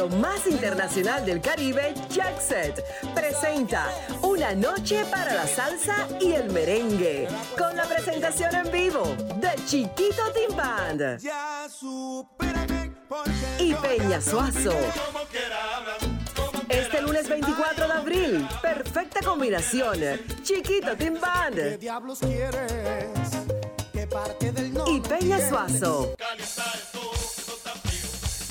Lo más internacional del Caribe, Jackset, presenta Una noche para la salsa y el merengue, con la presentación en vivo de Chiquito Team Band. Y Peña Suazo. Este lunes 24 de abril, perfecta combinación, Chiquito Team Band. Y Peña Suazo.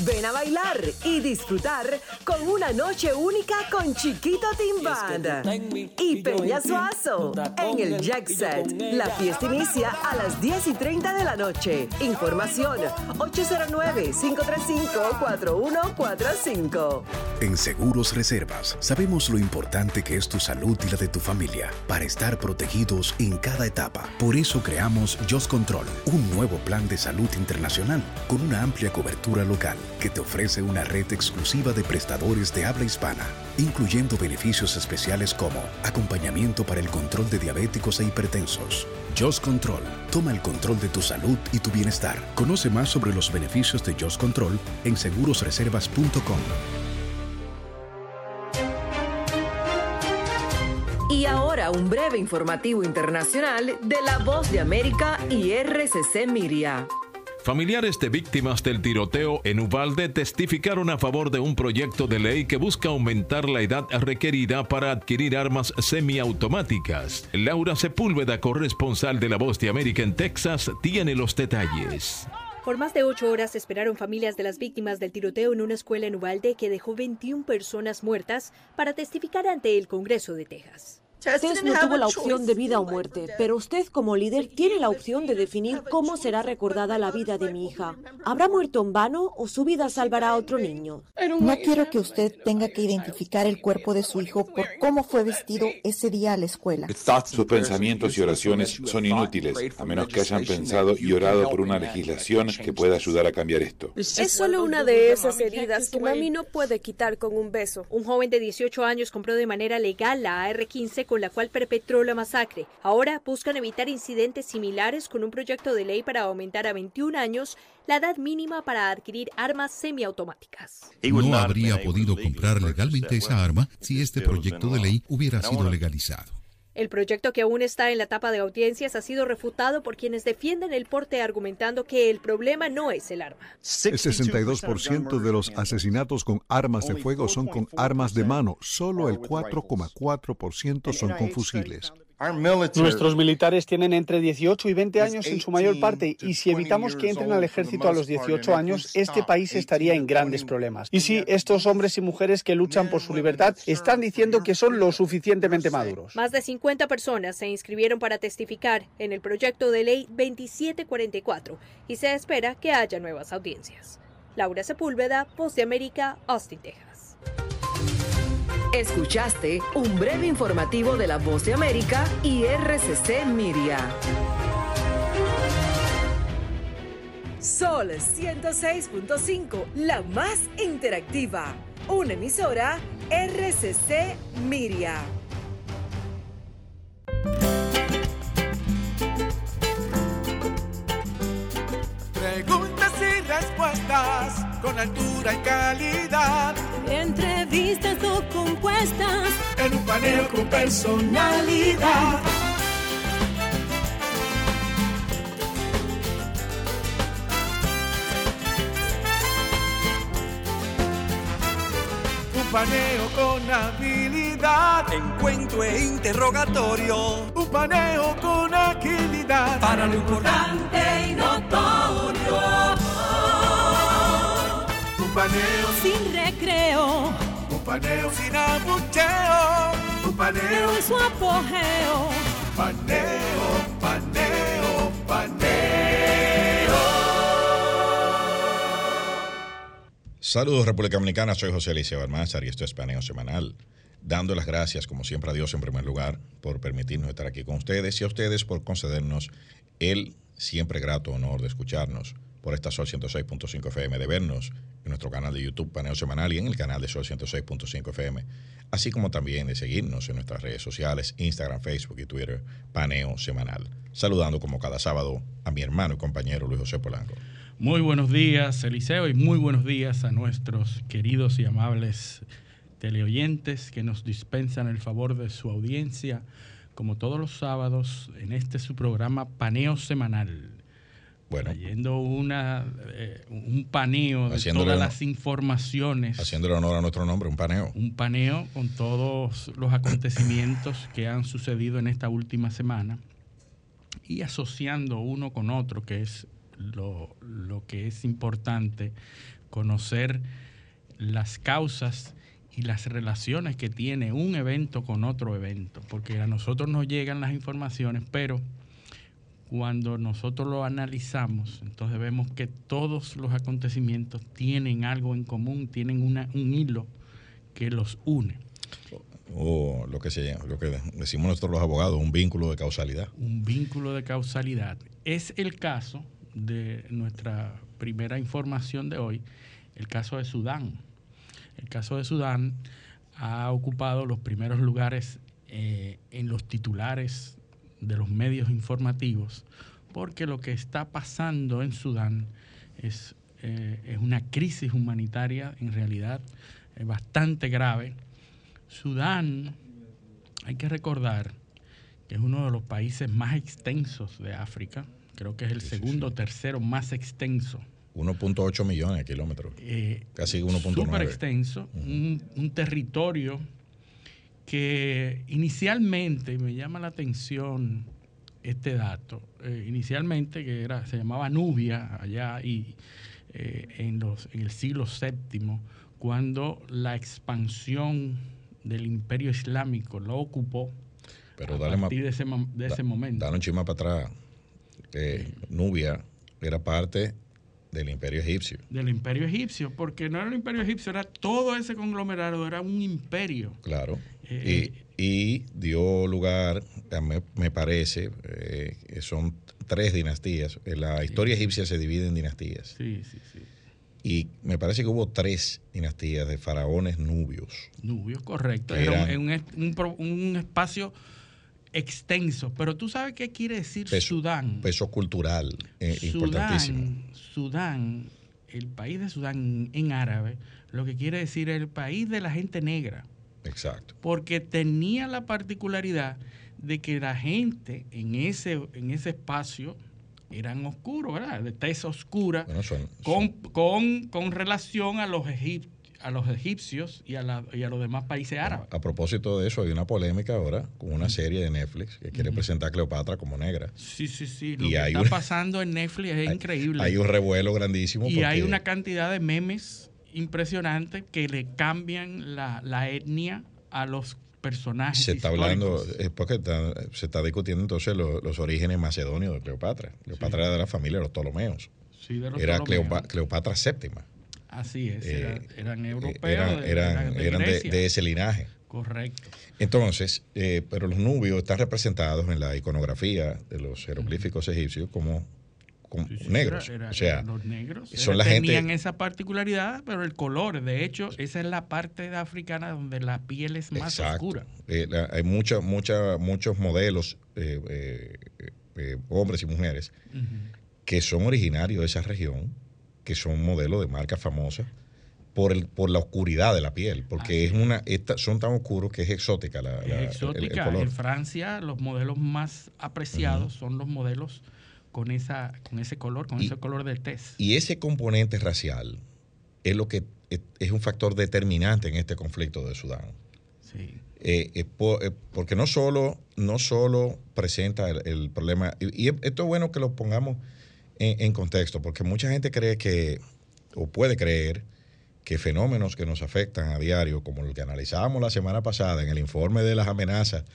Ven a bailar y disfrutar con una noche única con Chiquito Team Band y Peña Suazo en el Jack Set. La fiesta inicia a las 10 y 30 de la noche. Información 809-535-4145. En Seguros Reservas sabemos lo importante que es tu salud y la de tu familia para estar protegidos en cada etapa. Por eso creamos Just Control, un nuevo plan de salud internacional con una amplia cobertura local que te ofrece una red exclusiva de prestadores de habla hispana, incluyendo beneficios especiales como acompañamiento para el control de diabéticos e hipertensos. Just Control, toma el control de tu salud y tu bienestar. Conoce más sobre los beneficios de Just Control en segurosreservas.com. Y ahora un breve informativo internacional de La Voz de América y RCC Miria. Familiares de víctimas del tiroteo en Uvalde testificaron a favor de un proyecto de ley que busca aumentar la edad requerida para adquirir armas semiautomáticas. Laura Sepúlveda, corresponsal de La Voz de América en Texas, tiene los detalles. Por más de ocho horas esperaron familias de las víctimas del tiroteo en una escuela en Uvalde que dejó 21 personas muertas para testificar ante el Congreso de Texas. Tess no tuvo la opción de vida o muerte, pero usted como líder tiene la opción de definir cómo será recordada la vida de mi hija. ¿Habrá muerto en vano o su vida salvará a otro niño? No quiero que usted tenga que identificar el cuerpo de su hijo por cómo fue vestido ese día a la escuela. Sus pensamientos y oraciones son inútiles, a menos que hayan pensado y orado por una legislación que pueda ayudar a cambiar esto. Es solo una de esas heridas que mami no puede quitar con un beso. Un joven de 18 años compró de manera legal la AR-15 con la cual perpetró la masacre. Ahora buscan evitar incidentes similares con un proyecto de ley para aumentar a 21 años la edad mínima para adquirir armas semiautomáticas. No habría podido comprar legalmente esa arma si este proyecto de ley hubiera sido legalizado. El proyecto que aún está en la etapa de audiencias ha sido refutado por quienes defienden el porte argumentando que el problema no es el arma. El 62% de los asesinatos con armas de fuego son con armas de mano, solo el 4,4% son con fusiles. Nuestros militares tienen entre 18 y 20 años en su mayor parte y si evitamos que entren al ejército a los 18 años, este país estaría en grandes problemas. Y si estos hombres y mujeres que luchan por su libertad están diciendo que son lo suficientemente maduros. Más de 50 personas se inscribieron para testificar en el proyecto de ley 2744 y se espera que haya nuevas audiencias. Laura Sepúlveda, Voz de América, Austin, Texas. Escuchaste un breve informativo de La Voz de América y RCC Miria. Sol 106.5, la más interactiva. Una emisora RCC Miria. Preguntas y respuestas con altura y calidad. Entrevistas o compuestas en un panel con personalidad. Un paneo con habilidad. Encuentro e interrogatorio. Un paneo con agilidad. Para lo importante y notorio. Un paneo sin recreo. Paneo sin abucheo. Un paneo en su apogeo. Paneo, paneo, paneo. Saludos República Dominicana, soy José Alicia Balmázar y esto es Paneo Semanal. Dando las gracias, como siempre, a Dios en primer lugar por permitirnos estar aquí con ustedes y a ustedes por concedernos el siempre grato honor de escucharnos por esta Sol 106.5 FM, de vernos en nuestro canal de YouTube Paneo Semanal y en el canal de Sol 106.5 FM, así como también de seguirnos en nuestras redes sociales, Instagram, Facebook y Twitter, Paneo Semanal. Saludando como cada sábado a mi hermano y compañero Luis José Polanco. Muy buenos días, Eliseo, y muy buenos días a nuestros queridos y amables teleoyentes que nos dispensan el favor de su audiencia, como todos los sábados, en este su programa Paneo Semanal. Bueno, trayendo una, eh, un paneo de todas las informaciones. Haciéndole honor a nuestro nombre, un paneo. Un paneo con todos los acontecimientos que han sucedido en esta última semana y asociando uno con otro, que es lo, lo que es importante, conocer las causas y las relaciones que tiene un evento con otro evento, porque a nosotros nos llegan las informaciones, pero cuando nosotros lo analizamos, entonces vemos que todos los acontecimientos tienen algo en común, tienen una, un hilo que los une. O lo que, se, lo que decimos nosotros los abogados, un vínculo de causalidad. Un vínculo de causalidad. Es el caso de nuestra primera información de hoy, el caso de Sudán. El caso de Sudán ha ocupado los primeros lugares eh, en los titulares de los medios informativos, porque lo que está pasando en Sudán es, eh, es una crisis humanitaria en realidad bastante grave. Sudán, hay que recordar que es uno de los países más extensos de África, creo que es el segundo o tercero más extenso 1.8 millones de kilómetros. Eh, casi 1.9. Súper extenso. un, territorio que inicialmente, me llama la atención este dato, eh, inicialmente que era, se llamaba Nubia allá y eh, en, los, en el siglo VII, cuando la expansión del imperio islámico lo ocupó Pero a partir de ese, de ese momento. Dale un para atrás. Nubia era parte del imperio egipcio. Del imperio egipcio, porque no era el imperio egipcio, era todo ese conglomerado, era un imperio. Claro. Eh, y, dio lugar, me, parece, eh, son tres dinastías. La historia egipcia se divide en dinastías. Sí, sí, sí. Y me parece que hubo tres dinastías de faraones nubios. Nubios, correcto. Era un, un espacio extenso, pero tú sabes qué quiere decir Sudán. Peso cultural eh, importantísimo. Sudán, el país de Sudán en árabe, lo que quiere decir el país de la gente negra. Exacto. Porque tenía la particularidad de que la gente en ese, en ese espacio eran oscuros, ¿verdad? De tez oscura, con, con, con relación a los egipcios a los egipcios y a, los demás países árabes. A propósito de eso, hay una polémica ahora con una serie de Netflix que quiere presentar a Cleopatra como negra. Sí, sí, sí. Lo que está pasando en Netflix es increíble. Hay un revuelo grandísimo. Y hay una cantidad de memes impresionantes que le cambian la, etnia a los personajes. Se está hablando, es porque se está discutiendo entonces los, orígenes macedonios de Cleopatra. Cleopatra era de la familia de los Ptolomeos. Sí, de los era Cleopatra VII. Así es, eh, eran, eh, europeos. Eran, de, ese linaje. Correcto. Entonces, eh, pero los nubios están representados en la iconografía de los jeroglíficos egipcios como, negros. o sea, los negros son la tenían esa particularidad, pero el color, de hecho, esa es la parte africana donde la piel es más oscura. hay mucha, mucha, muchos modelos, hombres y mujeres, que son originarios de esa región que son modelos de marca famosa por, el, por la oscuridad de la piel, porque es una son tan oscuros que es exótica la, exótica. En Francia los modelos más apreciados son los modelos con esa con ese color, con ese color del test. Y ese componente racial es lo que es, un factor determinante en este conflicto de Sudán. Sí. Eh, eh, porque no solo, no solo presenta el, problema, y, esto es bueno que lo pongamos en, contexto, porque mucha gente cree que, o puede creer, que fenómenos que nos afectan a diario, como el que analizábamos la semana pasada en el informe de las amenazas,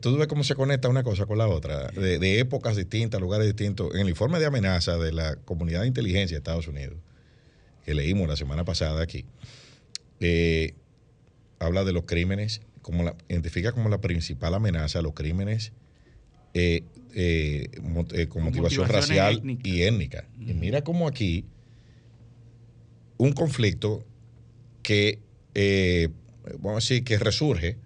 tú ves cómo se conecta una cosa con la otra, de, épocas distintas, lugares distintos. En el informe de amenazas de la Comunidad de Inteligencia de Estados Unidos, que leímos la semana pasada aquí, eh, habla de los crímenes, como la, identifica como la principal amenaza los crímenes eh, eh, eh, con, motivación, racial y étnica. Y mira cómo aquí un conflicto que, vamos a decir, que resurge,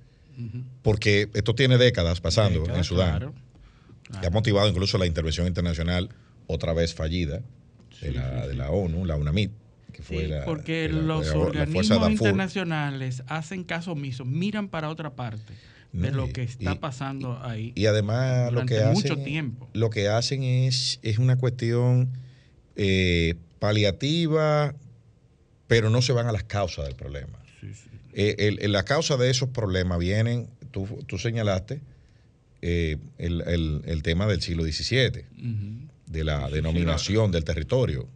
porque esto tiene décadas pasando en Sudán, que ha motivado incluso la intervención internacional otra vez fallida, de, la, de la ONU, la UNAMID. Que fue Sí, la, porque la- los organismos internacionales hacen caso omiso, miran para otra parte de No, lo que está y- pasando ahí. Y además lo que hacen, mucho tiempo. lo que hacen es, es una cuestión eh, paliativa, pero no se van a las causas del problema. Eh, el- el- la causa de esos problemas vienen, tú, tú señalaste, eh, el, el- el tema del siglo XVII, de la denominación del territorio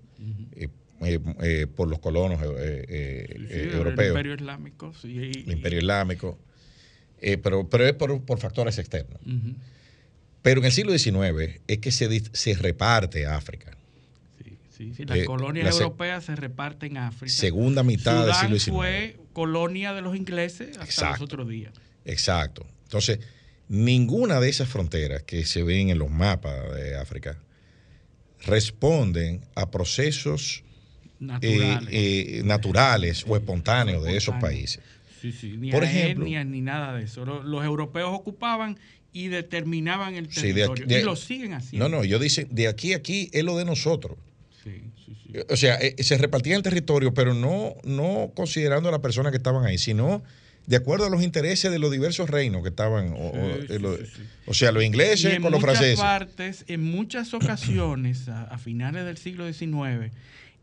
eh, eh, eh, por los colonos eh, eh, Sí, eh, el europeos imperio islámico. sí, y- el imperio islámico, eh, pero, pero es por, por factores externos. Pero en el siglo XIX es que se, se reparte África. Sí, sí, las Eh, colonias la europeas se reparten en África. Segunda mitad del siglo XIX. fue colonia de los ingleses hasta Exacto. los otros días. Exacto. Entonces, ninguna de esas fronteras que se ven en los mapas de África responden a procesos Naturales. eh, eh, naturales o espontáneos de esos países. Sí, sí, ni Por a ejemplo- etnias ni nada de eso. Lo- Los, europeos ocupaban y determinaban el Sí, de territorio. aquí- de- y lo siguen haciendo. No, no, yo dicen, de aquí a aquí es lo de nosotros. Sí, sí, sí. O sea, eh, se repartía el territorio, pero no, no considerando a las personas que estaban ahí, sino de acuerdo a los intereses de los diversos reinos que estaban. O, eh, o sea, los ingleses en con los muchas franceses. partes, en muchas ocasiones, a, a finales del siglo XIX,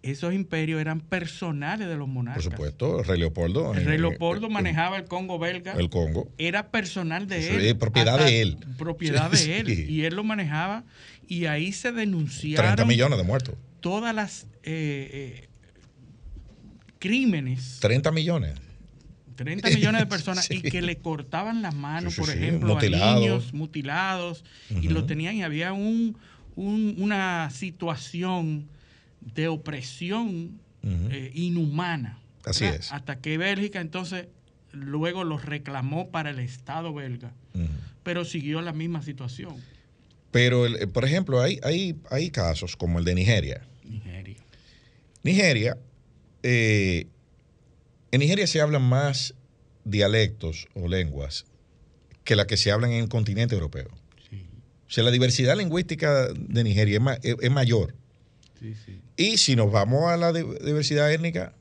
esos imperios eran personales de los Por monarcas. supuesto, el rey Leopoldo. El en- rey en- Leopoldo en- manejaba el Congo belga. el Congo. Era personal de él. es propiedad de él. Propiedad Sí, de él. sí. Y él lo manejaba. Y ahí se denunciaron 30 millones de muertos. todas las eh, eh, crímenes 30 millones. 30 millones de personas Sí. y que le cortaban las manos, por ejemplo, mutilados. a niños mutilados y lo tenían y había un, un- una situación de opresión eh, inhumana. Así ¿verdad? es. Hasta que Bélgica entonces luego los reclamó para el Estado belga, pero siguió la misma situación. Pero, el- por ejemplo, hay, hay, hay casos como el de Nigeria. Nigeria. Nigeria, eh, en Nigeria se hablan más dialectos o lenguas que las que se hablan en el continente europeo. O sea, la diversidad lingüística de Nigeria es, ma- es- es mayor. Sí, sí. Y si nos vamos a la di- diversidad étnica,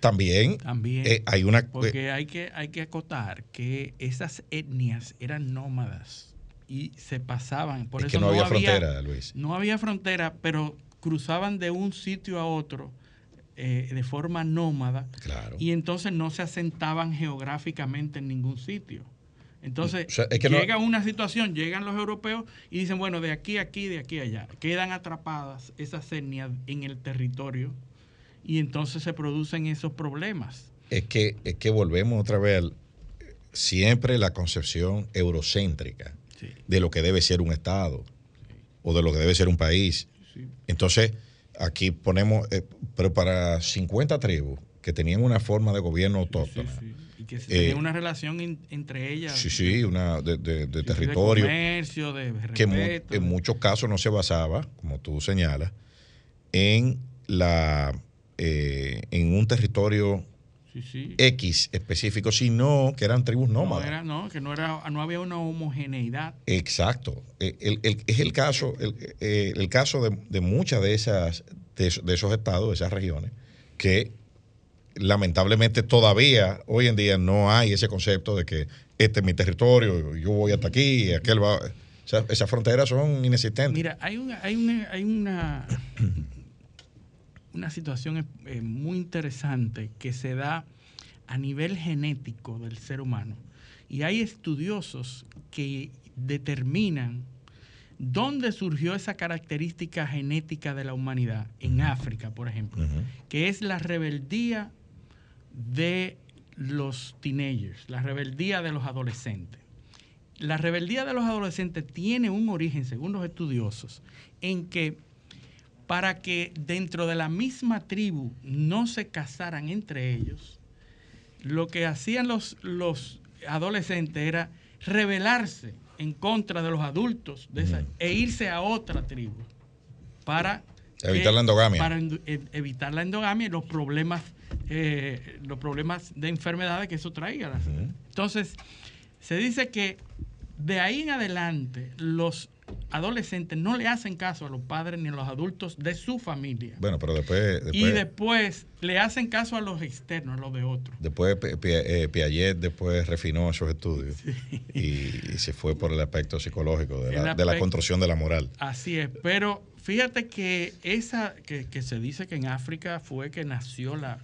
también, También. eh, hay una... Porque hay que, hay que acotar que esas etnias eran nómadas y se pasaban. Por Es eso que no había frontera, Luis. No había frontera, pero cruzaban de un sitio a otro eh, de forma nómada. Claro. Y entonces no se asentaban geográficamente en ningún sitio. Entonces, O sea, es que no- llega una situación, llegan los europeos y dicen, bueno, de aquí a aquí, de aquí a allá. Quedan atrapadas esas etnias en el territorio y entonces se producen esos problemas. es que, es que volvemos otra vez al- siempre la concepción eurocéntrica de lo que debe ser un Estado o de lo que debe ser un país. Entonces, aquí ponemos, eh, pero para 50 tribus que tenían una forma de gobierno autóctona, que se Eh, tenía una relación in- entre ellas. sí, sí, una de, de- de de territorio, comercio, de que mu- respeto. en muchos casos no se basaba, como tú señalas, en la eh, en un territorio Sí, sí. X específico, sino que eran tribus No, nómadas. era, no, que no, era, no había una homogeneidad. Exacto. Eh, el- el- es el caso, el, eh, el caso de, muchas de esas, de esos estados, de esas regiones, que lamentablemente todavía hoy en día no hay ese concepto de que este es mi territorio, yo voy hasta aquí, y aquel va. O sea, esas fronteras son inexistentes. Mira, hay una, hay una, hay una, una situación eh, muy interesante que se da a nivel genético del ser humano. Y hay estudiosos que determinan dónde surgió esa característica genética de la humanidad, en África, por ejemplo, que es la rebeldía de los teenagers, la rebeldía de los adolescentes. La rebeldía de los adolescentes tiene un origen, según los estudiosos, en que para que dentro de la misma tribu no se casaran entre ellos, lo que hacían los, los adolescentes era rebelarse en contra de los adultos de esa- e irse a otra tribu para Evitar la endogamia. para e- evitar la endogamia y los problemas eh, los problemas de enfermedades que eso traía. Entonces, se dice que de ahí en adelante, los adolescentes no le hacen caso a los padres ni a los adultos de su familia. Bueno, pero después... y después le hacen caso a los externos, a los de otros. Después eh, Piaget después refinó esos estudios y, se fue por el aspecto psicológico de la, construcción de la moral. Así es, pero fíjate que esa que, se dice que en África fue que nació la,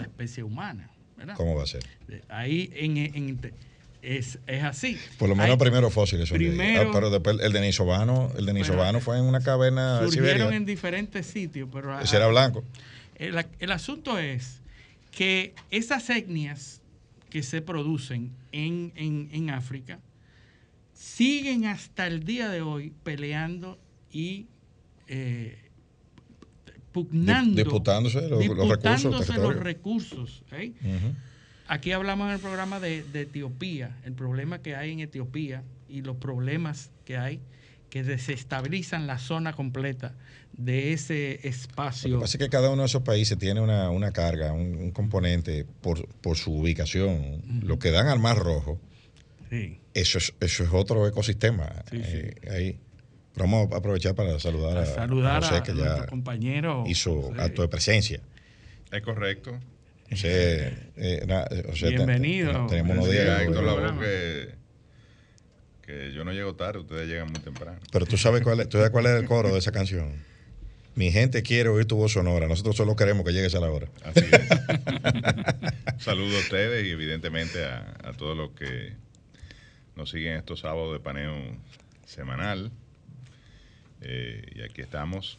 especie humana. ¿verdad? ¿Cómo va a ser? Ahí en, en es, es así. Por lo menos primero fósiles. Primero, ah, pero después el denisovano, el denisovano fue en una caverna surgieron en diferentes sitios. Pero Ese era blanco. El, el, asunto es que esas etnias que se producen en, en, en África siguen hasta el día de hoy peleando y eh, pugnando. Disputándose los, recursos. Los recursos ¿eh? Aquí hablamos en el programa de, Etiopía, el problema que hay en Etiopía y los problemas que hay que desestabilizan la zona completa de ese espacio. Lo que pasa es que cada uno de esos países tiene una, carga, un, componente por, su ubicación. Lo que dan al Mar Rojo, eso, es, eso es otro ecosistema. Eh, ahí. Vamos a aprovechar para saludar a, saludar a, José, que ya compañero hizo acto de presencia. Es correcto. Eh, Bienvenido. tenemos unos días que, que yo no llego tarde, ustedes llegan muy temprano. Pero tú sabes cuál es, tú sabes cuál es el coro de esa canción. Mi gente quiere oír tu voz sonora. Nosotros solo queremos que llegues a la hora. Así es. Saludo a ustedes y evidentemente a, a todos los que nos siguen estos sábados de paneo semanal. Eh, y aquí estamos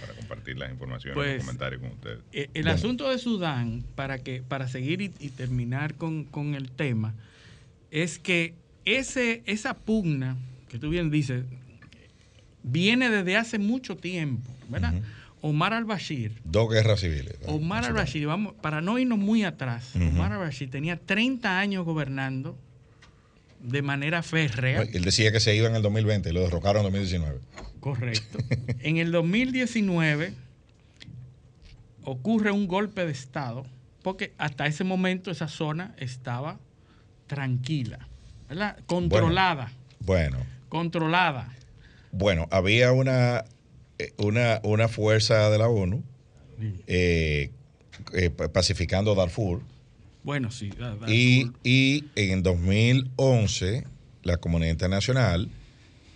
para compartir las informaciones y los pues, comentarios con ustedes. Eh, el asunto de Sudán, para, que, para seguir y, terminar con, el tema, es que ese, esa pugna, que tú bien dices, viene desde hace mucho tiempo, ¿verdad? Omar al-Bashir. Dos guerras civiles. Omar al-Bashir, vamos, para no irnos muy atrás, Omar al-Bashir tenía 30 años gobernando de manera férrea. Él decía que se iba en el 2020 y lo derrocaron en 2019. Correcto. en el 2019 ocurre un golpe de Estado, porque hasta ese momento esa zona estaba tranquila, ¿verdad? Controlada. Bueno. Controlada. Bueno, había una, eh, una, una fuerza de la ONU eh, eh, pacificando Darfur bueno, sí. y, y en 2011 la comunidad internacional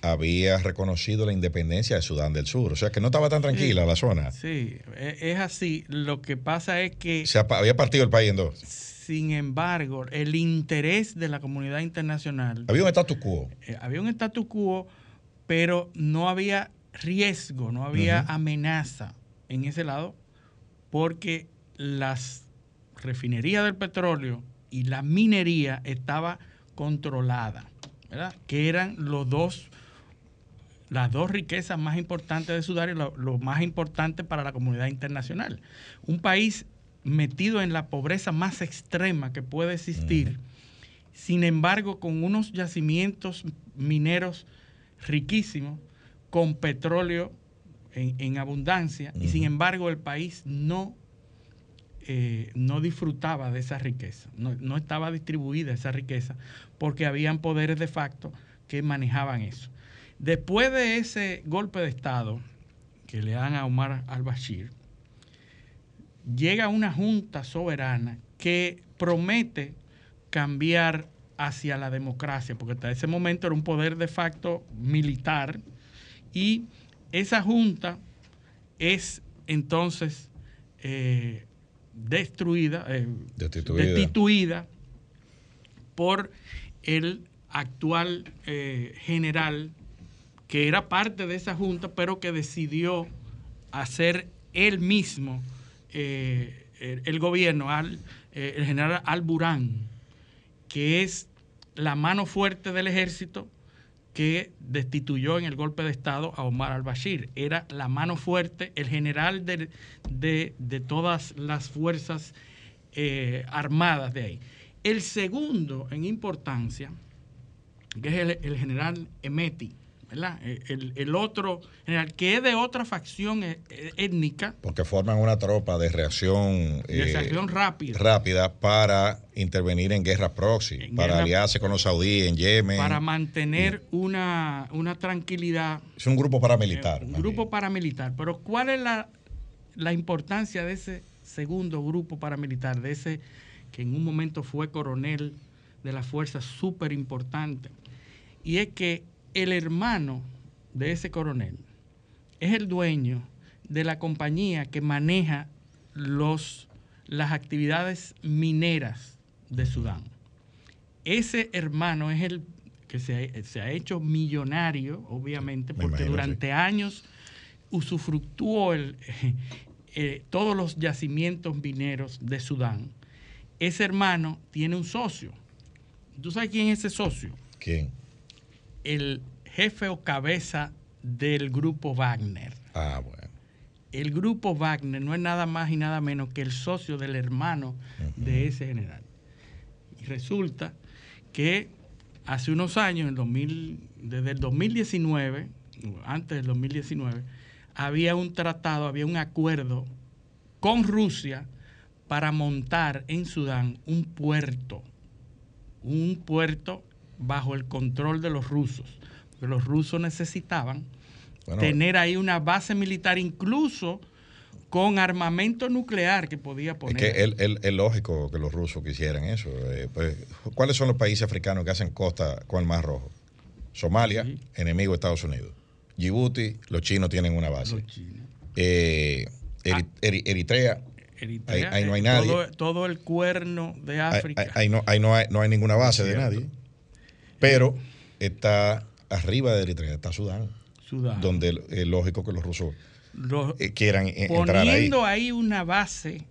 había reconocido la independencia de Sudán del Sur. O sea que no estaba tan tranquila la zona. Sí, e, es así. Lo que pasa es que... Se había partido el país en dos. Sin embargo, el interés de la comunidad internacional... Había un status quo. Eh, había un status quo, pero no había riesgo, no había amenaza en ese lado, porque las refinería del petróleo y la minería estaba controlada, ¿verdad? Que eran los dos, las dos riquezas más importantes de Sudán y lo, más importante para la comunidad internacional. Un país metido en la pobreza más extrema que puede existir, sin embargo, con unos yacimientos mineros riquísimos, con petróleo en, abundancia, y sin embargo el país no eh, no disfrutaba de esa riqueza, no, estaba distribuida esa riqueza, porque habían poderes de facto que manejaban eso. Después de ese golpe de Estado que le dan a Omar al-Bashir, llega una junta soberana que promete cambiar hacia la democracia, porque hasta ese momento era un poder de facto militar, y esa junta es entonces eh, destruida, eh, destituida. por el actual eh, general que era parte de esa junta, pero que decidió hacer él mismo eh, el, gobierno, al, el general Al-Burán, que es la mano fuerte del ejército que destituyó en el golpe de Estado a Omar al-Bashir. Era la mano fuerte, el general de, todas las fuerzas eh, armadas de ahí. El segundo en importancia, que es el, general Emeti, ¿verdad? El, otro general, que es de otra facción eh, étnica. Porque forman una tropa de reacción, de reacción eh, rápida. rápida para intervenir en guerra proxy, para aliarse con los saudíes en Yemen. Para mantener una, una, tranquilidad. Es un grupo paramilitar. un grupo paramilitar. Pero ¿cuál es la, la importancia de ese segundo grupo paramilitar, de ese que en un momento fue coronel de la fuerza súper importante? Y es que el hermano de ese coronel es el dueño de la compañía que maneja los, las actividades mineras de Sudán. Ese hermano es el que se ha, hecho millonario, obviamente, porque durante años usufructuó el, eh, todos los yacimientos mineros de Sudán. Ese hermano tiene un socio. ¿Tú sabes quién es ese socio? ¿Quién? El jefe o cabeza del grupo Wagner. Ah, bueno. El grupo Wagner no es nada más y nada menos que el socio del hermano de ese general resulta que hace unos años, en 2000, desde el 2019, antes del 2019, había un tratado, había un acuerdo con Rusia para montar en Sudán un puerto, un puerto bajo el control de los rusos, porque los rusos necesitaban tener ahí una base militar, incluso con armamento nuclear que podía poner. Es que es, lógico que los rusos quisieran eso. Eh, pues, ¿Cuáles son los países africanos que hacen costa con el Mar Rojo? Somalia, enemigo de Estados Unidos. Djibouti, los chinos tienen una base. Eh, ah. Eritrea, ahí, no hay nadie. Todo, el cuerno de África. Ahí, no, no, hay, no hay ninguna base de nadie. Pero está arriba de Eritrea, está Sudán. Sudán. Donde es lógico que los rusos eh, quieran poniendo ahí. una base,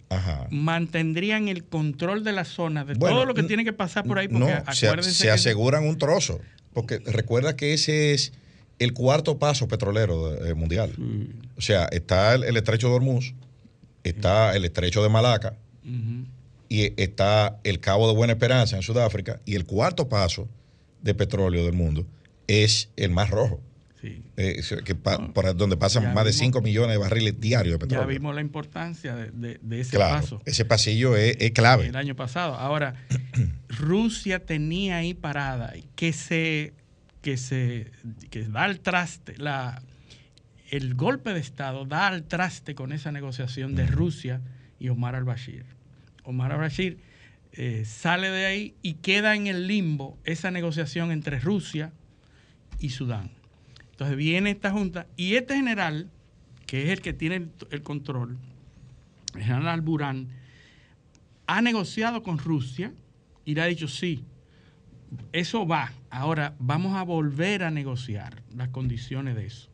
mantendrían el control de la zona, de todo lo que tiene que pasar por ahí. Porque se, aseguran un trozo, porque recuerda que ese es el cuarto paso petrolero eh, mundial. O sea, está el, estrecho de Hormuz, está el estrecho de Malaca y está el Cabo de Buena Esperanza en Sudáfrica y el cuarto paso de petróleo del mundo es el Mar Rojo. Eh, que por donde pasan más de 5 millones de barriles diarios de petróleo. Ya vimos la importancia de, ese paso. Ese pasillo es, clave. El año pasado. Ahora, Rusia tenía ahí parada que se, que se que da al traste, la, el golpe de Estado da al traste con esa negociación de Rusia y Omar al-Bashir. Omar al-Bashir eh, sale de ahí y queda en el limbo esa negociación entre Rusia y Sudán. Entonces viene esta junta y este general, que es el que tiene el, control, el general Alburán, ha negociado con Rusia y le ha dicho sí, eso va. Ahora vamos a volver a negociar las condiciones de eso.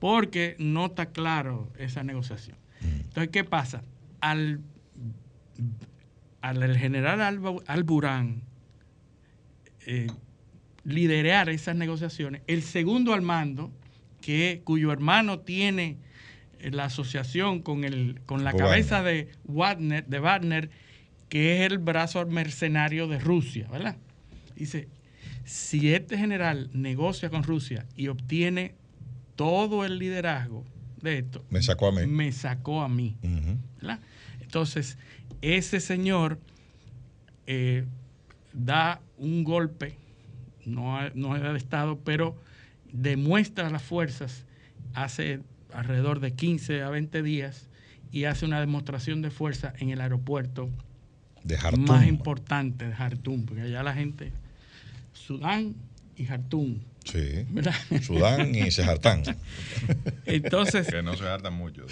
Porque no está claro esa negociación. Entonces, ¿qué pasa? Al, al general Alburán eh, liderar esas negociaciones. El segundo al mando, que, cuyo hermano tiene eh, la asociación con, el, con la cabeza de Wagner, de Wagner, que es el brazo mercenario de Rusia, ¿verdad? Dice, si este general negocia con Rusia y obtiene todo el liderazgo de esto, me sacó a mí. Me sacó a mí. Entonces, ese señor eh, da un golpe no, no era de Estado, pero demuestra las fuerzas hace alrededor de 15 a 20 días y hace una demostración de fuerza en el aeropuerto más importante de Jartum, porque allá la gente, Sudán y Jartum. Sí. Sudán y Sejartán. Entonces. Que no se hartan mucho.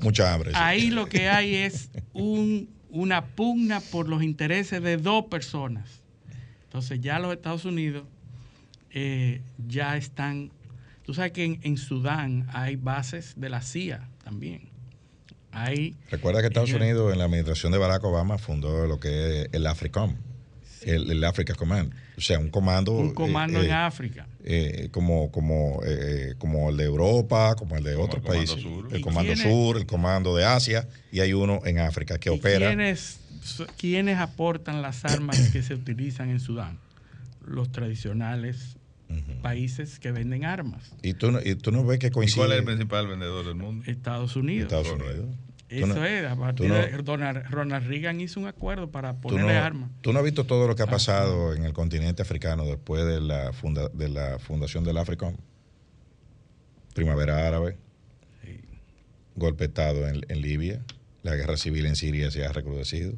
mucha hambre. Ahí lo que hay es un, una pugna por los intereses de dos personas entonces ya los Estados Unidos eh, ya están, tú sabes que en, Sudán hay bases de la CIA también. Hay, Recuerda que Estados Unidos en la administración de Barack Obama fundó lo que es el AFRICOM, el, Africa Command. O sea, un comando. Un comando eh, en eh, África. como, como, como el de Europa, como el de otros países. El Comando Sur, el Comando de Asia, y hay uno en África que opera. ¿Quiénes ¿quiénes aportan las armas que se utilizan en Sudán? Los tradicionales países que venden armas. ¿Y tú, no, y tú no ves que coincide? ¿Y ¿Cuál es el principal vendedor del mundo? Estados Unidos. Estados Unidos. Eso es, a partir de Ronald, Reagan hizo un acuerdo para ponerle armas. ¿Tú no has visto todo lo que ha pasado en el continente africano después de la, de la fundación del África? Primavera árabe, golpe de Estado en, Libia, la guerra civil en Siria se ha recrudecido,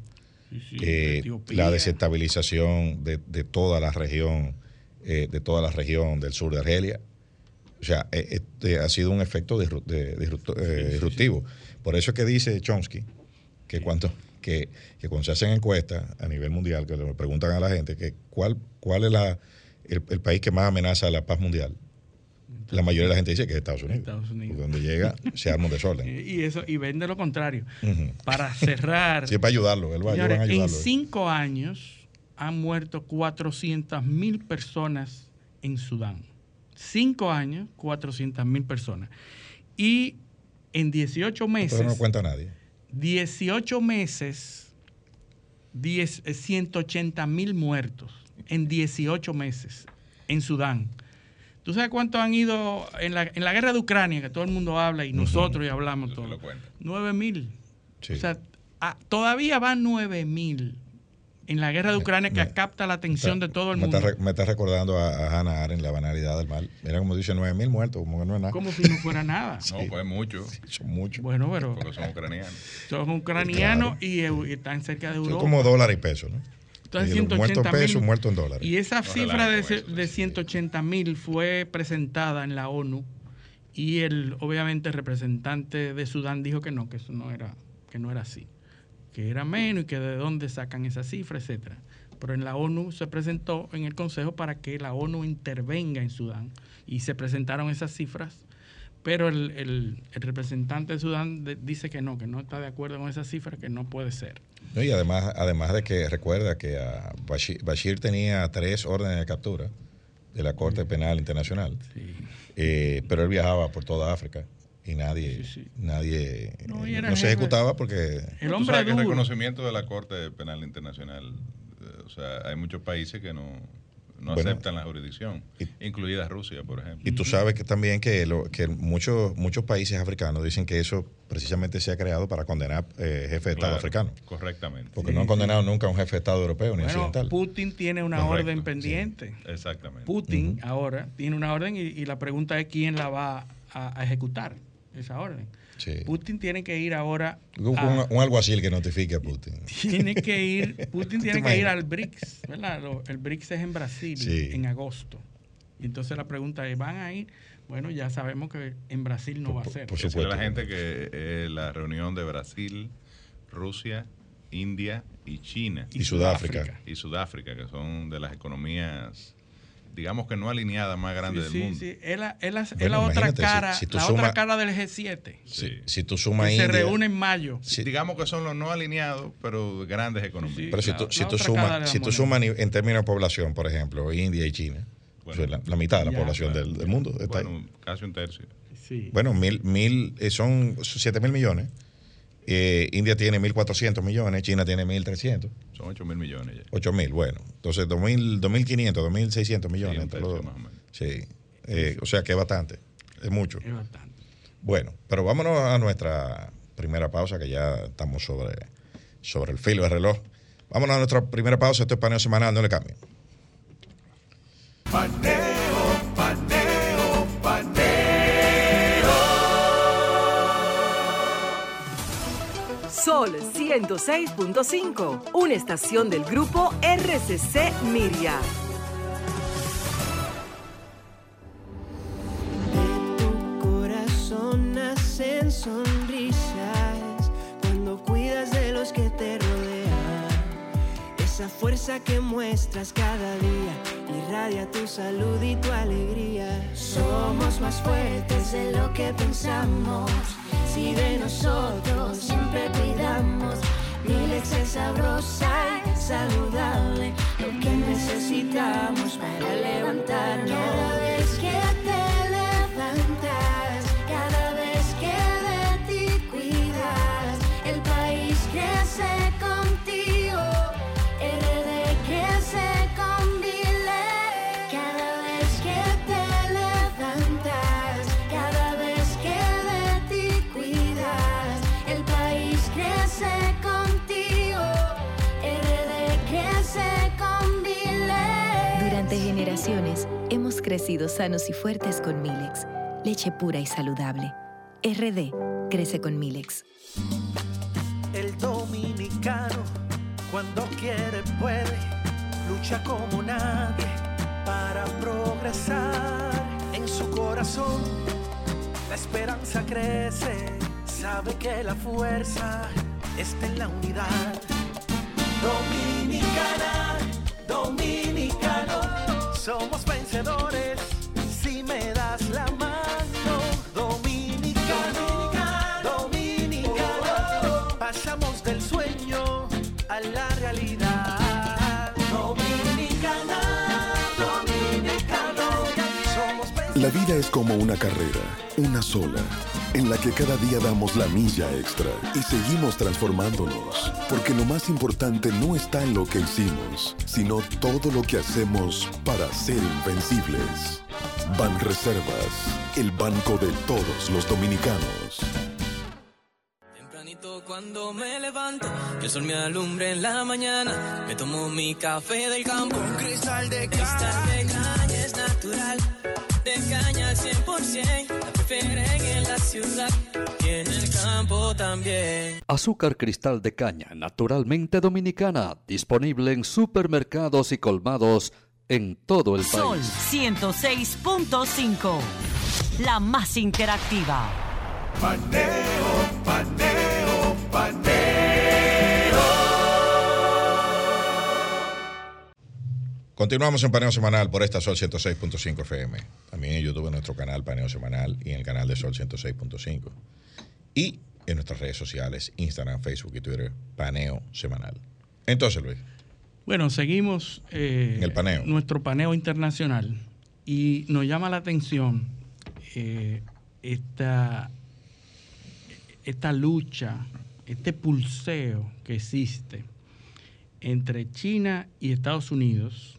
eh, la desestabilización de, toda la región, eh, de toda la región del sur de Argelia. O sea, eh, este ha sido un efecto disruptivo. Por eso es que dice Chomsky que, cuando, que, cuando se hacen encuestas a nivel mundial, que le preguntan a la gente que cuál, cuál es la, el, país que más amenaza a la paz mundial, la mayoría de la gente dice que es Estados Unidos. Estados Unidos. Donde llega, se arma un desorden. Y, eso, y vende lo contrario. Para cerrar. Sí, para ayudarlo. Él va, a ayudarlo. En cinco años han muerto 400 mil personas en Sudán. Cinco años, 400 mil personas. Y en 18 meses. Pero no cuenta nadie. 18 meses, 10, 180 mil muertos en 18 meses en Sudán. ¿Tú sabes cuántos han ido en la, en la guerra de Ucrania, que todo el mundo habla y nosotros ya hablamos todo? 9 mil. O sea, ah, todavía van 9 mil en la guerra de Ucrania que capta la atención de todo el mundo. me está recordando a, Hannah Arendt, la banalidad del mal. Mira como dice 9 mil muertos, como que no es nada. Como si no fuera nada. No, pues mucho. son muchos. Bueno, pero. Porque son ucranianos. Son ucranianos y, están cerca de Europa. Son como dólar y peso, ¿no? Entonces, 180 pesos, muertos en dólares. Y esa cifra de, de 180 mil fue presentada en la ONU y el, obviamente, el representante de Sudán dijo que no, que eso no era, que no era así que era menos y que de dónde sacan esa cifra, etcétera. Pero en la ONU se presentó en el Consejo para que la ONU intervenga en Sudán y se presentaron esas cifras, pero el, representante de Sudán dice que no, que no está de acuerdo con esa cifra, que no puede ser. y además, además de que recuerda que Bashir, tenía tres órdenes de captura de la Corte Penal Internacional, eh, pero él viajaba por toda África y nadie nadie no, se ejecutaba porque el hombre el reconocimiento de la Corte Penal Internacional eh, o sea hay muchos países que no no aceptan la jurisdicción, incluida Rusia, por ejemplo. Y tú sabes que también que, lo, que muchos, muchos países africanos dicen que eso precisamente se ha creado para condenar eh, jefe de Estado africano. Correctamente. Porque no han condenado nunca a un jefe de Estado europeo ni occidental. Putin tiene una orden pendiente. Exactamente. Putin ahora tiene una orden y, la pregunta es quién la va a ejecutar esa orden. Putin tiene que ir ahora. Un, un, alguacil que notifique a Putin. Tiene que ir, Putin tiene que ir al BRICS, ¿verdad? el BRICS es en Brasil en agosto. Y entonces la pregunta es: ¿van a ir? Bueno, ya sabemos que en Brasil no va a ser. Por supuesto. la gente que la reunión de Brasil, Rusia, India y China. Y, Sudáfrica. Y Sudáfrica, que son de las economías digamos que no alineada más grande del mundo. Sí, es la, es la, otra cara, la otra cara del G7. Sí. Si tú sumas Se reúne en mayo. Digamos que son los no alineados, pero grandes economías. pero si tú, si tú sumas, si tú sumas en términos de población, por ejemplo, India y China, la, mitad de la población del, del, mundo está bueno, Casi un tercio. Bueno, mil, mil, eh, son 7 mil millones. Eh, India tiene 1.400 millones, China tiene 1.300. Son 8 mil millones ya. 8 mil, bueno. Entonces, 2.500, 2.600 millones sí, entre los dos. Sí. Eh, o sea que es bastante. Es mucho. Es bastante. Bueno, pero vámonos a nuestra primera pausa, que ya estamos sobre, sobre el filo del reloj. Vámonos a nuestra primera pausa. Esto es paneo semanal, no le cambien. Sol 106.5, una estación del grupo RCC Miria. De tu corazón nacen sonrisas cuando cuidas de los que te rodean. Esa fuerza que muestras cada día irradia tu salud y tu alegría. Somos más fuertes de lo que pensamos si de nosotros siempre cuidamos. Mi leche sabrosa y saludable, lo que necesitamos para levantarnos. Crecido sanos y fuertes con Milex, leche pura y saludable. RD crece con Milex. El dominicano, cuando quiere, puede, lucha como nadie para progresar. En su corazón, la esperanza crece, sabe que la fuerza está en la unidad. Dominicana, dominicano, somos vencedores La vida es como una carrera, una sola, en la que cada día damos la milla extra y seguimos transformándonos, porque lo más importante no está en lo que hicimos, sino todo lo que hacemos para ser invencibles. Ban Reservas, el banco de todos los dominicanos. Cuando me levanto, que el sol me alumbre en la mañana, me tomo mi café del campo. Un cristal de Cristal de caña es natural, Azúcar cristal de caña, naturalmente dominicana, disponible en supermercados y colmados en todo el Sol país. 106.5. La más interactiva. Paneo, paneo, Continuamos en Paneo Semanal por esta Sol 106.5 FM. También en YouTube en nuestro canal Paneo Semanal y en el canal de Sol 106.5. Y en nuestras redes sociales, Instagram, Facebook y Twitter, Paneo Semanal. Entonces, Luis. Bueno, seguimos eh, En el paneo. nuestro paneo internacional y nos llama la atención eh, esta, esta lucha, este pulseo que existe entre China y Estados Unidos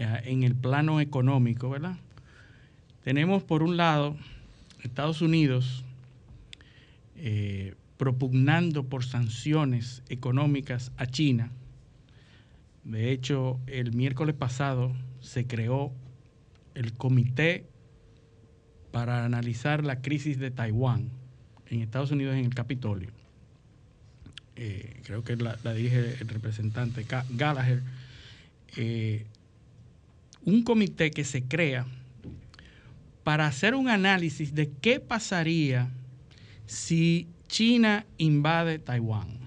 en el plano económico, ¿verdad? Tenemos por un lado Estados Unidos eh, propugnando por sanciones económicas a China. De hecho, el miércoles pasado se creó el comité para analizar la crisis de Taiwán en Estados Unidos en el Capitolio. Eh, creo que la, la dirige el representante Ga- Gallagher. Eh, un comité que se crea para hacer un análisis de qué pasaría si China invade Taiwán.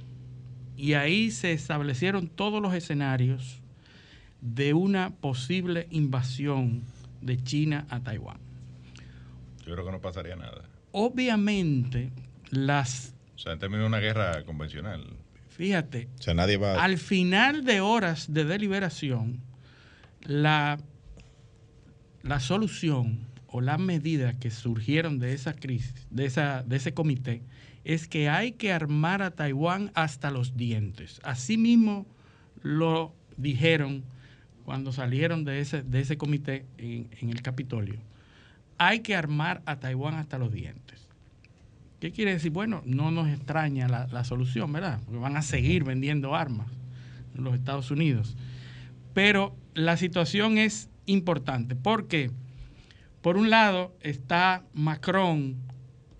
Y ahí se establecieron todos los escenarios de una posible invasión de China a Taiwán. Yo creo que no pasaría nada. Obviamente, las, O sea, en términos de una guerra convencional. fíjate, O sea, nadie va al final de horas de deliberación, la, la solución o las medidas que surgieron de esa crisis, de, esa, de ese comité, es que hay que armar a Taiwán hasta los dientes. Asimismo lo dijeron cuando salieron de ese, de ese comité en, el Capitolio. Hay que armar a Taiwán hasta los dientes. ¿Qué quiere decir? Bueno, no nos extraña la, la solución, ¿verdad? Porque van a seguir vendiendo armas en los Estados Unidos. Pero la situación es importante. Porque, por un lado, está Macron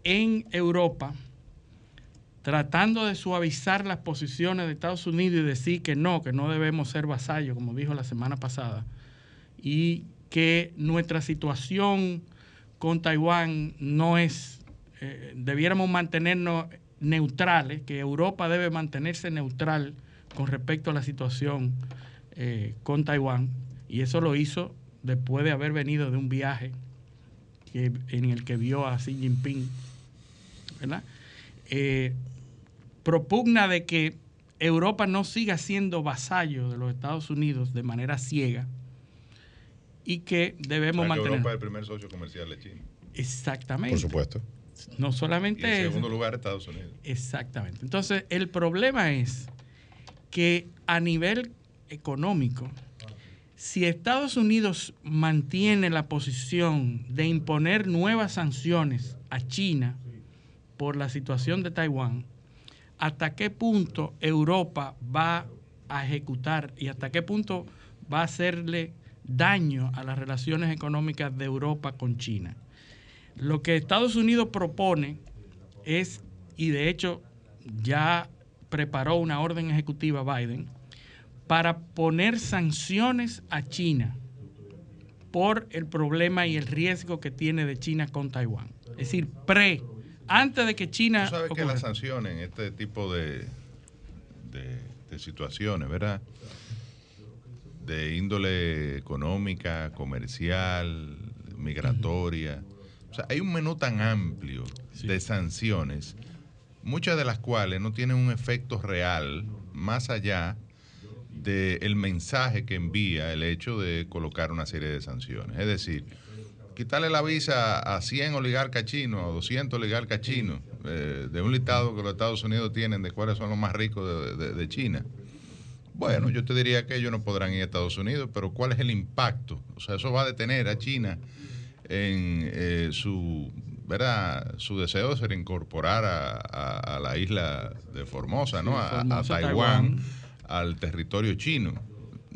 en Europa tratando de suavizar las posiciones de Estados Unidos y decir que no, que no debemos ser vasallos, como dijo la semana pasada, y que nuestra situación con Taiwán no es, eh, debiéramos mantenernos neutrales, que Europa debe mantenerse neutral con respecto a la situación eh, con Taiwán, y eso lo hizo después de haber venido de un viaje que- en el que vio a Xi Jinping, ¿verdad? Eh, propugna de que Europa no siga siendo vasallo de los Estados Unidos de manera ciega y que O debemos que mantener. Europa es el primer socio comercial de China. Exactamente. Por supuesto. No Y solamente en eso. segundo lugar, Estados Unidos. Exactamente. Entonces, el problema es que a nivel económico, si Estados Unidos mantiene la posición de imponer nuevas sanciones a China por la situación de Taiwán, ¿hasta qué punto Europa va a ejecutar y hasta qué punto va a hacerle daño a las relaciones económicas de Europa con China. Lo que Estados Unidos propone es, y de hecho ya preparó una orden ejecutiva Biden, para poner sanciones a China por el problema y el riesgo que tiene de China con Taiwán. Es decir, pre, antes de que China... ¿Tú sabes que las sanciones en este tipo de, de situaciones, ¿verdad? De índole económica, comercial, migratoria. O sea, hay un menú tan amplio de sanciones, muchas de las cuales no tienen un efecto real más allá del mensaje que envía el hecho de colocar una serie de sanciones. Es decir, quitarle la visa a 100 oligarcas chinos, a 200 oligarcas chinos, eh, de un listado que los Estados Unidos tienen de cuáles son los más ricos de, China. Bueno, yo te diría que ellos no podrán ir a Estados Unidos, pero ¿cuál es el impacto? O sea, eso va a detener a China en eh, su, ¿verdad? su deseo de ser incorporar a, la isla de Formosa, ¿no? a, Taiwán, al territorio chino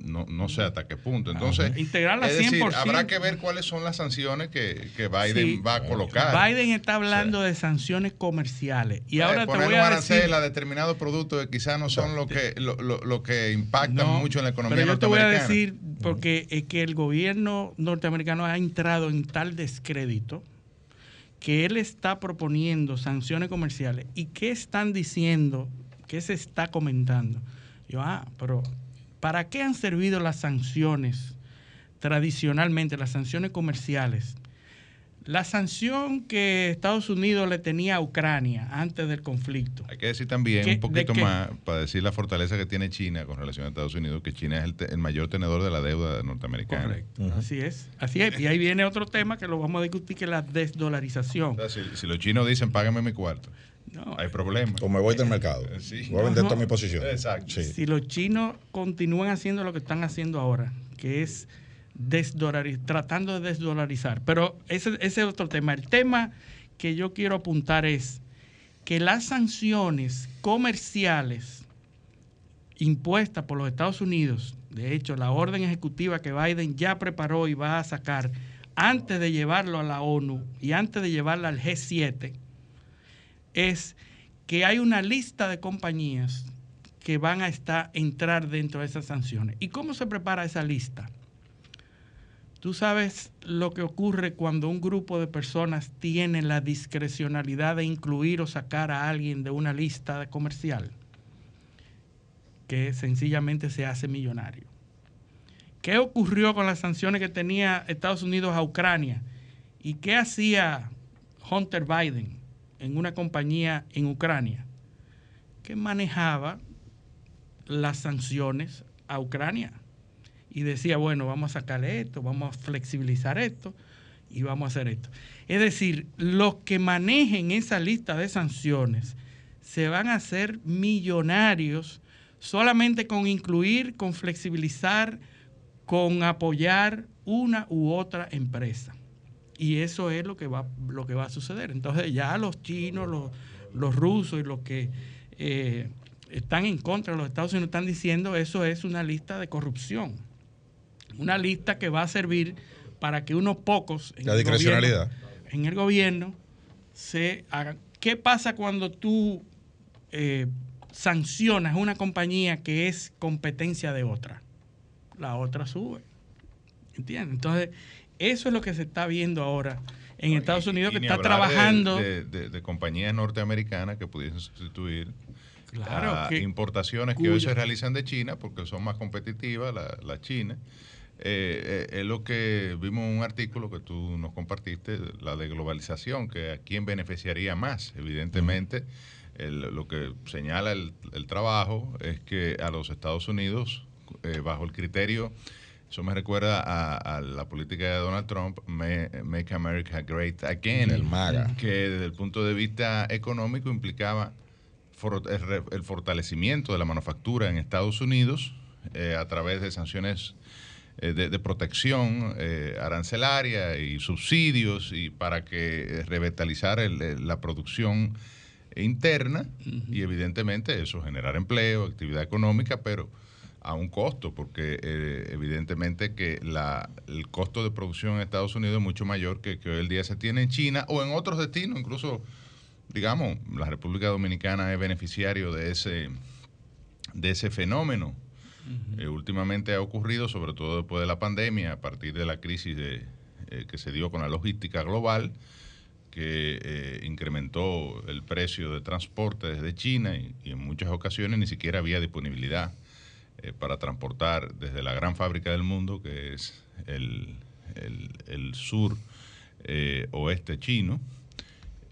no, no sé hasta qué punto. Entonces, integrarla es decir, habrá que ver cuáles son las sanciones que, Biden va a colocar. Biden está hablando de sanciones comerciales. Y ahora te voy a decir... a determinados productos que quizás no son lo que, lo, lo, que impactan mucho en la economía pero yo te voy a decir, porque es que el gobierno norteamericano ha entrado en tal descrédito que él está proponiendo sanciones comerciales. ¿Y qué están diciendo? ¿Qué se está comentando? Yo, ah, pero ¿Para qué han servido las sanciones tradicionalmente, las sanciones comerciales? La sanción que Estados Unidos le tenía a Ucrania antes del conflicto. Hay que decir también un poquito más, para decir la fortaleza que tiene China con relación a Estados Unidos, que China es el, mayor tenedor de la deuda norteamericana. Correcto, así es. Así es. Y ahí viene otro tema que lo vamos a discutir, que es la desdolarización. si, los chinos dicen, págame mi cuarto. No, hay problema. O me voy del mercado. Voy a vender toda mi posición. Exacto. Si los chinos continúan haciendo lo que están haciendo ahora, que es tratando de desdolarizar. Pero ese, ese es otro tema. El tema que yo quiero apuntar es que las sanciones comerciales impuestas por los Estados Unidos, de hecho, la orden ejecutiva que Biden ya preparó y va a sacar antes de llevarlo a la ONU y antes de llevarla al G7, es que hay una lista de compañías que van a estar, entrar dentro de esas sanciones. ¿Y cómo se prepara esa lista? Tú sabes lo que ocurre cuando un grupo de personas tiene la discrecionalidad de incluir o sacar a alguien de una lista comercial, que sencillamente se hace millonario. ¿Qué ocurrió con las sanciones que tenía Estados Unidos a Ucrania? ¿Y qué hacía Hunter Biden? En una compañía en Ucrania que manejaba las sanciones a Ucrania y decía, bueno, vamos a sacarle esto, vamos a flexibilizar esto y vamos a hacer esto. Es decir, los que manejen esa lista de sanciones se van a hacer millonarios solamente con incluir, con flexibilizar, con apoyar una u otra empresa. Y eso es lo que va, lo que va a suceder. Entonces ya los chinos, los, rusos y los que eh, están en contra de los Estados Unidos están diciendo eso es una lista de corrupción. Una lista que va a servir para que unos pocos en, el, Gobierno, en el gobierno se hagan. ¿Qué pasa cuando tú eh, sancionas una compañía que es competencia de otra? La otra sube. ¿Entiendes? Entonces, eso es lo que se está viendo ahora en Estados Unidos, que está trabajando. De, compañías norteamericanas que pudiesen sustituir claro, importaciones que hoy se realizan de China porque son más competitivas, la, la China. Eh, eh, es lo que vimos en un artículo que tú nos compartiste, la de globalización, que a quién beneficiaría más. Evidentemente, lo que señala el, trabajo es que a los Estados Unidos, eh, bajo el criterio eso me recuerda a, la política de Donald Trump, Make America Great Again, el MAGA. que desde el punto de vista económico implicaba el fortalecimiento de la manufactura en Estados Unidos eh, a través de sanciones eh, de, protección eh, arancelaria y subsidios y para que revitalizar la producción interna y evidentemente eso generar empleo, actividad económica, pero a un costo, porque eh, evidentemente que la, el costo de producción en Estados Unidos es mucho mayor que, que hoy el día se tiene en China o en otros destinos, incluso, digamos, la República Dominicana es beneficiario de ese, de ese fenómeno. Eh, últimamente ha ocurrido, sobre todo después de la pandemia, a partir de la crisis de, eh, que se dio con la logística global, que eh, incrementó el precio de transporte desde China y, y en muchas ocasiones ni siquiera había disponibilidad eh, para transportar desde la gran fábrica del mundo, que es el, el- el sur eh, oeste chino,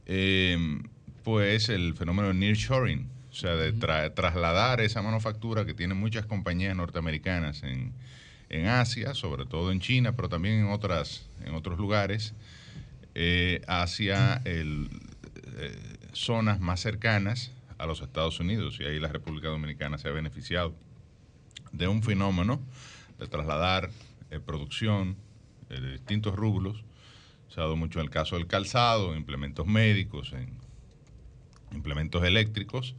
eh, pues el fenómeno de nearshoring, o sea, de tra- trasladar esa manufactura que tienen muchas compañías norteamericanas en, en Asia, sobre todo en China, pero también en otras en otros lugares, eh, hacia el, eh, zonas más cercanas a los Estados Unidos. Y ahí la República Dominicana se ha beneficiado de un fenómeno de trasladar eh, producción eh, de distintos rubros. Se ha dado mucho en el caso del calzado, en implementos médicos, en implementos eléctricos,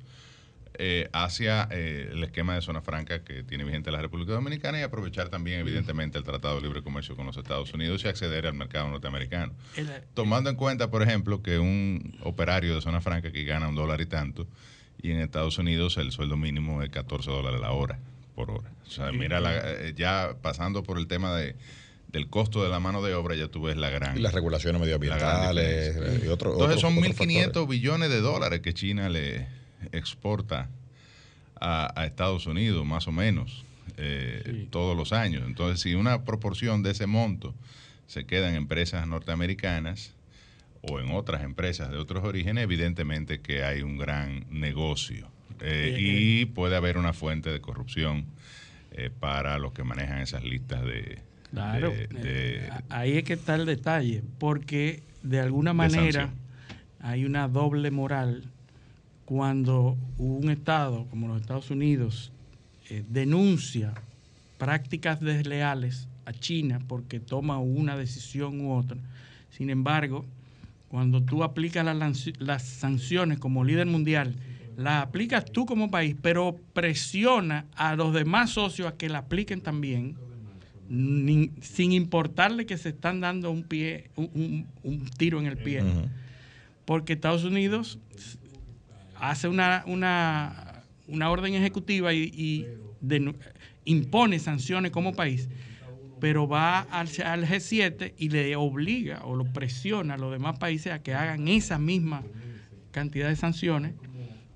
eh, hacia el esquema de zona franca que tiene vigente la República Dominicana y aprovechar también, evidentemente, el Tratado de Libre Comercio con los Estados Unidos y acceder al mercado norteamericano. Tomando en cuenta, por ejemplo, que un operario de zona franca que gana un dólar y tanto, y en Estados Unidos el sueldo mínimo es 14 dólares la hora, por hora. O sea, Sí. mira, la- eh, ya pasando por el tema de, del costo de la mano de obra, ya tú ves la gran... Y las regulaciones medioambientales diferencia. y otro- Entonces otros- son otros 1.500 billones de dólares que China le exporta a, a Estados Unidos, más o menos, eh, todos los años. Entonces, si una proporción de ese monto se queda en empresas norteamericanas o en otras empresas de otros orígenes, evidentemente que hay un gran negocio eh, y puede haber una fuente de corrupción eh, para los que manejan esas listas de... Claro, de- de- eh, ahí es que está el detalle, porque de alguna manera hay una doble moral cuando un Estado como los Estados Unidos eh, denuncia prácticas desleales a China porque toma una decisión u otra. Sin embargo, cuando tú aplicas las sanciones como líder mundial, las aplicas tú como país, pero presiona a los demás socios a que la apliquen también, sin importarle que se están dando un pie, un, tiro en el pie. Porque Estados Unidos hace una, una, una orden ejecutiva y, impone sanciones como país, pero va al, al G7 y le obliga o lo presiona a los demás países a que hagan esa misma cantidad de sanciones,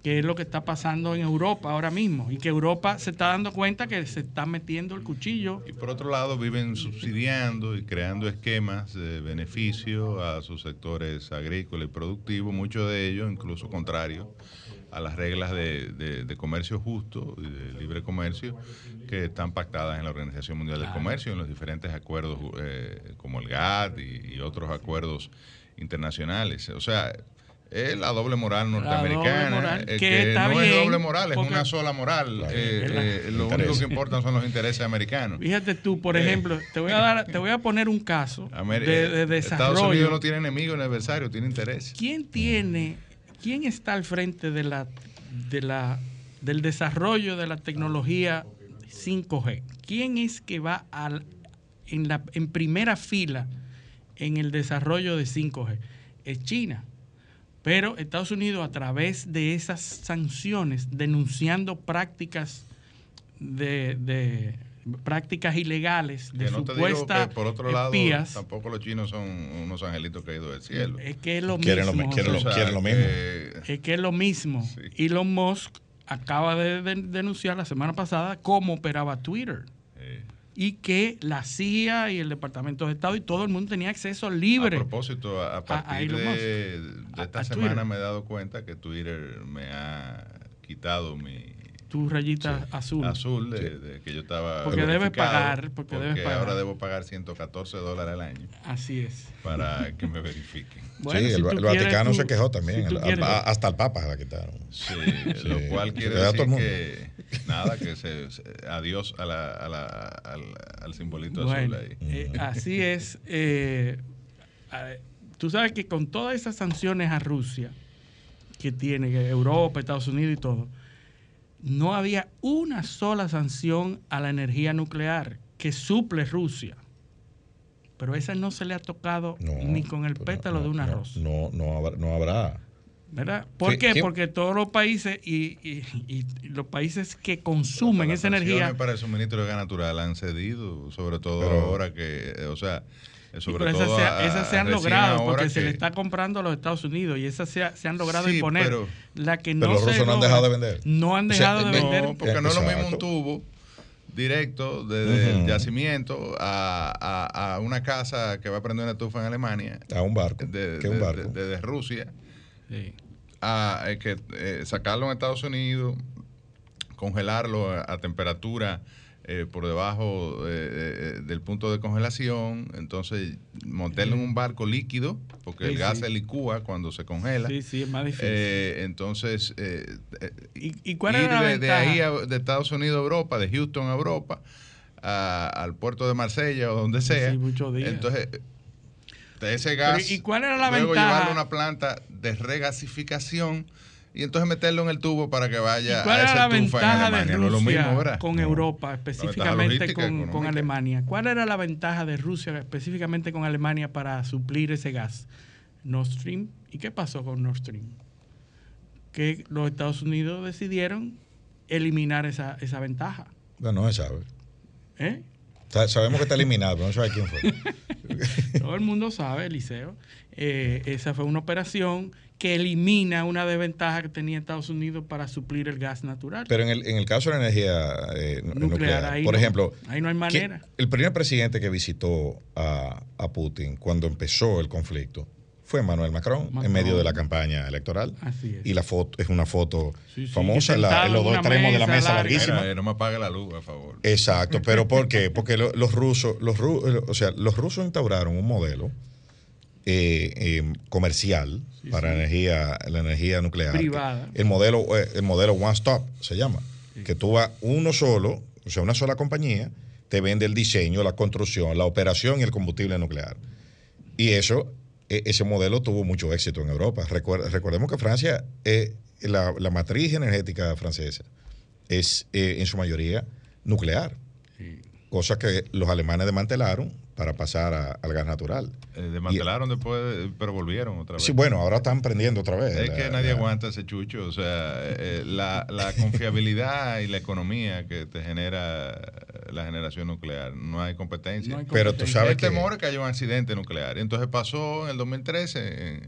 que es lo que está pasando en Europa ahora mismo, y que Europa se está dando cuenta que se está metiendo el cuchillo. Y por otro lado, viven subsidiando y creando esquemas de beneficio a sus sectores agrícolas y productivos, muchos de ellos incluso contrarios a las reglas de, de- de comercio justo y de libre comercio que están pactadas en la Organización Mundial del. Comercio, en los diferentes acuerdos eh, como el GATT y, y otros acuerdos internacionales. O sea, es la doble moral norteamericana, moral, eh, que que, está no es bien, doble moral, es porque- una sola moral. Claro. Eh, Es la- eh, lo único Interés. que importan son los intereses americanos. Fíjate tú, por Eh. ejemplo, te voy a dar, te voy a poner un caso Amer- de, de eh, desarrollo. Estados Unidos no tiene enemigo ni adversario, tiene interés. ¿Quién tiene, quién está al frente de la, de la, del desarrollo de la tecnología 5G? ¿Quién es que va al, en, la, en primera fila en el desarrollo de 5G? Es China. Pero Estados Unidos, a través de esas sanciones, denunciando prácticas de, de prácticas ilegales, de no te digo supuestas que por otro lado, espías, tampoco los chinos son unos angelitos caídos del cielo. es que es lo Quieren lo- mismo. quieren lo- o sea, quieren lo mismo. eh, es que es lo mismo. Elon Musk acaba de, de- denunciar la semana pasada cómo operaba Twitter. Y que la CIA y el Departamento de Estado y todo el mundo tenía acceso libre. A propósito, a, a partir de, esta a semana Twitter. me he dado cuenta que Twitter me ha quitado mi Tu rayita azul. azul de, de que yo estaba Porque debes pagar, porque debes pagar. ahora debo pagar 114 dólares al año Así es. para que me verifiquen. Bueno, sí, si el, Vaticano tú- se quejó también. si tú el- quieres- a- hasta el Papa se la quitaron. Sí, Sí. lo cual quiere decir el mundo. que nada, que se, se- adiós a la, a la- al, al simbolito Bueno, azul ahí. eh, así es. eh, tú sabes que con todas esas sanciones a Rusia que tiene Europa, Estados Unidos y todo, no había una sola sanción a la energía nuclear que suple Rusia. Pero esa no se le ha tocado ni con el pétalo de una rosa. No, no, habrá. No habrá. ¿Verdad? ¿Por qué? Porque todos los países y, y, los países que consumen esa energía. para el suministro de gas natural han cedido, sobre todo ahora que, o sea, sobre todo esas se, han logrado porque se le está comprando a los Estados Unidos y esas se, han logrado imponer. la que no los rusos no han dejado de vender. No han dejado de vender. porque no es lo mismo un tubo directo desde el yacimiento a, a, una casa que va a prender una estufa en Alemania. A un barco. Desde de, Rusia. A eh, que, eh, sacarlo en Estados Unidos, congelarlo a, temperatura eh, por debajo del punto de congelación, entonces montarlo en un barco líquido, porque el gas se licúa cuando se congela. Sí, sí, es más difícil. entonces, ¿Y, cuál era la de, ahí de Estados Unidos a Europa, de Houston a Europa, al puerto de Marsella o donde sea. Entonces, de ese gas. ¿Y cuál era la luego ventaja? llevarlo a una planta de regasificación y entonces meterlo en el tubo para que vaya ¿Y cuál a era la ventaja de Rusia lo mismo, con Europa, específicamente con, con, Alemania? ¿Cuál era la ventaja de Rusia específicamente con Alemania para suplir ese gas? Nord Stream. ¿Y qué pasó con Nord Stream? Que los Estados Unidos decidieron eliminar esa, esa ventaja. Bueno, no se sabe. ¿Eh? Sabemos que está eliminado, pero no sabe quién fue. Todo el mundo sabe, Eliseo. Eh, esa fue una operación que elimina una desventaja que tenía Estados Unidos para suplir el gas natural. Pero en el, en el caso de la energía eh, nuclear, por ejemplo, ahí no hay manera. El primer presidente que visitó a, a Putin cuando empezó el conflicto fue Emmanuel Macron, en medio de la campaña electoral. Así es. Y la foto es una foto famosa en, los dos extremos de la mesa larguísima. no me apague la luz, por favor. Exacto, pero ¿por qué? Porque los rusos, los, o sea, los rusos instauraron un modelo eh, eh, comercial para La, energía, la energía nuclear. Privada. El modelo, eh, el modelo One Stop se llama. Que tú vas uno solo, o sea, una sola compañía, te vende el diseño, la construcción, la operación y el combustible nuclear. Y eso ese modelo tuvo mucho éxito en Europa. recordemos que Francia, eh, la, matriz energética francesa es eh, en su mayoría nuclear, cosa que los alemanes desmantelaron para pasar al gas natural. Eh, desmantelaron después, pero volvieron otra vez. Sí, bueno, ahora están prendiendo otra vez. Es que nadie aguanta ese chucho. O sea, eh, la, confiabilidad y la economía que te genera la generación nuclear. No hay competencia. Pero tú sabes el temor que haya un accidente nuclear. Entonces pasó en el 2013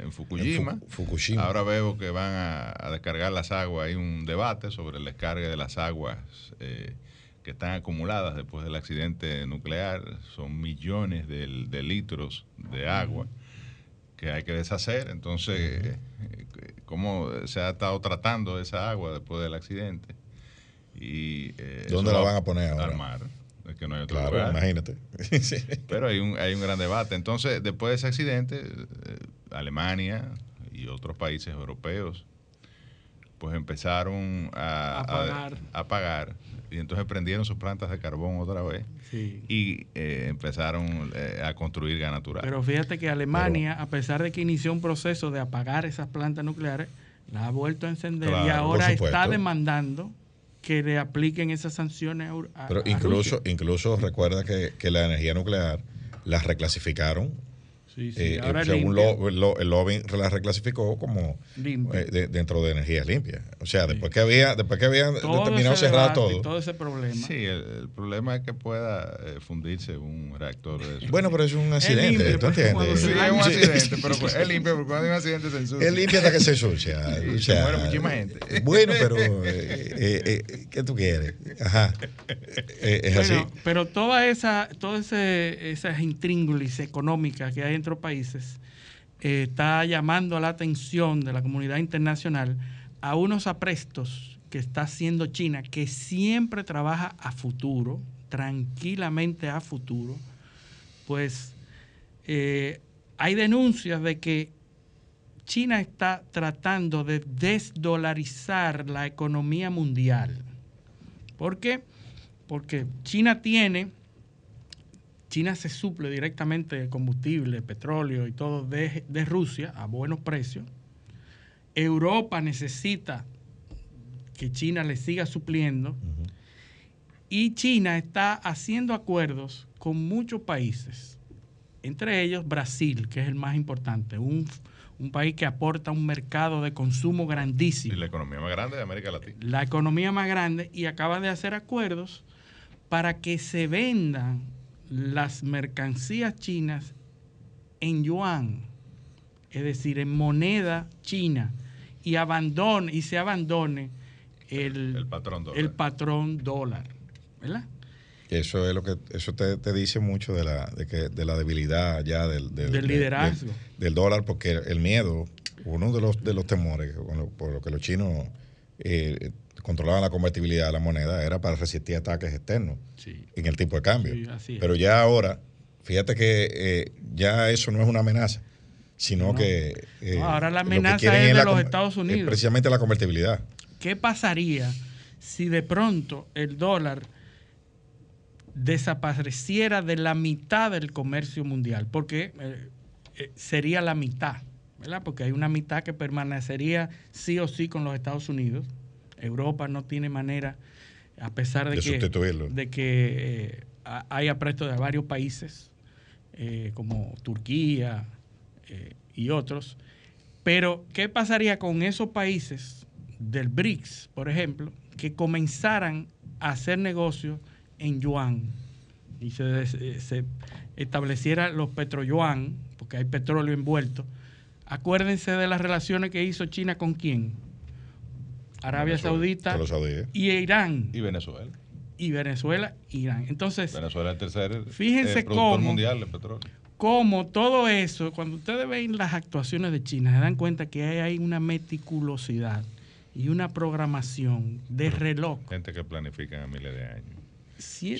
en, Fukushima. Fukushima. Ahora veo que van a, descargar las aguas. Hay un debate sobre el descargue de las aguas. Eh, que están acumuladas después del accidente nuclear, son millones de, litros de agua que hay que deshacer. Entonces, ¿cómo se ha estado tratando esa agua después del accidente? Y, eh, ¿Dónde la van a poner ahora? Al mar. Es que no hay otro claro, imagínate. Pero hay un, hay un gran debate. Entonces, después de ese accidente, eh, Alemania y otros países europeos pues empezaron a, a, pagar. Y entonces prendieron sus plantas de carbón otra vez y eh, empezaron eh, a construir gas natural. Pero fíjate que Alemania, a pesar de que inició un proceso de apagar esas plantas nucleares, las ha vuelto a encender y ahora está demandando que le apliquen esas sanciones a, Pero incluso, incluso recuerda que, que la energía nuclear las reclasificaron Sí, sí. Eh, Ahora según lo, lo, el lobby la reclasificó como eh, dentro de energía limpia. O sea, después que había, después que habían determinado cerrar todo. todo ese problema. Sí, el, problema es que pueda eh, fundirse un reactor de eso. Bueno, pero es un accidente, ¿tú entiendes? Sí, es un accidente, pero pues, es limpio porque cuando hay un accidente se ensucia. Es limpio hasta que se ensucia. o sea, se muere muchísima gente. Bueno, pero ¿qué tú quieres? Ajá. es así. Pero toda esa, todas esas intríngulis económicas que hay en países, eh, está llamando la atención de la comunidad internacional a unos aprestos que está haciendo China, que siempre trabaja a futuro, tranquilamente a futuro, pues eh, hay denuncias de que China está tratando de desdolarizar la economía mundial. ¿Por qué? Porque China tiene China se suple directamente de combustible, petróleo y todo de, Rusia a buenos precios. Europa necesita que China le siga supliendo. Y China está haciendo acuerdos con muchos países, entre ellos Brasil, que es el más importante, un, un país que aporta un mercado de consumo grandísimo. Y la economía más grande de América Latina. La economía más grande y acaba de hacer acuerdos para que se vendan las mercancías chinas en yuan, es decir, en moneda china, y abandone y se abandone el, patrón dólar. El patrón dólar ¿verdad? Eso es lo que eso te, dice mucho de la de, que, de la debilidad ya del, del, liderazgo del, dólar porque el miedo uno de los de los temores por lo que los chinos eh, controlaban la convertibilidad de la moneda era para resistir ataques externos en el tipo de cambio. Pero ya ahora fíjate que eh, ya eso no es una amenaza sino que eh, ahora la amenaza es de los Estados Unidos. precisamente la convertibilidad. Qué pasaría si de pronto el dólar desapareciera de la mitad del comercio mundial, porque eh, sería la mitad, ¿verdad? Porque hay una mitad que permanecería sí o sí con los Estados Unidos. Europa no tiene manera, a pesar de, que, de que eh, hay apresto de varios países, como Turquía y otros. Pero, ¿qué pasaría con esos países del BRICS, por ejemplo, que comenzaran a hacer negocios en yuan y se, se estableciera los petroyuan, porque hay petróleo envuelto, acuérdense de las relaciones que hizo China con quién. Arabia Saudita y Irán. Y Venezuela. Y Venezuela, Irán. Entonces, Venezuela es el tercer fíjense cómo, mundial de petróleo. Cómo todo eso, cuando ustedes ven las actuaciones de China, se dan cuenta que hay una meticulosidad y una programación de reloj. Gente que planifica a miles de años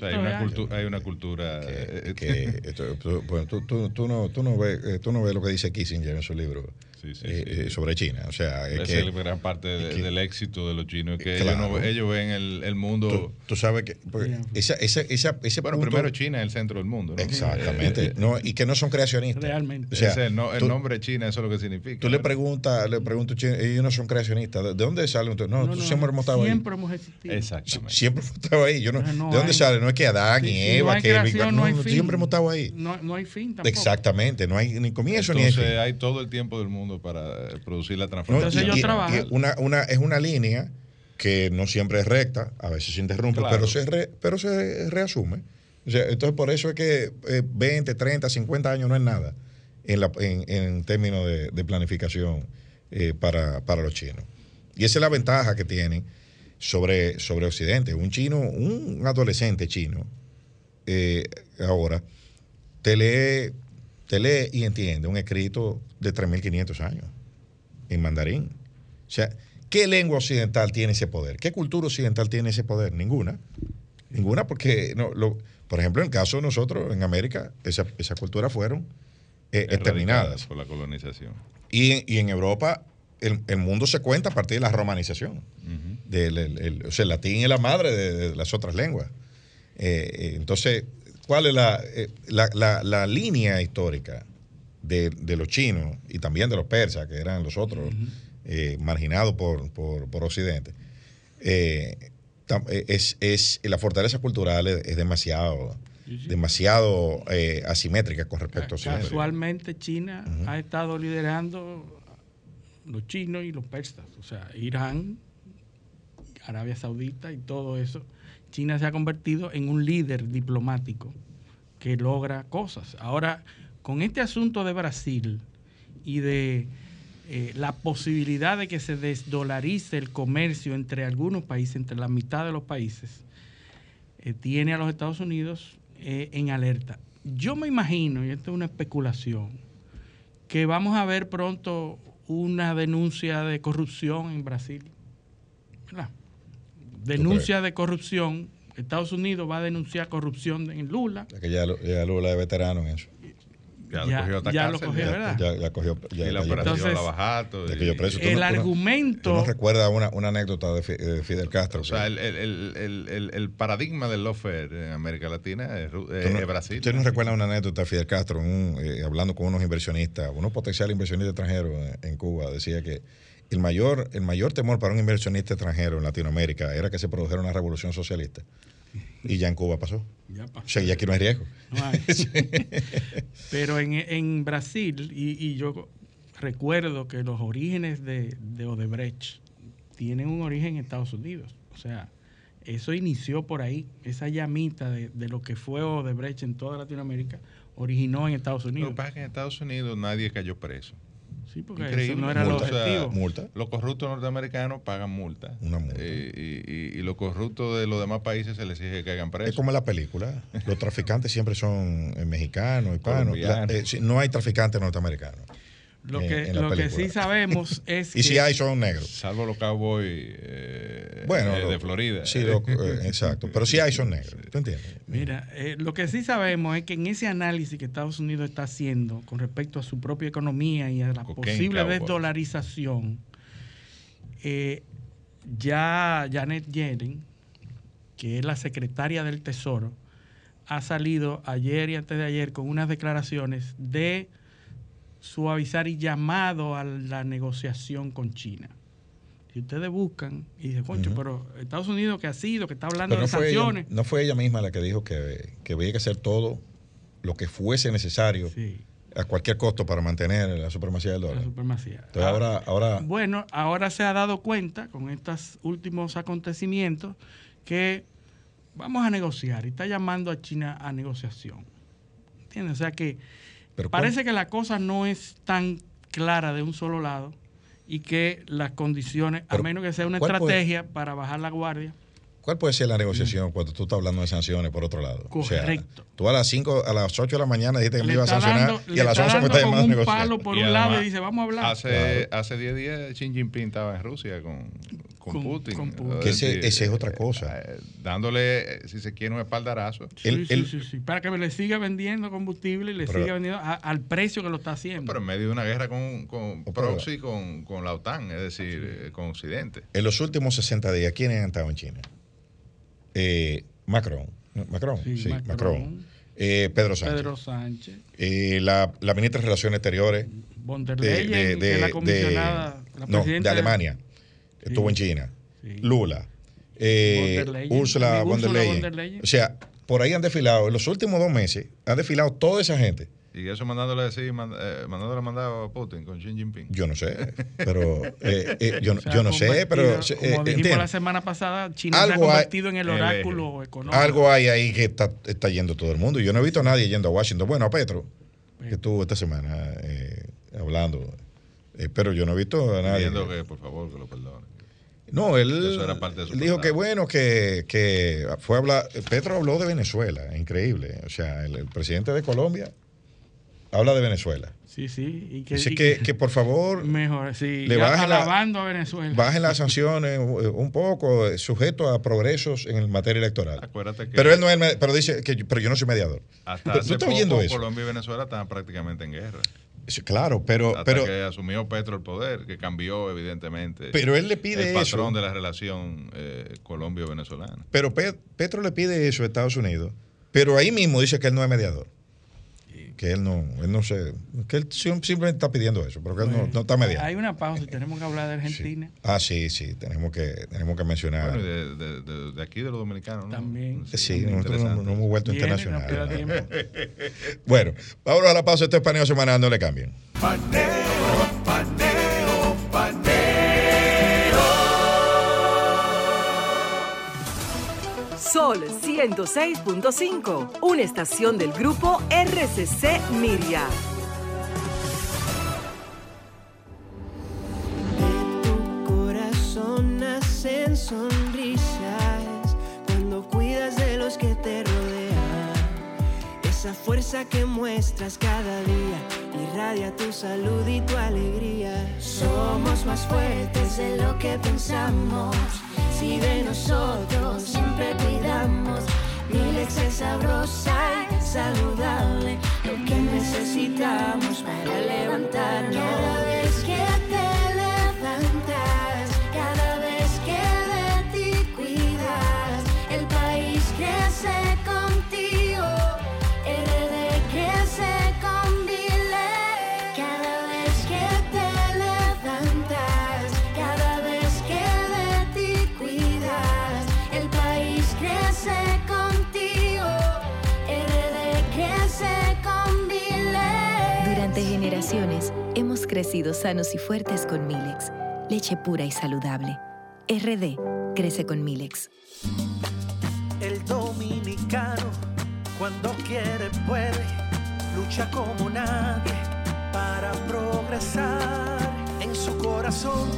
hay, una cultura, hay una cultura que, tú, no, tú, no ves, eh, tú no ves lo que dice Kissinger en su libro eh, eh, sobre China. O sea, es que, gran parte del éxito de los chinos, que ellos, ven el, mundo. Tú, sabes que esa, esa, esa, ese bueno, primero China es el centro del mundo. Exactamente. no, y que no son creacionistas. Realmente. O sea, el, nombre China, eso es lo que significa. Tú le preguntas, le preguntas, ellos no son creacionistas. ¿De dónde salen? No, no, siempre hemos estado ahí. Siempre hemos existido. Exactamente. Siempre hemos estado ahí. Yo no, ¿De dónde sale? No es que Adán y Eva, que siempre hemos estado ahí. No, hay fin tampoco. Exactamente. No hay ni comienzo ni fin. hay todo el tiempo del mundo para producir la transformación. una, una, es una línea que no siempre es recta, a veces se interrumpe, pero, se pero se reasume. entonces, por eso es que 20, 30, 50 años no es nada en, la, en, términos de, planificación eh, para, los chinos. Y esa es la ventaja que tienen sobre, sobre Occidente. Un chino, un adolescente chino, eh, ahora, te lee, te lee y entiende un escrito de 3.500 años en mandarín. O sea, ¿qué lengua occidental tiene ese poder? ¿Qué cultura occidental tiene ese poder? Ninguna. Ninguna porque, no, lo, por ejemplo, en el caso de nosotros, en América, esas esa culturas fueron eh, exterminadas. Por la colonización. Y, en Europa, el, mundo se cuenta a partir de la romanización. o sea, el latín es la madre de, las otras lenguas. Eh, eh, entonces, ¿cuál es la, la, la línea histórica? de, los chinos y también de los persas, que eran los otros eh, marginados por, por, Occidente, eh, eh, es, es, la fortaleza cultural es, demasiado, demasiado asimétrica con respecto a Occidente. Casualmente China ha estado liderando los chinos y los persas, o sea, Irán, Arabia Saudita y todo eso. China se ha convertido en un líder diplomático que logra cosas. Ahora, con este asunto de Brasil y de eh, la posibilidad de que se desdolarice el comercio entre algunos países, entre la mitad de los países, eh, tiene a los Estados Unidos eh, en alerta. Yo me imagino, y esto es una especulación, que vamos a ver pronto una denuncia de corrupción en Brasil. Denuncia de corrupción. Estados Unidos va a denunciar corrupción en Lula. que ya, ya Lula es veterano en eso. Ya, lo cogió ya lo cogió, ¿verdad? Ya, ya cogió. Ya, y la operación la bajato. el argumento. Tú no recuerdas una, una anécdota de Fidel Castro. O sea, el, el, el, el, paradigma del lawfare en América Latina es, es Brasil. ¿Usted no recuerda una anécdota de Fidel Castro un, eh, hablando con unos inversionistas, unos potenciales inversionistas extranjeros en, Cuba? Decía que el mayor, el mayor temor para un inversionista extranjero en Latinoamérica era que se produjera una revolución socialista. Y ya en Cuba pasó. Ya pasó. O sea, ya aquí no hay riesgo. No hay. Pero en, en Brasil, y, y yo recuerdo que los orígenes de, de Odebrecht tienen un origen en Estados Unidos. O sea, eso inició por ahí. Esa llamita de, de lo que fue Odebrecht en toda Latinoamérica originó en Estados Lo Unidos. que pasa es que en Estados Unidos nadie cayó preso. Sí, porque Increíble. eso no era el Multa. O sea, objetivo. Multa. Los corruptos norteamericanos pagan multa. Una multa. Eh, y, y- y los corruptos de los demás países se les exige que hagan presos. Es como en la película. Los traficantes siempre son eh, mexicanos, hispanos. La- eh, no hay traficantes norteamericanos. Lo en- que, en la lo que sí sabemos es Y si hay, son negros. Salvo los cowboys eh, Bueno, eh, de lo- Florida. Sí, lo- eh, exacto. Pero si hay, son negros. ¿Tú entiendes? Mira, eh, lo que sí sabemos es que en ese análisis que Estados Unidos está haciendo con respecto a su propia economía y a la Cocaine posible desdolarización, eh, ya Janet Yellen, que es la secretaria del Tesoro, ha salido ayer y antes de ayer con unas declaraciones de suavizar y llamado a la negociación con China. Si ustedes buscan y dicen, concho, pero Estados Unidos que ha sido, que está hablando Pero no de fue, ella, sanciones. no fue ella misma la que dijo que, que había que hacer todo lo que fuese necesario a cualquier costo para mantener la supremacía del dólar. La supremacía. Entonces Ah, ahora, ahora Bueno, ahora se ha dado cuenta con estos últimos acontecimientos que vamos a negociar y está llamando a China a negociación. ¿Entiendes? O sea que Pero parece que la cosa no es tan clara de un solo lado y que las condiciones, a menos que sea una ¿cuál puede- estrategia para bajar la guardia, ¿cuál puede ser la negociación cuando tú estás hablando de sanciones por otro lado? O sea, Correcto. tú a las 5, a las 8 de la mañana dijiste que me iba a sancionar dando- y a las está 11 me dando está con llamando a un negociar. palo por Y un lado y dice, vamos a hablar. Hace, Claro. hace 10 días Xi Jinping estaba en Rusia con, con, Con- Putin. con Putin. Que ese- esa es otra cosa. eh, dándole, eh, si se quiere, un espaldarazo. Sí, El- sí, el- sí, sí, para que le siga vendiendo combustible y le Pero- siga vendiendo a- al precio que lo está haciendo. Pero en medio de una guerra con, con pero- proxy con, con la OTAN, es decir, eh, con Occidente. En los últimos 60 días, ¿quiénes han estado en China? Eh, Macron. Macron, sí, Sí, Macron. Macron. Eh, Pedro Sánchez. Pedro Sánchez, Eh, la, la ministra de Relaciones Exteriores von der de, Leyen, de- que es la de- comisionada, la no, de presidenta Estuvo en China. Lula. eh, Von der Leyen. Úrsula Mi von der Leyen. O sea, por ahí han desfilado, en los últimos dos meses, han desfilado toda esa gente. Y eso mandándole a decir, mand- eh, mandándole mandado a Putin con Xi Jinping. Yo no sé, pero eh, eh, yo, O sea, yo no sé, pero convertido, eh, como dijimos entiendo. la semana pasada, China se ha Algo hay- convertido en el oráculo económico. Algo hay ahí que está, está yendo todo el mundo. Yo no he visto a nadie yendo a Washington. Bueno, a Petro, que estuvo esta semana eh, hablando. Eh, pero yo no he visto a nadie. Pidiendo que, por favor, que lo perdone. No, él, Eso era parte de su él dijo que bueno, que, que fue a hablar. Petro habló de Venezuela, increíble. O sea, el, el presidente de Colombia habla de Venezuela. Sí, sí. Y que, Dice y que, que por favor mejor, sí, le bajen la- alabando a Venezuela. bajen las sanciones eh, un poco, eh, sujeto a progresos en materia electoral. Acuérdate que Pero él no es, pero dice que yo- pero yo no soy mediador. hasta ¿Tú estás poco oyendo eso? Colombia y Venezuela estaban prácticamente en guerra. Claro, pero, Hasta pero que asumió Petro el poder, que cambió evidentemente Pero él le pide el patrón eso. de la relación eh, Colombia-Venezolana. Pero Pe- Petro le pide eso a Estados Unidos, pero ahí mismo dice que él no es mediador. Que él no, él no se, que él sim- simplemente está pidiendo eso, pero que él no, no está mediando. Hay una pausa y tenemos que hablar de Argentina. Ah, sí, sí, tenemos que, tenemos que mencionar. Bueno, y de, de- de- de aquí de los dominicanos, ¿no? También. Sí, nosotros no, hemos vuelto internacionales. bueno, vámonos a la pausa. Esto es paneo semanal, no le cambien. Sol 106.5, una estación del grupo RCC Miria. corazón nacen sonrisas cuando cuidas de los que te rodean. Esa fuerza que muestras cada día irradia tu salud y tu alegría. Somos más fuertes de lo que pensamos. Si de nosotros siempre cuidamos, Milex es sabrosa y saludable. Lo que necesitamos para levantarnos. Crecido sanos y fuertes con Milex, leche pura y saludable. RD crece con Milex. El dominicano, cuando quiere, puede, lucha como nadie para progresar. En su corazón,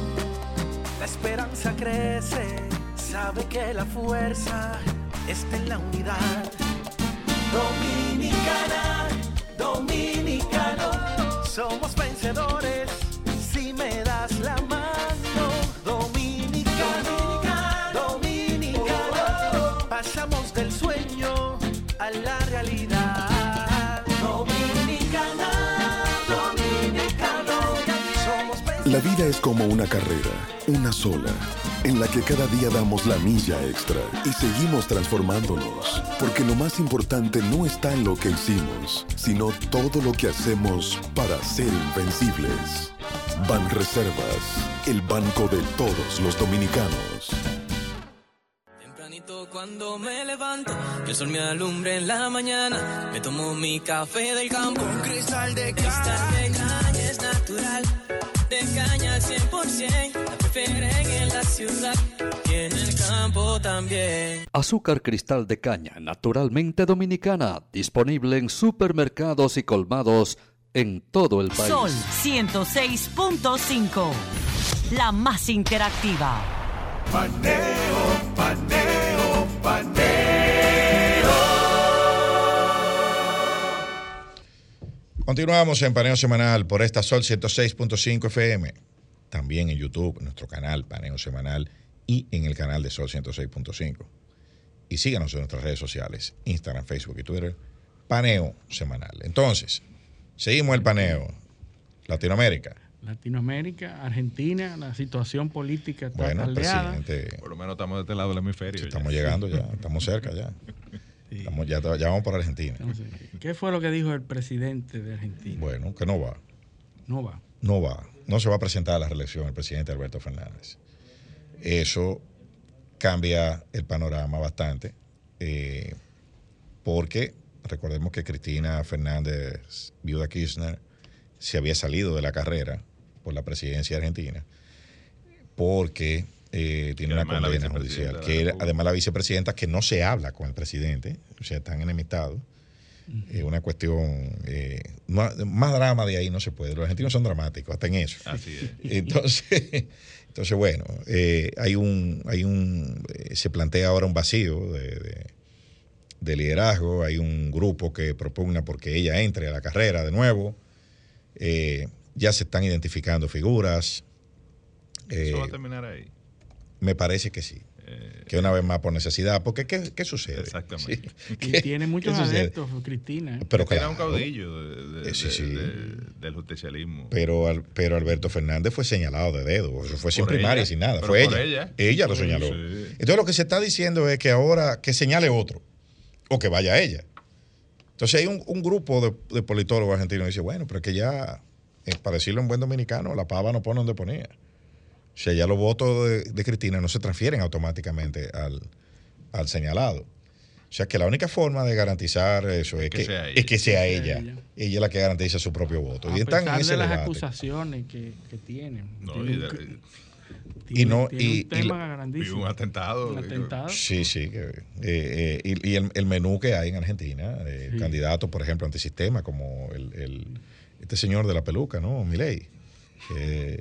la esperanza crece, sabe que la fuerza está en la unidad. Dominicana, dominicano, somos vencedores si me das la mano. La vida es como una carrera, una sola, en la que cada día damos la milla extra y seguimos transformándonos, porque lo más importante no está en lo que hicimos, sino todo lo que hacemos para ser invencibles. Ban Reservas, el banco de todos los dominicanos. Tempranito cuando me levanto, el sol me alumbre en la mañana. Me tomo mi café del campo. Un cristal de caña es natural. Al 100%. La prefieren en la ciudad y en el campo también. Azúcar cristal de caña, naturalmente dominicana, disponible en supermercados y colmados en todo el país. Sol 106.5. La más interactiva. Paneo, paneo, paneo. Continuamos en Paneo Semanal por esta Sol 106.5 FM. También en YouTube, nuestro canal Paneo Semanal y en el canal de Sol 106.5. Y síganos en nuestras redes sociales, Instagram, Facebook y Twitter, Paneo Semanal. Entonces, seguimos el paneo. Latinoamérica. Latinoamérica, Argentina, la situación política está Bueno, presidente. Por lo menos estamos de este lado del hemisferio. Estamos llegando ya, estamos cerca ya. Estamos, ya, ya vamos por Argentina. Entonces, ¿Qué fue lo que dijo el presidente de Argentina? Bueno, que no va. No va. no va, no se va a presentar a la reelección el presidente Alberto Fernández. Eso cambia el panorama bastante, eh, porque recordemos que Cristina Fernández, viuda Kirchner, se había salido de la carrera por la presidencia argentina, porque eh, tiene una condena judicial, que era además la vicepresidenta que no se habla con el presidente, o sea, están enemistados. Es una cuestión, eh, más, más drama de ahí no se puede. Los argentinos son dramáticos, hasta en eso. Así es. Entonces, entonces bueno, eh, hay un, hay un, eh, se plantea ahora un vacío de, de- de liderazgo. Hay un grupo que propugna porque ella entre a la carrera de nuevo. Eh, ya se están identificando figuras. Eh, Eso va a terminar ahí. me parece que sí. Que una vez más por necesidad. Porque, ¿qué, qué sucede? Exactamente. Y tiene muchos adeptos, Cristina. ¿eh? Pero Era claro. un caudillo de- de- Eh, sí, de- sí. de- del justicialismo. Pero, al- pero Alberto Fernández fue señalado de dedo. Eso fue sin Por primaria, ella, sin nada. pero Fue ella. ella. lo Sí, señaló. sí. Entonces lo que se está diciendo es que ahora que señale otro o que vaya ella. Entonces hay un, un grupo de, de politólogos argentinos que dice, bueno, pero es que ya, eh, para decirlo en buen dominicano, la pava no pone donde ponía. O sea, ya los votos de, de Cristina no se transfieren automáticamente al, al señalado. O sea, que la única forma de garantizar eso es, que que, sea ella. es que sea Que sea ella. ella. Ella es la que garantiza su propio voto. A y están en pesar ese de las debate. acusaciones que, que tienen. No, Tiene y cr- y tiene- no tiene y, un tema y- grandísimo. Y un atentado. Un atentado. sí sí que, eh, eh, y, y el, el menú que hay en Argentina eh, Sí. candidatos por ejemplo antisistema como el, el- este señor de la peluca no Milei que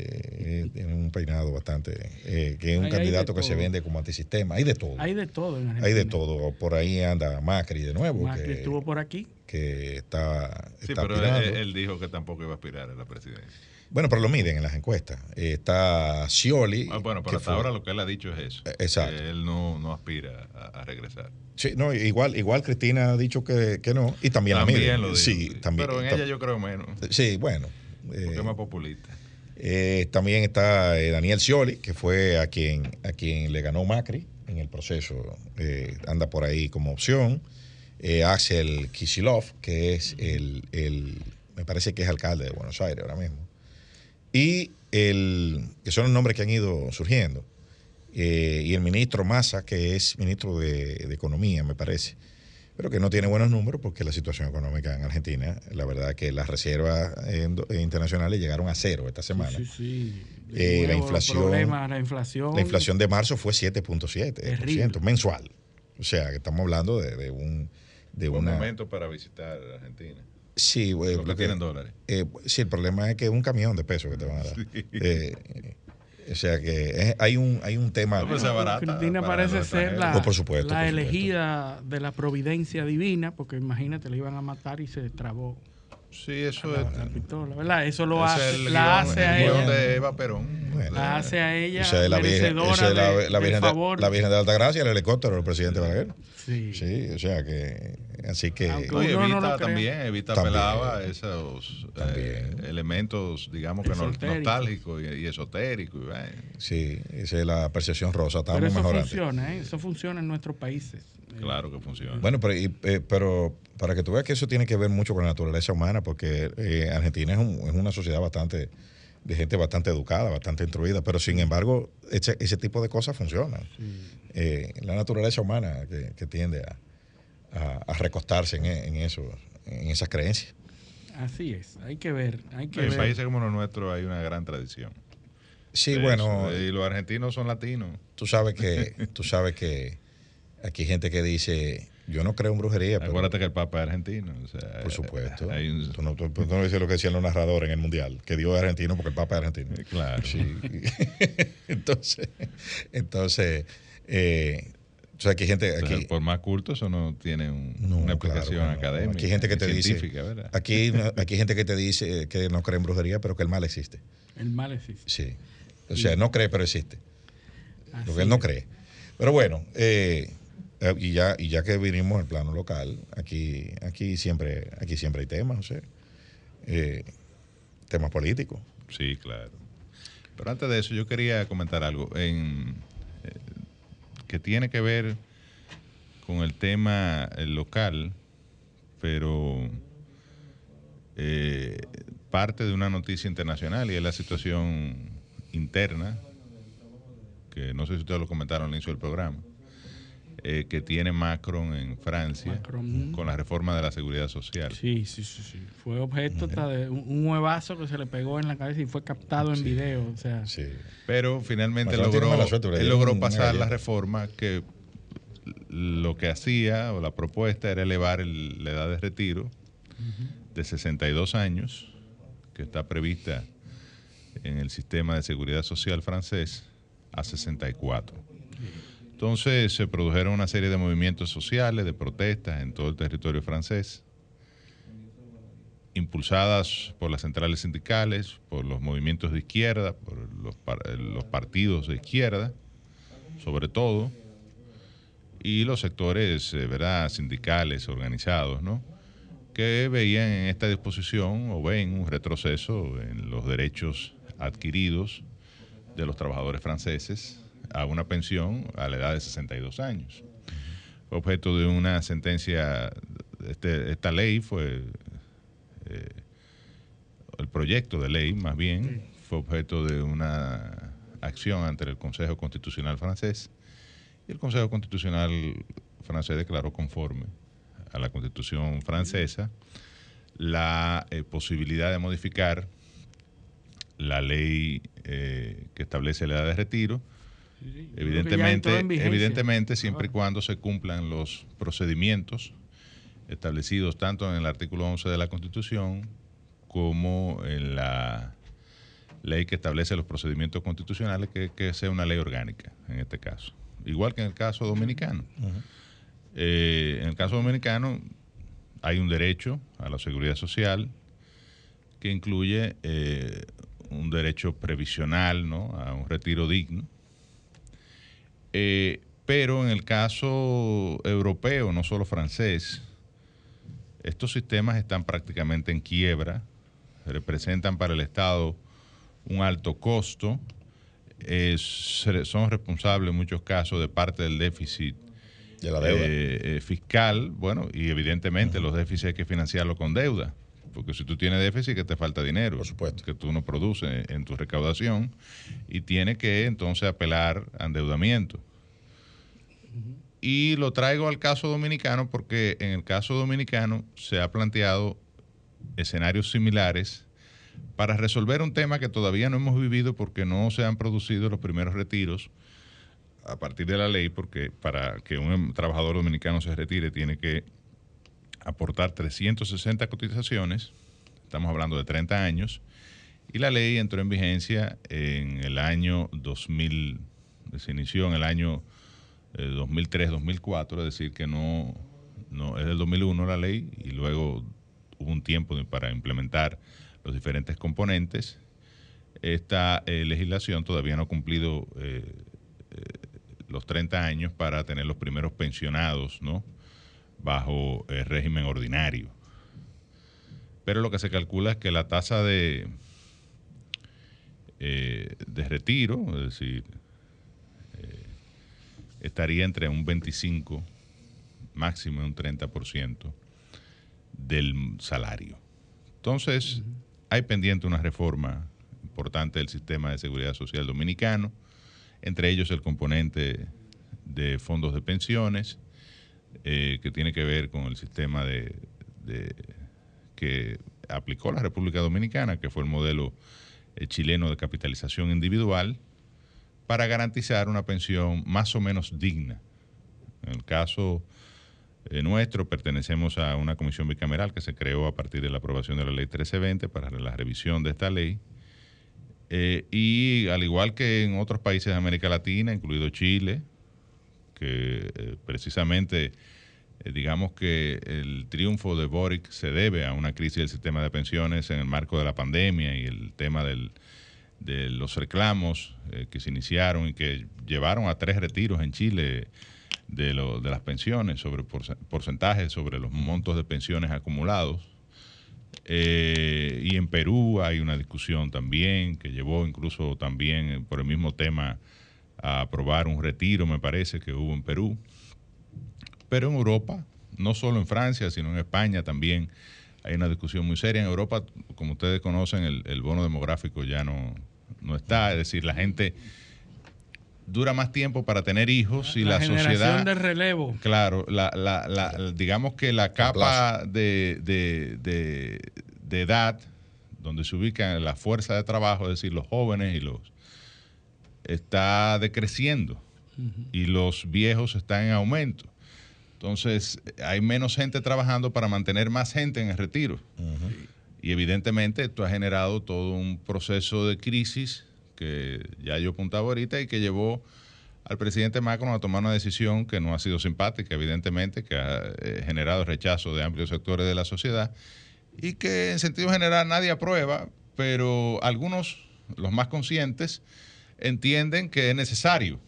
eh, tiene un peinado bastante eh, que es un Hay- hay de candidato que se vende como antisistema hay de todo Hay de todo en Argentina. hay de todo por ahí anda Macri de nuevo Macri que, estuvo por aquí. que está, Sí, está pero él, él dijo que tampoco iba a aspirar a la presidencia. bueno pero lo miden en las encuestas Eh, está Scioli Ah, bueno, pero hasta fue- ahora lo que él ha dicho es eso. Eh, exacto. Que él no, no aspira a, a regresar. Sí, no, igual, igual Cristina ha dicho que, que no, y también, la También miden. lo dijo, sí, sí. también. Pero en ella yo creo menos. Sí, bueno. Porque eh, es más populista. Eh, también está eh, Daniel Scioli, que fue a quien, a quien le ganó Macri en el proceso. eh, anda por ahí como opción. Axel Kisilov, que es el, el- me parece que es alcalde de Buenos Aires ahora mismo. Y el, que son los nombres que han ido surgiendo. y el ministro Massa, que es ministro de Economía, me parece, pero que no tiene buenos números porque la situación económica en Argentina, la verdad que las reservas eh, internacionales llegaron a cero esta semana. Sí, sí. Eh, la Nuevo, los inflación, problemas, la inflación. la inflación de marzo fue 7.7% mensual. O sea, que estamos hablando de, de un de Buen una momento para visitar Argentina. Sí, güey, Lo que tienen dólares. eh, sí, el problema es que es un camión de pesos que te van a dar. Sí. Eh, o sea que es- hay un hay un tema. Pues, barata para parece ser la, Oh, por supuesto, la por supuesto. elegida de la providencia divina, porque imagínate, le iban a matar y se trabó. Sí, eso la, es. la pistola, ¿verdad? Eso lo hace, el la guión- hace el a ella. de Eva Perón. La hace a ella Esa es la Virgen, esa es la, de- la Virgen de, favor. la Virgen de Alta Gracia, el helicóptero del presidente Balaguer. Sí. o sea que. Así que. No, Evita también, Evita También. apelaba a esos eh, elementos, digamos que no- nostálgicos y, y esotéricos. Sí, esa es la percepción rosa. Pero Estamos eso mejorando. funciona, ¿eh? Eso funciona en nuestros países. Claro que funciona. Bueno, pero, y, eh, pero para que tú veas que eso tiene que ver mucho con la naturaleza humana, porque eh, Argentina es, un- es una sociedad bastante de gente bastante educada, bastante instruida, pero sin embargo ese, ese tipo de cosas funcionan. Eh, la naturaleza humana que, que tiende a, a- a recostarse en, en eso, en esas creencias. Así es, hay que ver, hay que En ver. países como los nuestros hay una gran tradición. Sí, de bueno. eso. Y los argentinos son latinos. Tú sabes que, tú sabes que aquí hay gente que dice, yo no creo en brujería. pero- Acuérdate que el Papa es argentino. o sea, Por supuesto. hay un- Tú no, tú- tú no dices lo que decían los narradores en el Mundial, que Dios es argentino porque el Papa es argentino. Claro. Sí. entonces, entonces eh, o sea, aquí hay gente... Entonces, Aquí, por más culto, eso no tiene un- No, una claro explicación que no. académica. Aquí hay gente que te dice... ¿verdad? Aquí, aquí hay gente que te dice que no cree en brujería, pero que el mal existe. El mal existe. Sí. O sea, no cree, pero existe. Así Porque él no cree. Pero bueno, eh, eh, y ya y ya que vinimos al plano local, aquí aquí siempre aquí siempre hay temas, o sea, eh, temas políticos. Sí, claro. Pero antes de eso, yo quería comentar algo en, eh, que tiene que ver con el tema eh, local, pero eh, parte de una noticia internacional y es la situación interna, que no sé si ustedes lo comentaron al inicio del programa, eh, que tiene Macron en Francia Macron. con la reforma de la seguridad social. Sí, sí, sí, sí. Fue objeto de un, huevazo que se le pegó en la cabeza y fue captado en video. O sea, Pero finalmente Macron logró, suerte, él logró pasar la reforma que lo que hacía o la propuesta era elevar el- la edad de retiro de 62 años, que está prevista en el sistema de seguridad social francés, a 64. Entonces se produjeron una serie de movimientos sociales, de protestas en todo el territorio francés, impulsadas por las centrales sindicales, por los movimientos de izquierda, por los, los partidos de izquierda, sobre todo, y los sectores eh, ¿verdad? sindicales organizados, ¿no? que veían en esta disposición o ven un retroceso en los derechos adquiridos de los trabajadores franceses a una pensión a la edad de 62 años. Objeto de una sentencia, este- esta ley fue, eh, el proyecto de ley más bien, fue objeto de una acción ante el Consejo Constitucional francés y el Consejo Constitucional francés declaró conforme a la Constitución francesa la eh, posibilidad de modificar la ley eh, que establece la edad de retiro. Evidentemente, evidentemente, siempre y cuando se cumplan los procedimientos establecidos tanto en el artículo 11 de la Constitución como en la ley que establece los procedimientos constitucionales, que, que sea una ley orgánica en este caso. Igual que en el caso dominicano. Eh, en el caso dominicano hay un derecho a la seguridad social que incluye eh, un derecho previsional ¿no? a un retiro digno. Eh, pero en el caso europeo, no solo francés, estos sistemas están prácticamente en quiebra, representan para el Estado un alto costo, son responsables en muchos casos de parte del déficit De la deuda. eh, eh, fiscal, bueno, y evidentemente los déficits hay que financiarlo con deuda. Porque si tú tienes déficit, que te falta dinero. Por supuesto. Que tú no produces en tu recaudación y tiene que entonces apelar a endeudamiento. Y lo traigo al caso dominicano porque en el caso dominicano se ha planteado escenarios similares para resolver un tema que todavía no hemos vivido porque no se han producido los primeros retiros a partir de la ley, porque para que un trabajador dominicano se retire tiene que aportar 360 cotizaciones, estamos hablando de 30 años, y la ley entró en vigencia en el año 2000, se inició en el año 2003-2004, eh, es decir, que no, no es del 2001 la ley y luego hubo un tiempo para implementar los diferentes componentes. Esta eh, legislación todavía no ha cumplido eh, los 30 años para tener los primeros pensionados, ¿no? Bajo el régimen ordinario. Pero lo que se calcula es que la tasa de, de retiro, es decir, estaría entre un 25, máximo un 30% del salario. Entonces, hay pendiente una reforma importante del sistema de seguridad social dominicano, entre ellos el componente de fondos de pensiones, eh, que tiene que ver con el sistema de, que aplicó la República Dominicana, que fue el modelo eh, chileno de capitalización individual, para garantizar una pensión más o menos digna. En el caso eh, nuestro, pertenecemos a una comisión bicameral que se creó a partir de la aprobación de la ley 1320 para la revisión de esta ley. Eh, y al igual que en otros países de América Latina, incluido Chile, que eh, precisamente digamos que el triunfo de Boric se debe a una crisis del sistema de pensiones en el marco de la pandemia y el tema del, de los reclamos eh, que se iniciaron y que llevaron a tres retiros en Chile de, lo, de las pensiones, sobre porcentajes sobre los montos de pensiones acumulados. Eh, y en Perú hay una discusión también que llevó incluso también eh, por el mismo tema a aprobar un retiro, me parece que hubo en Perú. Pero en Europa, no solo en Francia, sino en España también hay una discusión muy seria. En Europa, como ustedes conocen, el bono demográfico ya no, no está. Es decir, la gente dura más tiempo para tener hijos y la, sociedad de relevo claro la, la, la, digamos que la capa de, de, de, edad donde se ubica la fuerza de trabajo es decir los jóvenes y los está decreciendo y los viejos están en aumento. Entonces hay menos gente trabajando para mantener más gente en el retiro. Y evidentemente esto ha generado todo un proceso de crisis que ya yo apuntaba ahorita y que llevó al presidente Macron a tomar una decisión que no ha sido simpática, evidentemente, que ha eh, generado rechazo de amplios sectores de la sociedad y que en sentido general nadie aprueba, pero algunos, los más conscientes, entienden que es necesario.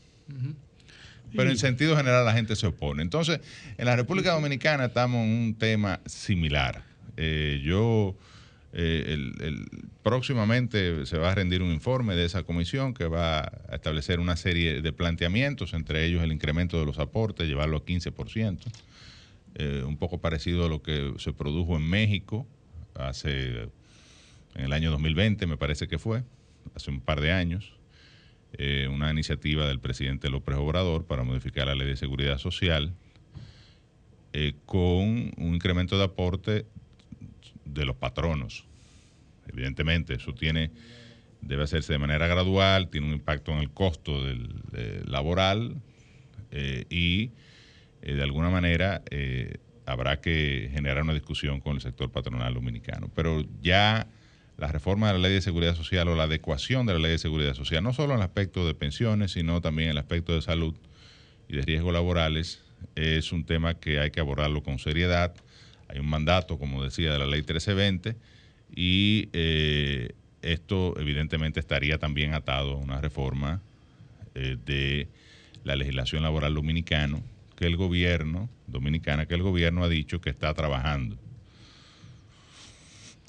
Pero en sentido general la gente se opone. Entonces, en la República Dominicana estamos en un tema similar. Eh, yo eh, el, próximamente se va a rendir un informe de esa comisión que va a establecer una serie de planteamientos, entre ellos el incremento de los aportes, llevarlo a 15%, eh, un poco parecido a lo que se produjo en México hace, en el año 2020 me parece que fue, hace un par de años, eh, una iniciativa del presidente López Obrador para modificar la ley de seguridad social con un incremento de aporte de los patronos. Evidentemente, eso tiene debe hacerse de manera gradual, tiene un impacto en el costo del, laboral eh, y eh, de alguna manera eh, habrá que generar una discusión con el sector patronal dominicano. Pero ya la reforma de la ley de seguridad social o la adecuación de la ley de seguridad social, no solo en el aspecto de pensiones, sino también en el aspecto de salud y de riesgos laborales, es un tema que hay que abordarlo con seriedad hay un mandato, como decía, de la ley 1320 y eh, esto evidentemente estaría también atado a una reforma eh, de la legislación laboral dominicano que el gobierno dominicana que el gobierno ha dicho que está trabajando.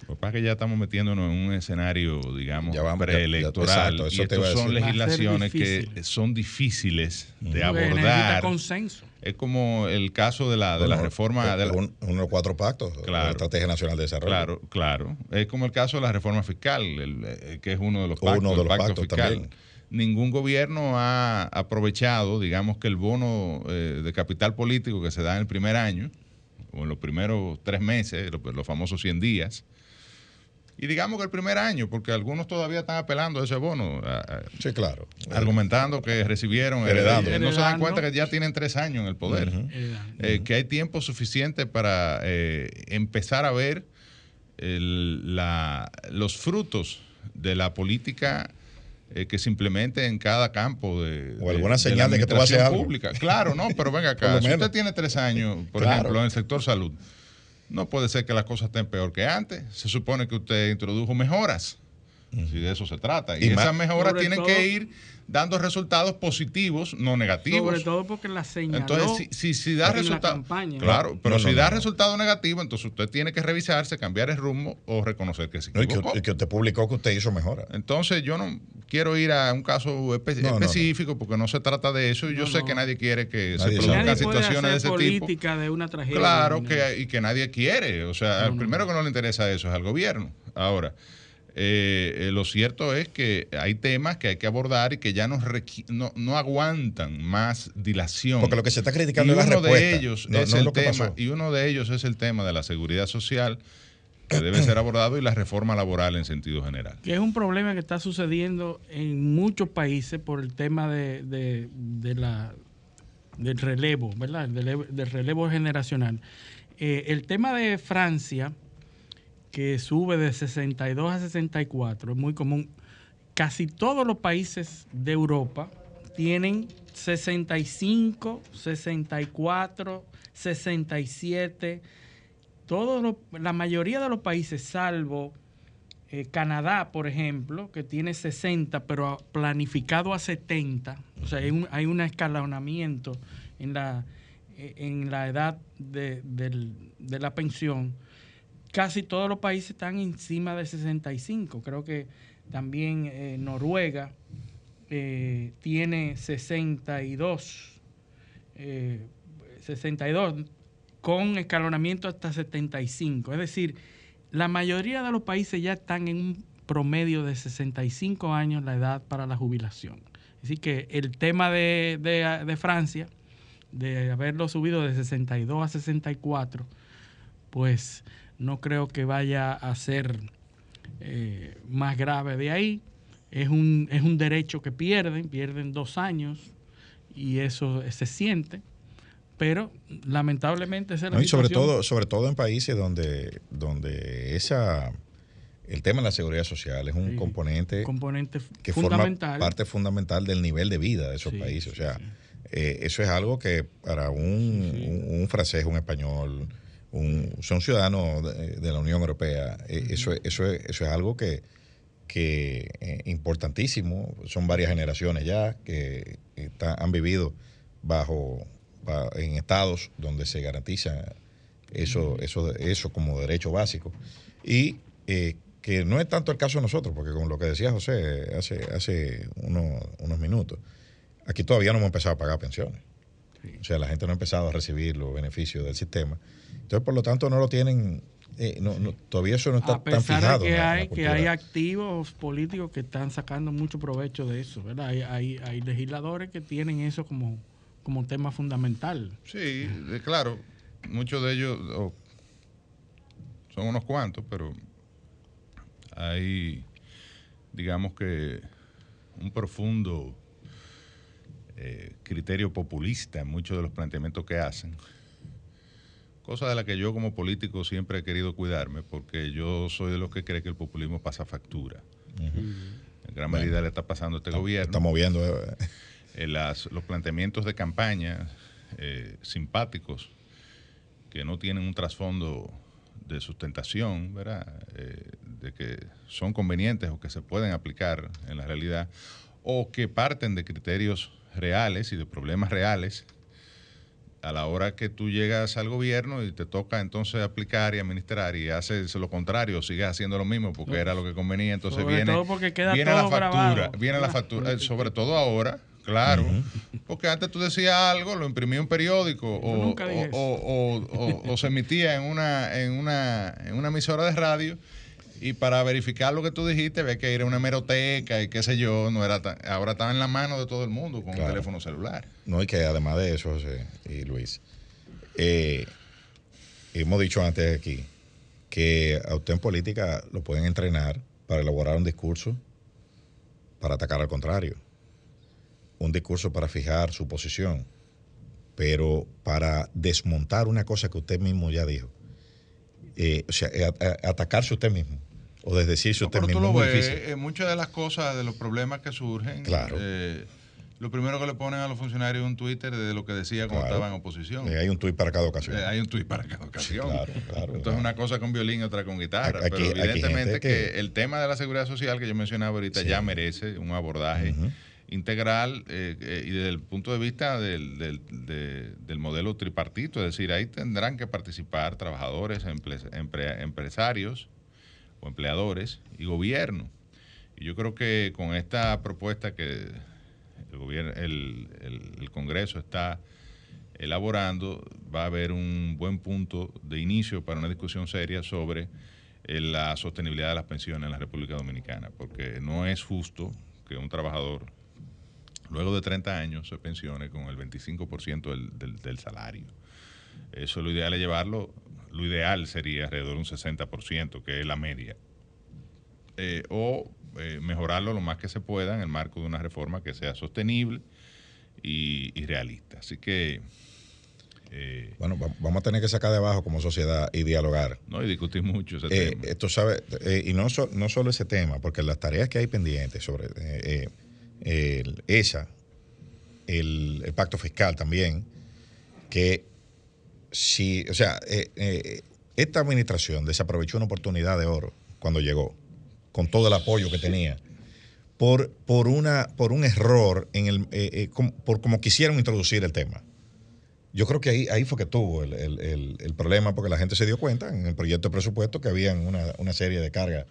Lo que pasa es que ya estamos metiéndonos en un escenario, digamos, Ya vamos, ya- ya- preelectoral. exacto, eso y te a estos son legislaciones que son difíciles de Porque abordar. consenso. Es como el caso de la, de la reforma de la, un- uno de los cuatro pactos de la Estrategia Nacional de Desarrollo. Claro, claro. Es como el caso de la reforma fiscal, el- eh, que es uno de los pactos, Uno de los pacto pactos fiscal. también. Ningún gobierno ha aprovechado, digamos, que el bono eh, de capital político que se da en el primer año, o en los primeros tres meses, los, los famosos 100 días, y digamos que el primer año, porque algunos todavía están apelando a ese bono. sí, claro. Argumentando que recibieron, Heredando. heredando. No se dan cuenta que ya tienen tres años en el poder. Eh, que hay tiempo suficiente para eh, empezar a ver el- la- los frutos de la política eh, que se implemente en cada campo de, O alguna señal de que tú haces administración algo. pública. Claro, no, pero venga acá. Si usted tiene tres años, por Claro. ejemplo, en el sector salud, no puede ser que las cosas estén peor que antes. Se supone que usted introdujo mejoras. Si de eso se trata. Y, esas mejoras tienen todo- que ir dando resultados positivos, no negativos. Sobre todo porque la señaló Entonces, si, si, si da en la resultado. campaña. Claro, pero No, no, si no, da no. resultado negativo, entonces usted tiene que revisarse, cambiar el rumbo o reconocer que se No, y y que usted publicó que usted hizo mejora. Entonces, yo no quiero ir a un caso espe- No, no, no. específico porque no se trata de eso y yo No, sé no. que nadie quiere que Nadie se produzcan situaciones de ese tipo. política de una tragedia. Claro, que, y que nadie quiere. O sea, No, el no, primero que no le interesa eso es al gobierno. Ahora, eh, eh, lo cierto es que hay temas que hay que abordar y que ya no, no, no aguantan más dilación. Porque lo que se está criticando y es la uno de respuesta, ellos no- es no el tema, y uno de ellos es el tema de la seguridad social que debe ser abordado y la reforma laboral en sentido general. que es un problema que está sucediendo en muchos países por el tema de, de- de la del relevo, ¿verdad? Del, relevo- del relevo generacional. Eh, el tema de Francia, que sube de 62 a 64, es muy común. Casi todos los países de Europa tienen 65, 64, 67. Todos los- la mayoría de los países, salvo eh, Canadá, por ejemplo, que tiene 60, pero planificado a 70, o sea, hay un, hay un escalonamiento en la, eh, en la edad de, del- de la pensión. Casi todos los países están encima de 65. Creo que también eh, Noruega eh, tiene 62, eh, 62 con escalonamiento hasta 75. Es decir, la mayoría de los países ya están en un promedio de 65 años la edad para la jubilación. Así que el tema de, de- de Francia, de haberlo subido de 62 a 64, pues no creo que vaya a ser eh, más grave de ahí. Es un, es un derecho que pierden, pierden dos años y eso se siente. Pero lamentablemente esa es la No, y sobre situación. todo, sobre todo en países donde, donde esa el tema de la seguridad social es un Sí, componente, componente que fundamental. forma parte fundamental del nivel de vida de esos Sí, países. O sea, eh, eso es algo que para un, un, un francés, un español, un, son ciudadanos de, de la Unión Europea, eh, eso, es- eso, es, eso es algo que, que eh, importantísimo. Son varias generaciones ya que está- han vivido bajo, ba- en estados donde se garantiza eso, eso, eso como derecho básico. Y eh, que no es tanto el caso de nosotros, porque con lo que decía José hace, hace unos, unos minutos, aquí todavía no hemos empezado a pagar pensiones. O sea, la gente no ha empezado a recibir los beneficios del sistema. Entonces, por lo tanto, no lo tienen, eh, no, no- todavía eso no está a tan pesar fijado. de que la hay, que hay activos políticos que están sacando mucho provecho de eso, ¿verdad? Hay, hay, hay legisladores que tienen eso como, como tema fundamental. Sí, claro, muchos de ellos son unos cuantos, pero hay, digamos que, un profundo eh, criterio populista en muchos de los planteamientos que hacen. Cosa de la que yo como político siempre he querido cuidarme, porque yo soy de los que cree que el populismo pasa factura. En gran Bueno, medida le está pasando a este gobierno. Estamos viendo. eh, Eh, las- los planteamientos de campaña eh, simpáticos que no tienen un trasfondo de sustentación, ¿verdad? Eh, de que son convenientes o que se pueden aplicar en la realidad, o que parten de criterios reales y de problemas reales, a la hora que tú llegas al gobierno y te toca entonces aplicar y administrar y haces lo contrario, sigues haciendo lo mismo porque era lo que convenía, entonces Sobre viene, todo porque queda viene todo la factura, grabado. viene la factura, eh, sobre todo ahora, claro, porque antes tú decías algo, lo imprimía en un periódico o- o- o- o se emitía en una, en una, en una emisora de radio. Y para verificar lo que tú dijiste, había que ir a una hemeroteca y qué sé yo, no era tan- ahora está en la mano de todo el mundo con Claro. un teléfono celular. No, y que además de eso, José y Luis, eh, hemos dicho antes aquí que a usted en política lo pueden entrenar para elaborar un discurso para atacar al contrario, un discurso para fijar su posición, pero para desmontar una cosa que usted mismo ya dijo, eh, o sea, eh, a- a- atacarse usted mismo o desdecirse usted Pero tú lo ves, difícil. eh, muchas de las cosas, de los problemas que surgen, Claro. eh, lo primero que le ponen a los funcionarios es un Twitter de lo que decía cuando Claro. estaba en oposición. Eh, hay un tuit para cada ocasión. Eh, hay un tuit para cada ocasión. Claro, claro, Entonces, una cosa con violín y otra con guitarra. Aquí- pero evidentemente que, que- el tema de la seguridad social que yo mencionaba ahorita ya merece un abordaje integral eh, eh, y desde el punto de vista del, del- de- del modelo tripartito. Es decir, ahí tendrán que participar trabajadores, empre- empresarios o empleadores y gobierno. Y yo creo que con esta propuesta que el, gobierno, el, el- Congreso está elaborando, va a haber un buen punto de inicio para una discusión seria sobre eh, la sostenibilidad de las pensiones en la República Dominicana, porque no es justo que un trabajador luego de 30 años se pensione con el 25% del, del, del salario. Eso lo ideal es llevarlo, lo ideal sería alrededor de un 60%, que es la media. Eh, o eh, mejorarlo lo más que se pueda en el marco de una reforma que sea sostenible y, y realista. Así que... eh, Bueno, va- vamos a tener que sacar de abajo como sociedad y dialogar. No, y discutir mucho ese tema. Esto sabe, y no, so- no solo ese tema, porque las tareas que hay pendientes sobre el- esa, el, el pacto fiscal también, que si, o sea, eh, eh, esta administración desaprovechó una oportunidad de oro cuando llegó, con todo el apoyo que tenía, por, por, una, por un error en el, eh, eh, com- por como quisieron introducir el tema. Yo creo que ahí, ahí fue que tuvo el, el- el- el problema porque la gente se dio cuenta en el proyecto de presupuesto que había una, una serie de cargas.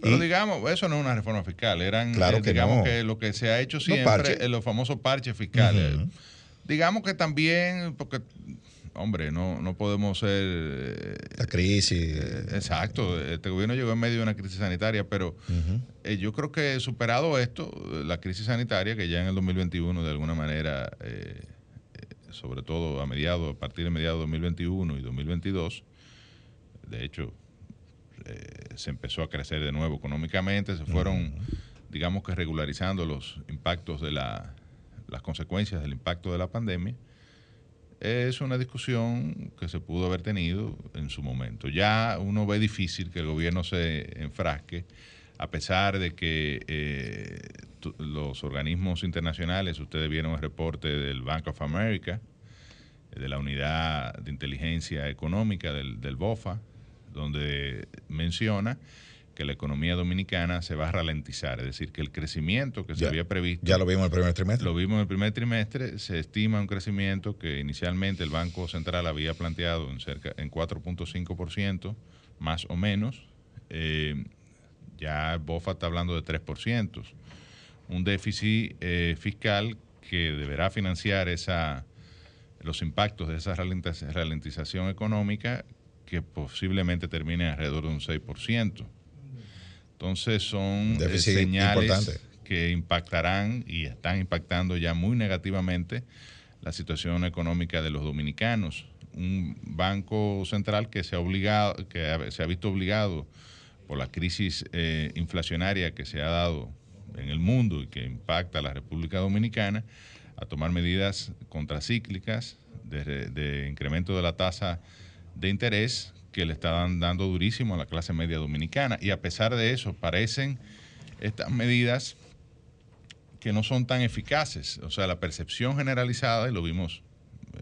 Pero Y- digamos, eso no es una reforma fiscal, eran, Claro que digamos no. que lo que se ha hecho siempre, los famosos parches fiscales. Digamos que también, porque, hombre, no, no podemos ser... eh, La crisis. eh, exacto, este gobierno llegó en medio de una crisis sanitaria, pero eh, yo creo que superado esto, la crisis sanitaria, que ya en el 2021 de alguna manera, eh, sobre todo a mediados, a partir de mediados de 2021 y 2022, de hecho, se empezó a crecer de nuevo económicamente, se fueron, digamos que regularizando los impactos de la, las consecuencias del impacto de la pandemia. Es una discusión que se pudo haber tenido en su momento. Ya uno ve difícil que el gobierno se enfrasque, a pesar de que eh, los organismos internacionales, ustedes vieron el reporte del Bank of America, de la Unidad de Inteligencia Económica del BOFA, donde menciona que la economía dominicana se va a ralentizar, es decir, que el crecimiento que se Ya- había previsto... ya lo vimos en el primer trimestre. Lo vimos en el primer trimestre, se estima un crecimiento que inicialmente el Banco Central había planteado en cerca en 4.5%, más o menos. Eh, ya BOFA está hablando de 3%. Un déficit eh, fiscal que deberá financiar esa, los impactos de esa ralentiz- ralentización económica que posiblemente termine alrededor de un 6%. Entonces son eh, señales importante. que impactarán y están impactando ya muy negativamente la situación económica de los dominicanos. Un banco central que se ha obligado, que ha- se ha visto obligado por la crisis eh, inflacionaria que se ha dado en el mundo y que impacta a la República Dominicana a tomar medidas contracíclicas de, de incremento de la tasa de interés que le están dando durísimo a la clase media dominicana. Y a pesar de eso, parecen estas medidas que no son tan eficaces. O sea, la percepción generalizada, y lo vimos,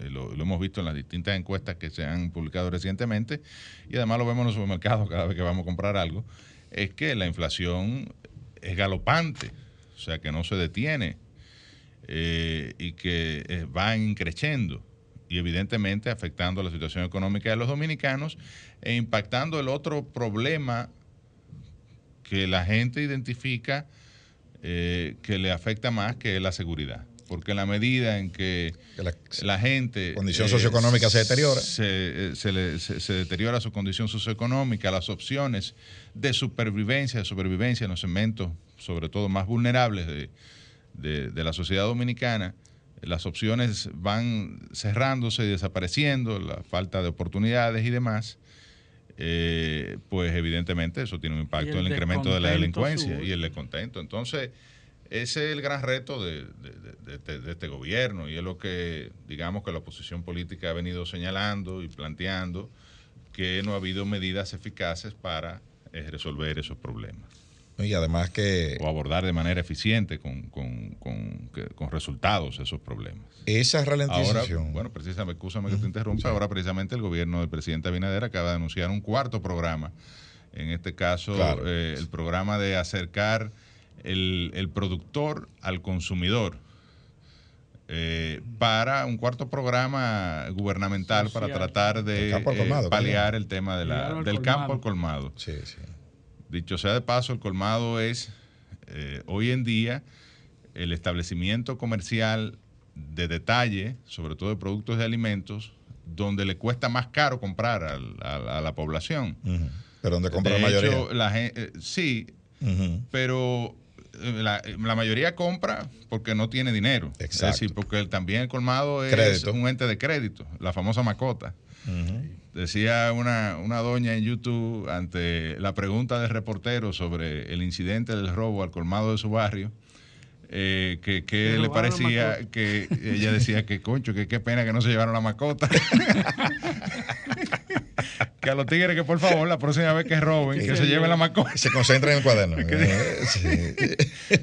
eh, lo, hemos visto en las distintas encuestas que se han publicado recientemente, y además lo vemos en los supermercados cada vez que vamos a comprar algo, es que la inflación es galopante, o sea, que no se detiene eh, y que eh, va increciendo. Y evidentemente afectando la situación económica de los dominicanos e impactando el otro problema que la gente identifica eh, que le afecta más, que es la seguridad. Porque en la medida en que la, gente... Condición socioeconómica se deteriora. Se, se, le- se- se deteriora su condición socioeconómica, las opciones de supervivencia, de sobrevivencia en los segmentos, sobre todo más vulnerables de, de- de la sociedad dominicana, las opciones van cerrándose y desapareciendo, la falta de oportunidades y demás, eh, pues evidentemente eso tiene un impacto en el incremento de la delincuencia sube. y el descontento. Entonces, ese es el gran reto de, de- de- de este- de este gobierno y es lo que, digamos, que la oposición política ha venido señalando y planteando, que no ha habido medidas eficaces para eh, resolver esos problemas. Y además que... O abordar de manera eficiente con, con- con- resultados esos problemas. Esa Ahora, ralentización. bueno, precisamente, escúchame que te interrumpa, ahora precisamente el gobierno del presidente Abinader acaba de anunciar un cuarto programa, en este caso Claro. eh, el programa de acercar el, el productor al consumidor. eh, para un cuarto programa gubernamental para tratar de eh, colmado, paliar el tema de la- del colmado. campo al colmado. Sí, sí. Dicho sea de paso, el colmado es eh, hoy en día el establecimiento comercial de detalle, sobre todo de productos de alimentos, donde le cuesta más caro comprar al- a, a la población. Pero donde compra De la mayoría. hecho, la gen- eh, sí, pero eh, la, la mayoría compra porque no tiene dinero. Es Exacto. decir, porque el- también el colmado es Crédito. un ente de crédito, la famosa macota. Decía una, una doña en YouTube ante la pregunta del reportero sobre el incidente del robo al colmado de su barrio, eh, que, que Le parecía que ella decía que concho, que qué pena que no se llevaron la mascota. que a los tigres que por favor la próxima vez que roben, que se lleven la mascota. Se concentren en el cuaderno. Que-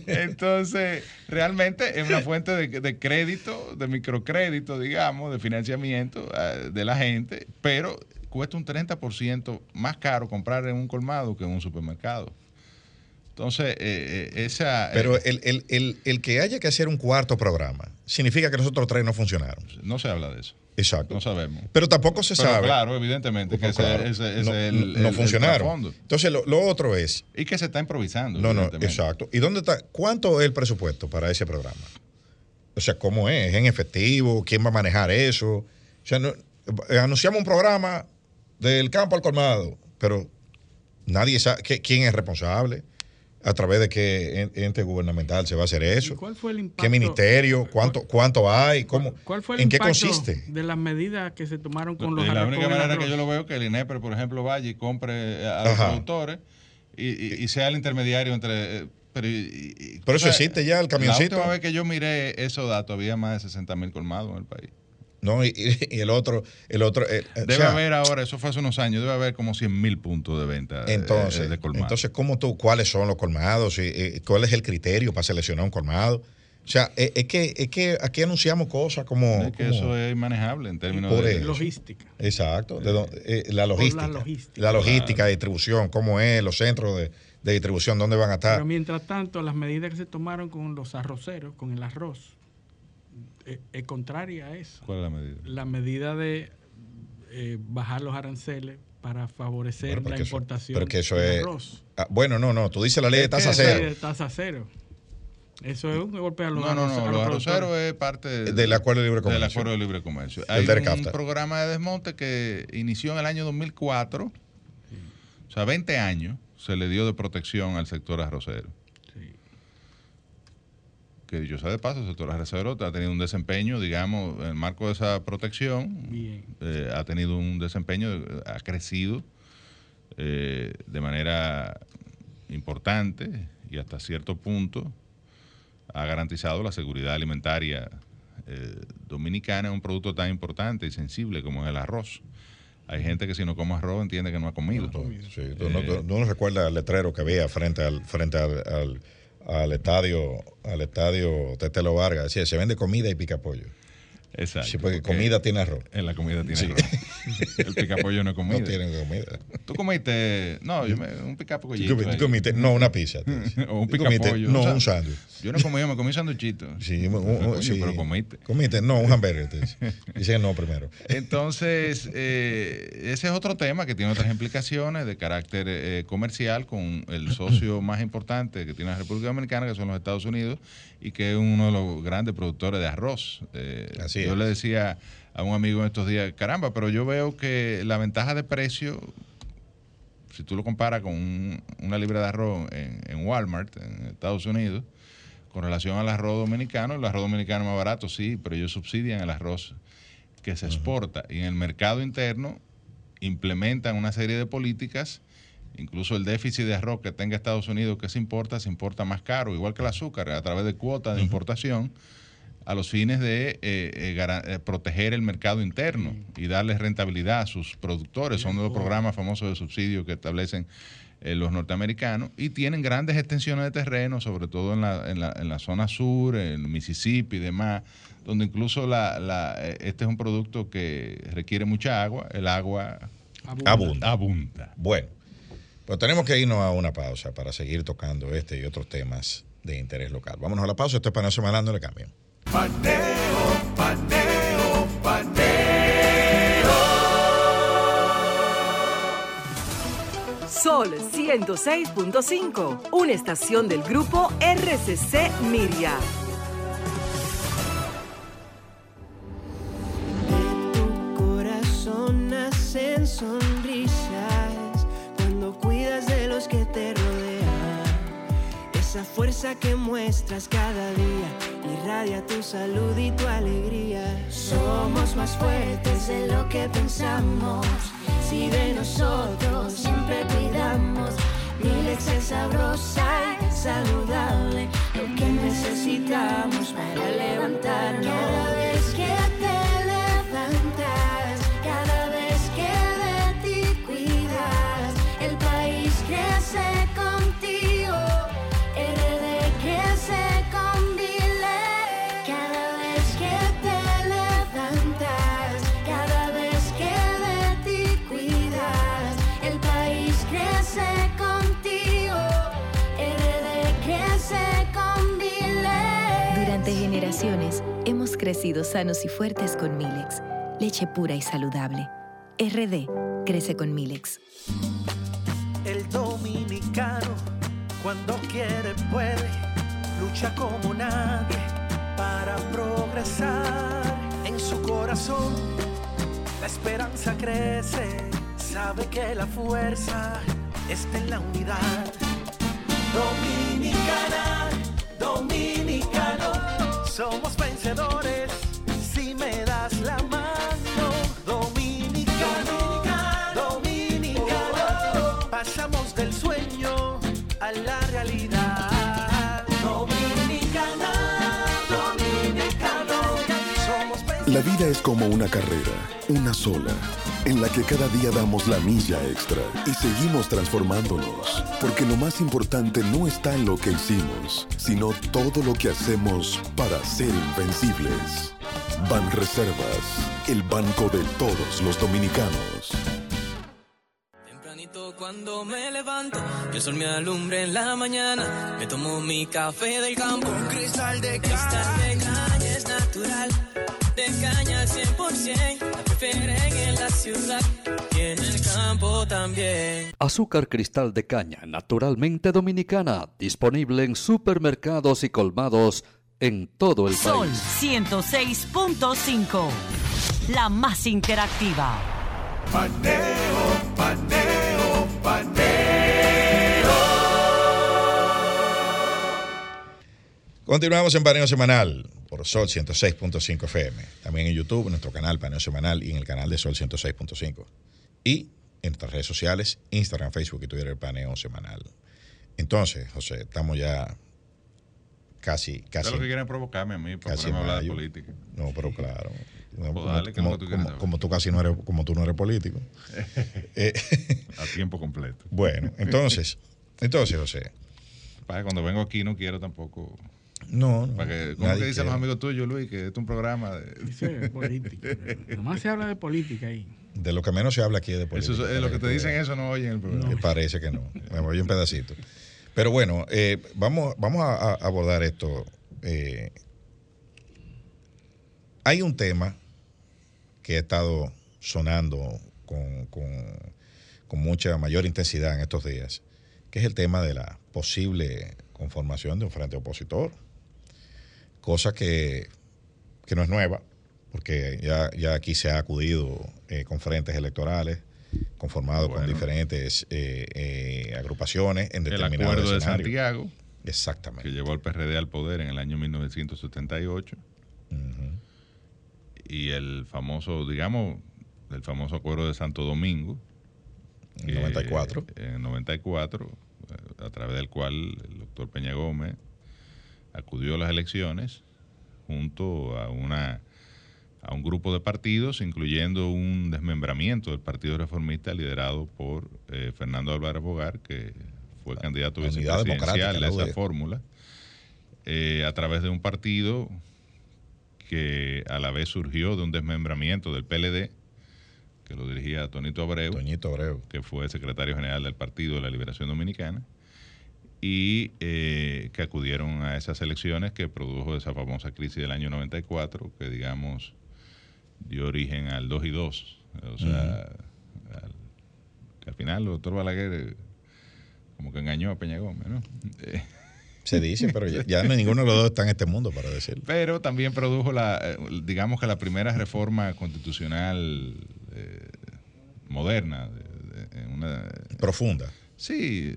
Entonces, realmente es una fuente de, de crédito, de microcrédito, digamos, de financiamiento eh, de la gente, pero cuesta un 30% más caro comprar en un colmado que en un supermercado. Entonces, eh, eh, esa... Pero eh, el, el- el- el que haya que hacer un cuarto programa significa que los otros tres no funcionaron. No se habla de eso. Exacto. No sabemos. Pero tampoco se Pero sabe. Claro, evidentemente, que ese, ese- ese no, es el, no el- funcionaron. Entonces, lo, lo otro es. Y que se está improvisando. No, no, exacto. ¿Y dónde está? ¿Cuánto es el presupuesto para ese programa? O sea, ¿cómo es? ¿Es en efectivo? ¿Quién va a manejar eso? O sea, no- eh, anunciamos un programa del campo al colmado, pero nadie sabe ¿qué- quién es responsable, a través de qué en- ente gubernamental se va a hacer eso, ¿Cuál fue el impacto? qué ministerio, cuánto, cuánto hay, cómo, ¿Cuál fue el en qué impacto consiste. de las medidas que se tomaron con los la única manera que yo lo veo es que el INEPRE, por ejemplo, vaya y compre a los Ajá. productores y, y- y sea el intermediario entre... eh, Pero, y- y- Pero eso sea, existe ya, el camioncito. La última vez que yo miré esos datos, había más de 60 mil colmados en el país. No, y, el otro, el otro, el- o Debe sea, haber ahora, eso fue hace unos años, debe haber como 100 mil puntos de venta eh, Entonces, de colmados. entonces ¿cómo tú, cuáles son los colmados? Y, y ¿Cuál es el criterio para seleccionar un colmado? O sea, es, es que, es que aquí anunciamos cosas como... Es que como- eso es inmanejable en términos de eso. Logística. Exacto, de eh, la Por logística. la logística. La logística de distribución, cómo es, los centros de, de distribución, dónde van a estar. Pero mientras tanto, las medidas que se tomaron con los arroceros, con el arroz, eh, es contraria a eso. ¿Cuál es la medida? La medida de eh, bajar los aranceles para favorecer Bueno, la eso- importación pero que eso del es... arroz. Ah, bueno, no, no, tú dices la ley de tasa cero. De tasa cero. Eso es un golpe a los No, no, no, los arroceros es parte de- Del acuerdo de libre del comercio. acuerdo de libre comercio. Hay del un programa de desmonte que inició en el año 2004, o sea, 20 años se le dio de protección al sector arrocero. Que dicho sea de paso, el sector arrocero ha tenido un desempeño, digamos, en el marco de esa protección, Bien. eh, ha tenido un desempeño, ha crecido eh, de manera importante y hasta cierto punto ha garantizado la seguridad alimentaria eh, dominicana en un producto tan importante y sensible como es el arroz. Hay gente que si no come arroz entiende que no ha comido. Sí, no, no recuerdas el letrero que había frente al frente al, al- al estadio al estadio Tetelo Vargas. Decía se vende comida y pica pollo Exacto. Sí, porque comida tiene arroz. En la comida tiene Sí. arroz. El picapollo no es comida. No tiene comida. Tú comiste, no, yo me, un picapollito. Tú ahí. comiste, no, una pizza. o un picapollo. no, o sea, un sándwich. Yo no comí, yo me comí un sanduchito. Sí, un- un- Coño, sí. pero comiste. Comiste, no, un hamburger. Dice no primero. Entonces, eh, ese es otro tema que tiene otras implicaciones de carácter eh, comercial con el socio más importante que tiene la República Dominicana, que son los Estados Unidos, y que es uno de los grandes productores de arroz. Eh, Así yo es. le decía a un amigo en estos días, caramba, pero yo veo que la ventaja de precio, si tú lo comparas con un- una libra de arroz en, en Walmart, en Estados Unidos, con relación al arroz dominicano, el arroz dominicano es más barato, sí, pero ellos subsidian el arroz que se exporta. Y en el mercado interno implementan una serie de políticas, incluso el déficit de arroz que tenga Estados Unidos que se importa, se importa más caro, igual que el azúcar, a través de cuotas de importación, a los fines de eh, eh, eh, proteger el mercado interno y darles rentabilidad a sus productores. Son de los programas famosos de subsidio que establecen eh, los norteamericanos y tienen grandes extensiones de terreno, sobre todo en la, en la, en la zona sur, en Mississippi y demás, donde incluso la, la, este es un producto que requiere mucha agua, el agua Abunda. abunda. Bueno, pues tenemos que irnos a una pausa para seguir tocando este y otros temas de interés local. Vámonos a la pausa. Esto es Paneo Semanal, no le cambien. Paneo, paneo, paneo. Sol 106.5, una estación del grupo RCC Miria. corazón nacen sonrisas cuando cuidas de los que te rodean. Esa fuerza que muestras cada día irradia tu salud y tu alegría. Somos más fuertes de lo que pensamos. Si de nosotros siempre cuidamos, Milex es sabrosa y saludable. Lo que necesitamos para levantarnos. Generaciones hemos crecido sanos y fuertes con Milex, leche pura y saludable. RD crece con Milex. El dominicano, cuando quiere, puede, lucha como nadie para progresar. En su corazón, la esperanza crece, sabe que la fuerza está en la unidad. Dominicana, dominicano, somos vencedores si me das la mano. Dominicano, dominicano, pasamos del sueño a la La vida es como una carrera, una sola, en la que cada día damos la milla extra y seguimos transformándonos, porque lo más importante no está en lo que hicimos, sino todo lo que hacemos para ser invencibles. Ban Reservas, el banco de todos los dominicanos. Tempranito cuando me levanto, el sol me alumbra en la mañana. Me tomo mi café del campo. Un cristal de cristal de caña es natural. De caña al 100%. La prefieren en la ciudad y en el campo también. Azúcar cristal de caña, naturalmente dominicana, disponible en supermercados y colmados en todo el Sol país. 106.5. La más interactiva. Paneo, paneo, paneo. Continuamos en Paneo Semanal por Sol 106.5 FM. También en YouTube, en nuestro canal Paneo Semanal y en el canal de Sol 106.5. Y en nuestras redes sociales, Instagram, Facebook y Twitter, Paneo Semanal. Entonces, José, estamos ya casi, casi. lo que quieren provocarme a mí para casi hablar de política. No, pero claro. No, Pues como, dale, ¿qué es como- que tú como- tú casi no eres, como tú no eres político. Eh, A tiempo completo. bueno, entonces, entonces, José. Para cuando vengo aquí no quiero tampoco. No, no. ¿Cómo que dicen los amigos tuyos, Luis, que es un programa de... Dice política. Nomás se habla de política ahí. De lo que menos se habla aquí es de política. Eso, es lo que te dicen eso no oyen el programa. Parece que no. Me voy un pedacito. Pero bueno, eh, vamos, vamos a, abordar esto. Eh, hay un tema que ha estado sonando con, con mucha mayor intensidad en estos días, que es el tema de la posible conformación de un frente opositor cosa que, no es nueva, porque ya, ya aquí se ha acudido eh, con frentes electorales conformados con diferentes eh, eh, agrupaciones en determinados El acuerdo de Santiago. Exactamente. Que llevó al PRD al poder en el año 1978. Y el famoso, digamos, el famoso acuerdo de Santo Domingo. En 94. En 94, a través del cual el doctor Peña Gómez acudió a las elecciones junto a una a un grupo de partidos, incluyendo un desmembramiento del Partido Reformista liderado por eh, Fernando Álvarez Bogar, que fue candidato vicepresidencial de esa fórmula, eh, a través de un partido que a la vez surgió de un desmembramiento del PLD, que lo dirigía Tonito Abreu, Abreu, que fue secretario general del Partido de la Liberación Dominicana, y eh, que acudieron a esas elecciones que produjo esa famosa crisis del año 94, que digamos dio origen al 2 y 2. O sea, que al final el doctor Balaguer eh, como que engañó a Peña Gómez, ¿no? Se dice, pero ya, ninguno de los dos está en este mundo para decirlo. Pero también produjo la, eh, digamos que la primera reforma constitucional moderna. una, Profunda. Sí,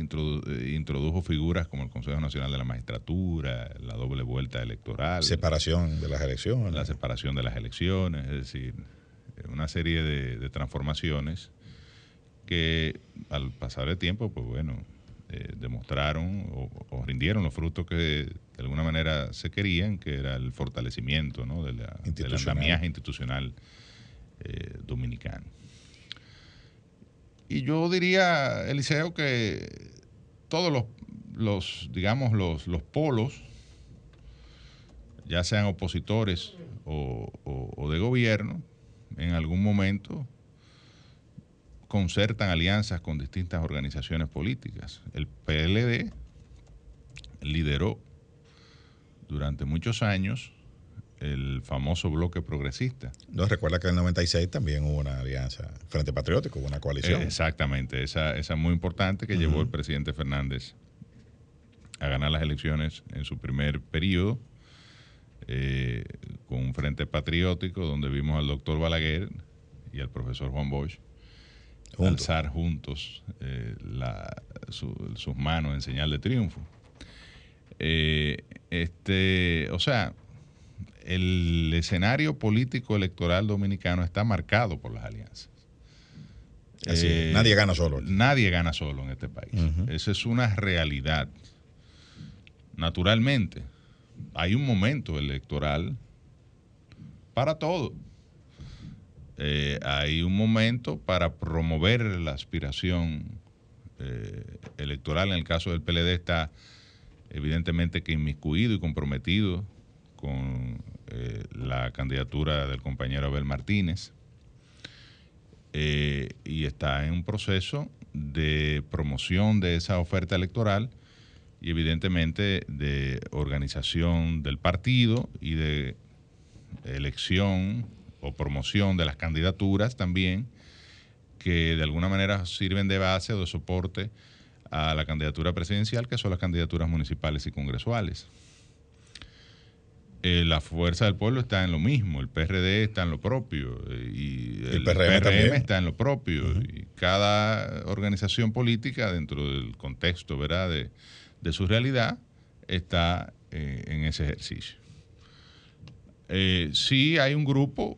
eh, introdujo figuras como el Consejo Nacional de la Magistratura, la doble vuelta electoral. Separación de las elecciones. La separación de las elecciones, es decir, una serie de, transformaciones que al pasar el tiempo, pues bueno, eh, demostraron o, rindieron los frutos que de alguna manera se querían, que era el fortalecimiento ¿no? de la, del institucional eh, dominicano. Y yo diría, Eliseo, que todos los, digamos, los, los polos, ya sean opositores o, de gobierno, en algún momento concertan alianzas con distintas organizaciones políticas. El PLD lideró durante muchos años el famoso bloque progresista. No, recuerda que en el 96 también hubo una alianza Frente Patriótico, una coalición. exactamente, esa, esa muy importante que llevó el presidente Fernández a ganar las elecciones en su primer periodo, eh, con un Frente Patriótico donde vimos al doctor Balaguer y al profesor Juan Bosch alzar juntos eh, sus manos en señal de triunfo. Eh, este, o sea, el escenario político electoral dominicano está marcado por las alianzas. Eh, nadie gana solo. Nadie gana solo en este país. Esa es una realidad. Naturalmente, hay un momento electoral para todo. Eh, hay un momento para promover la aspiración eh, electoral. En el caso del PLD está evidentemente que inmiscuido y comprometido con eh, la candidatura del compañero Abel Martínez eh, y está en un proceso de promoción de esa oferta electoral y evidentemente de organización del partido y de elección o promoción de las candidaturas también que de alguna manera sirven de base o de soporte a la candidatura presidencial, que son las candidaturas municipales y congresuales. Eh, la fuerza del pueblo está en lo mismo, el PRD está en lo propio eh, y el, PRM, está en lo propio y cada organización política dentro del contexto ¿verdad? De, su realidad está eh, en ese ejercicio. sí hay un grupo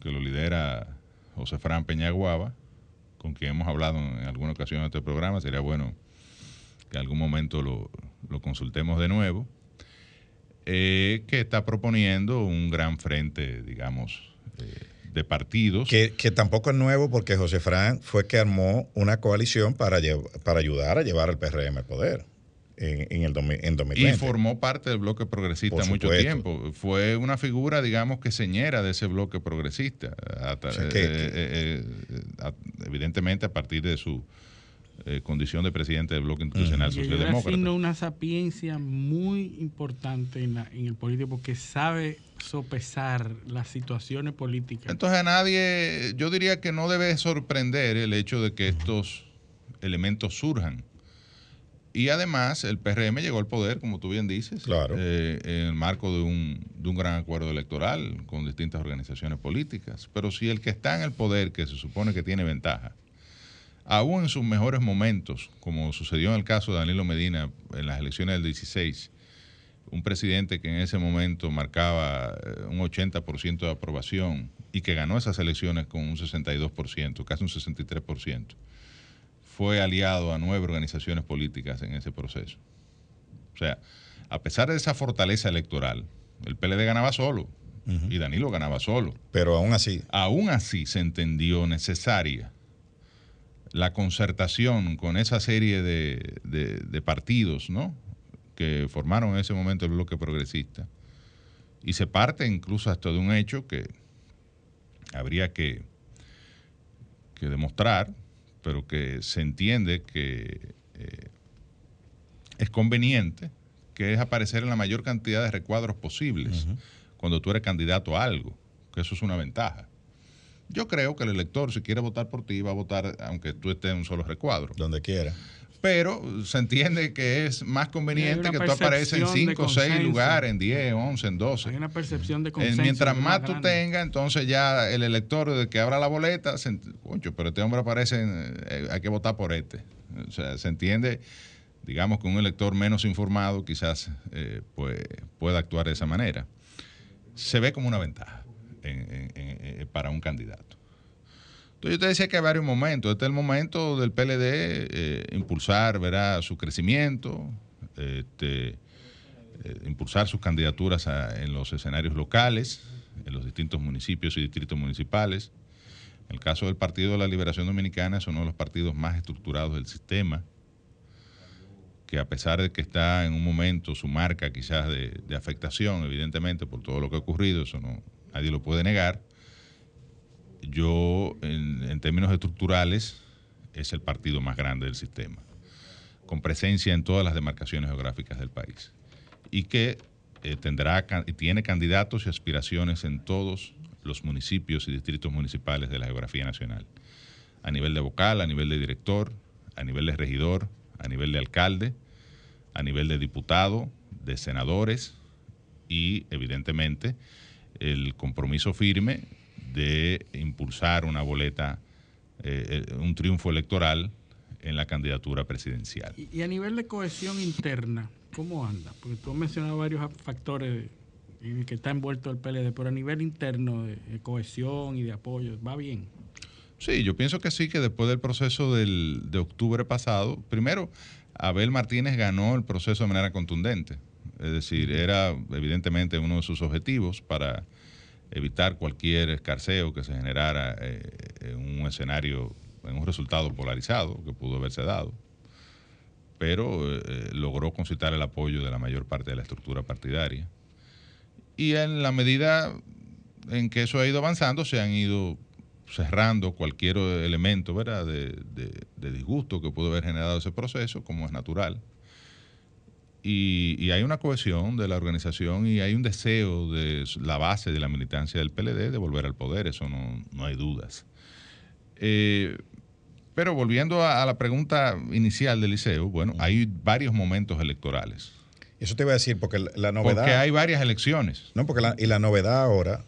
que lo lidera José Fran Peñaguaba, con quien hemos hablado en alguna ocasión en este programa, sería bueno que en algún momento lo, lo consultemos de nuevo eh, que está proponiendo un gran frente, digamos, eh, de partidos. Que, tampoco es nuevo porque José Fran fue que armó una coalición para, para ayudar a llevar al PRM al poder. en, el en 2020. Y formó parte del bloque progresista mucho tiempo. Fue una figura, digamos, que señera de ese bloque progresista. Eh, eh, eh, evidentemente a partir de su condición de presidente del bloque institucional socialdemócrata. Tiene una sapiencia muy importante en, en el político porque sabe sopesar las situaciones políticas. Entonces a nadie, yo diría que no debe sorprender el hecho de que estos elementos surjan y además el PRM llegó al poder, como tú bien dices, eh, en el marco de un, de un gran acuerdo electoral con distintas organizaciones políticas. Pero si el que está en el poder, que se supone que tiene ventaja, aún en sus mejores momentos, como sucedió en el caso de Danilo Medina en las elecciones del 16, un presidente que en ese momento marcaba eh, un 80% de aprobación y que ganó esas elecciones con un 62%, casi un 63% fue aliado a nueve organizaciones políticas en ese proceso. O sea, a pesar de esa fortaleza electoral, el PLD ganaba solo y Danilo ganaba solo. Pero aún así. Aún así se entendió necesaria la concertación con esa serie de, partidos, ¿no? Que formaron en ese momento el bloque progresista. Y se parte incluso hasta de un hecho que habría que, que demostrar pero que se entiende que eh, es conveniente, que es aparecer en la mayor cantidad de recuadros posibles cuando tú eres candidato a algo, que eso es una ventaja. Yo creo que el elector, si quiere votar por ti, va a votar aunque tú estés en un solo recuadro. Donde quiera. Pero se entiende que es más conveniente que tú apareces en 5 o 6 lugares, en 10, 11, en 12. Hay una percepción de consenso. Mientras más, tú tengas, entonces ya el elector de que abra la boleta, se, pero este hombre aparece, eh, hay que votar por este. O sea, se entiende, digamos que un elector menos informado quizás eh, pues, pueda actuar de esa manera. Se ve como una ventaja para un candidato yo te decía que hay varios momentos. Este es el momento del PLD eh, impulsar verá, su crecimiento, este, eh, impulsar sus candidaturas en los escenarios locales, en los distintos municipios y distritos municipales. En el caso del Partido de la Liberación Dominicana es uno de los partidos más estructurados del sistema, que a pesar de que está en un momento su marca quizás de afectación, evidentemente por todo lo que ha ocurrido, eso no nadie lo puede negar yo, en, términos estructurales, es el partido más grande del sistema, con presencia en todas las demarcaciones geográficas del país, y que eh, tendrá tiene candidatos y aspiraciones en todos los municipios y distritos municipales de la geografía nacional, a nivel de vocal, a nivel de director, a nivel de regidor, a nivel de alcalde, a nivel de diputado, de senadores y, evidentemente, el compromiso firme de impulsar una boleta, eh, eh, un triunfo electoral en la candidatura presidencial. Y, a nivel de cohesión interna, ¿cómo anda? Porque tú has mencionado varios factores en el que está envuelto el PLD, pero a nivel interno de, cohesión y de apoyo, ¿va bien? Sí, yo pienso que sí, que después del proceso del, de octubre pasado, primero, Abel Martínez ganó el proceso de manera contundente. Es decir, era evidentemente uno de sus objetivos para evitar cualquier escarceo que se generara eh, en un escenario, en un resultado polarizado que pudo haberse dado. Pero eh, logró concitar el apoyo de la mayor parte de la estructura partidaria. Y en la medida en que eso ha ido avanzando, se han ido cerrando cualquier elemento de disgusto que pudo haber generado ese proceso, como es natural y, hay una cohesión de la organización y hay un deseo de la base de la militancia del PLD de volver al poder, eso no, hay dudas. Eh, pero volviendo a, la pregunta inicial del liceo, bueno, hay varios momentos electorales. Eso te iba a decir, porque la novedad... Porque hay varias elecciones. No, porque la, y la novedad ahora...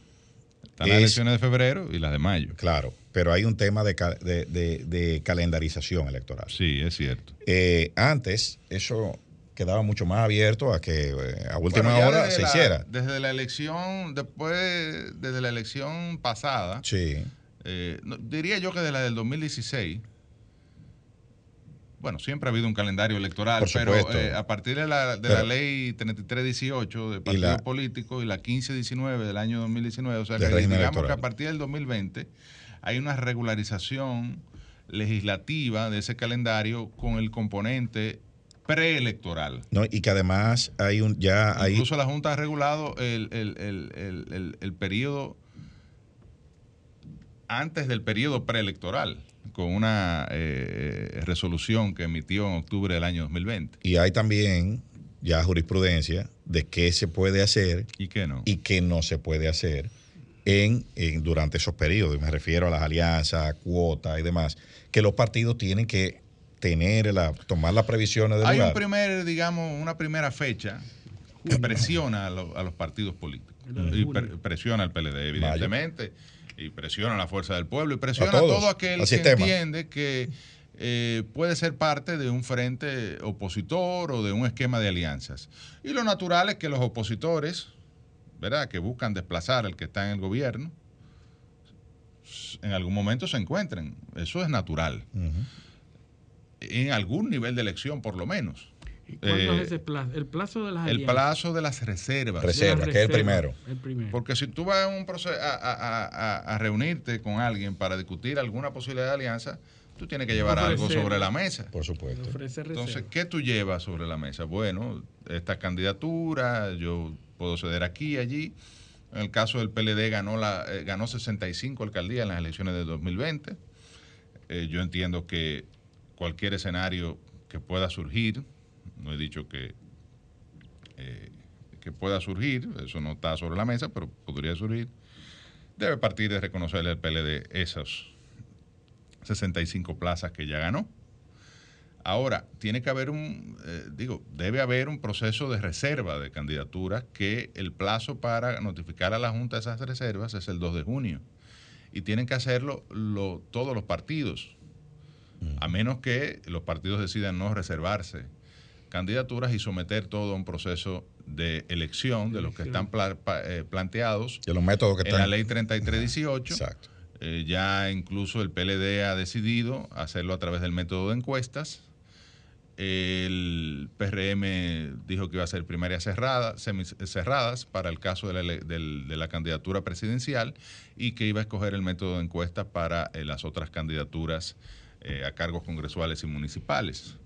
Están las elecciones de febrero y las de mayo. Claro, pero hay un tema de, de, calendarización electoral. Sí, es cierto. Eh, antes, eso quedaba mucho más abierto a que eh, a última hora se hiciera. Desde la elección, después, desde la elección pasada, sí. Eh, diría yo que de la del 2016, bueno, siempre ha habido un calendario electoral, pero eh, a partir de la, de la ley 3318 de partidos políticos y la 1519 del año 2019, o sea, digamos que a partir del 2020 hay una regularización legislativa de ese calendario con el componente preelectoral. No, y que además hay un ya hay Incluso la Junta ha regulado el, el, el, el, el- el periodo antes del periodo preelectoral con una eh, resolución que emitió en octubre del año 2020. y hay también ya jurisprudencia de qué se puede hacer y qué no y qué no se puede hacer en, en- durante esos periodos. Me refiero a las alianzas, cuotas y demás, que los partidos tienen que tener la tomar las previsiones del Hay lugar. un primer, digamos, una primera fecha que presiona a, lo- a los partidos políticos. Y pre- presiona al PLD, evidentemente, y presiona a la fuerza del pueblo, y presiona a, todos, todo aquel que sistema. entiende que eh, puede ser parte de un frente opositor o de un esquema de alianzas. Y lo natural es que los opositores, ¿verdad?, que buscan desplazar al que está en el gobierno, en algún momento se encuentren. Eso es natural. En algún nivel de elección, por lo menos. ¿Cuándo Eh, es ese plazo? El plazo de las el alianzas. plazo de las reservas. Reserva, De las que es el reservas, primero. El primero. Porque si tú vas a, un proce- a, a- a- a reunirte con alguien para discutir alguna posibilidad de alianza, tú tienes que llevar algo sobre la mesa. Por supuesto. Entonces. ¿qué tú llevas sobre la mesa? Bueno, esta candidatura, yo puedo ceder aquí, allí. En el caso del PLD ganó, la, eh, ganó 65 alcaldías en las elecciones de 2020. Eh, yo entiendo que cualquier escenario que pueda surgir, no he dicho que, eh, que pueda surgir, eso no está sobre la mesa, pero podría surgir, debe partir de reconocerle al PLD esas 65 plazas que ya ganó. Ahora, tiene que haber un, eh, digo, debe haber un proceso de reserva de candidaturas que el plazo para notificar a la Junta esas reservas es el 2 de junio. Y tienen que hacerlo lo- todos los partidos, a menos que los partidos decidan no reservarse candidaturas y someter todo a un proceso de elección de los que están pla- eh, planteados De los métodos que en la ley 3318. Exacto. Eh, ya incluso el PLD ha decidido hacerlo a través del método de encuestas. El PRM dijo que iba a ser primarias cerradas, semis- cerradas para el caso de la, ele- del- de la candidatura presidencial y que iba a escoger el método de encuestas para eh, las otras candidaturas eh, a cargos congresuales y municipales.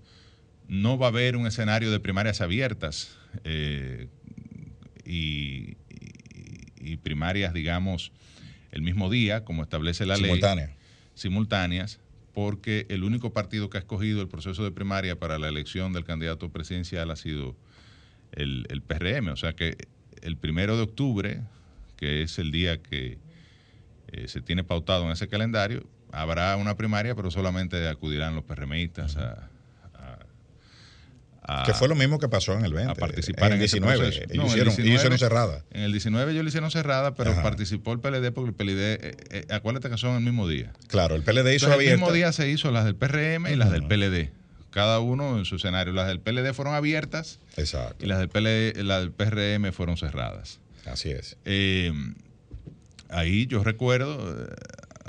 No va a haber un escenario de primarias abiertas eh, y, y- y primarias, digamos, el mismo día, como establece la ley. Simultánea. Simultáneas, porque el único partido que ha escogido el proceso de primaria para la elección del candidato presidencial ha sido el, el PRM. O sea que el primero de octubre, que es el día que eh, se tiene pautado en ese calendario, habrá una primaria, pero solamente acudirán los PRMistas a, a- Que fue lo mismo que pasó en el 20. a participar en el ese 19. proceso. Ellos, No, el hicieron, ellos 19 hicieron cerrada. En el 19 ellos lo hicieron cerrada, pero Ajá. participó el PLD porque el PLD, eh, eh, acuérdate que son el mismo día. Claro, el PLD hizo Entonces, el abierta. mismo día se hizo las del PRM y las del PLD. Cada uno en su escenario. Las del PLD fueron abiertas Exacto. y las del, PLD, las del PRM fueron cerradas. Así es. Eh, ahí yo recuerdo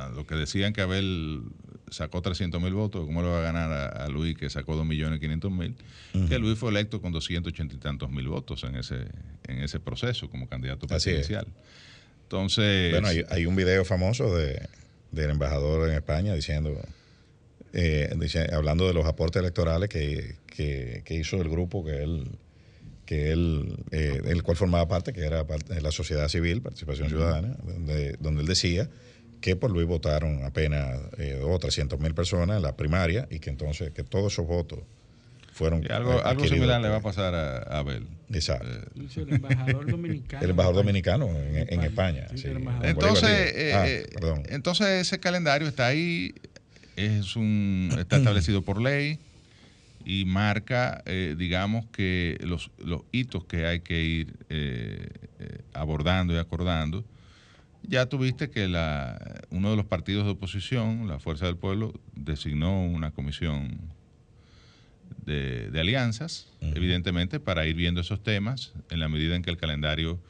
eh, a lo que decían que Abel sacó 300 mil votos, ¿cómo le va a ganar a, a Luis que sacó 2 millones 500 mil? Que Luis fue electo con 280 y tantos mil votos en ese, en ese proceso como candidato presidencial. Entonces, Bueno, hay, hay un video famoso de, del embajador en España diciendo, eh, dice- hablando de los aportes electorales que, que- que hizo el grupo que él, que él, eh, del cual formaba parte, que era parte de la sociedad civil, participación ciudadana, donde, donde él decía que por Luis votaron apenas eh, dos o 300 mil personas en la primaria y que entonces que todos esos votos fueron y algo, eh, similar le va a pasar a, a Abel. Exacto. Dice el embajador dominicano. el embajador en dominicano en, en España. Sí, sí. Entonces. Ah, eh, perdón. entonces ese calendario está ahí, es un, está establecido por ley y marca, eh, digamos, que los, los hitos que hay que ir eh, eh, abordando y acordando. Ya tuviste que la, uno de los partidos de oposición, la Fuerza del Pueblo, designó una comisión de, de alianzas, evidentemente, para ir viendo esos temas en la medida en que el calendario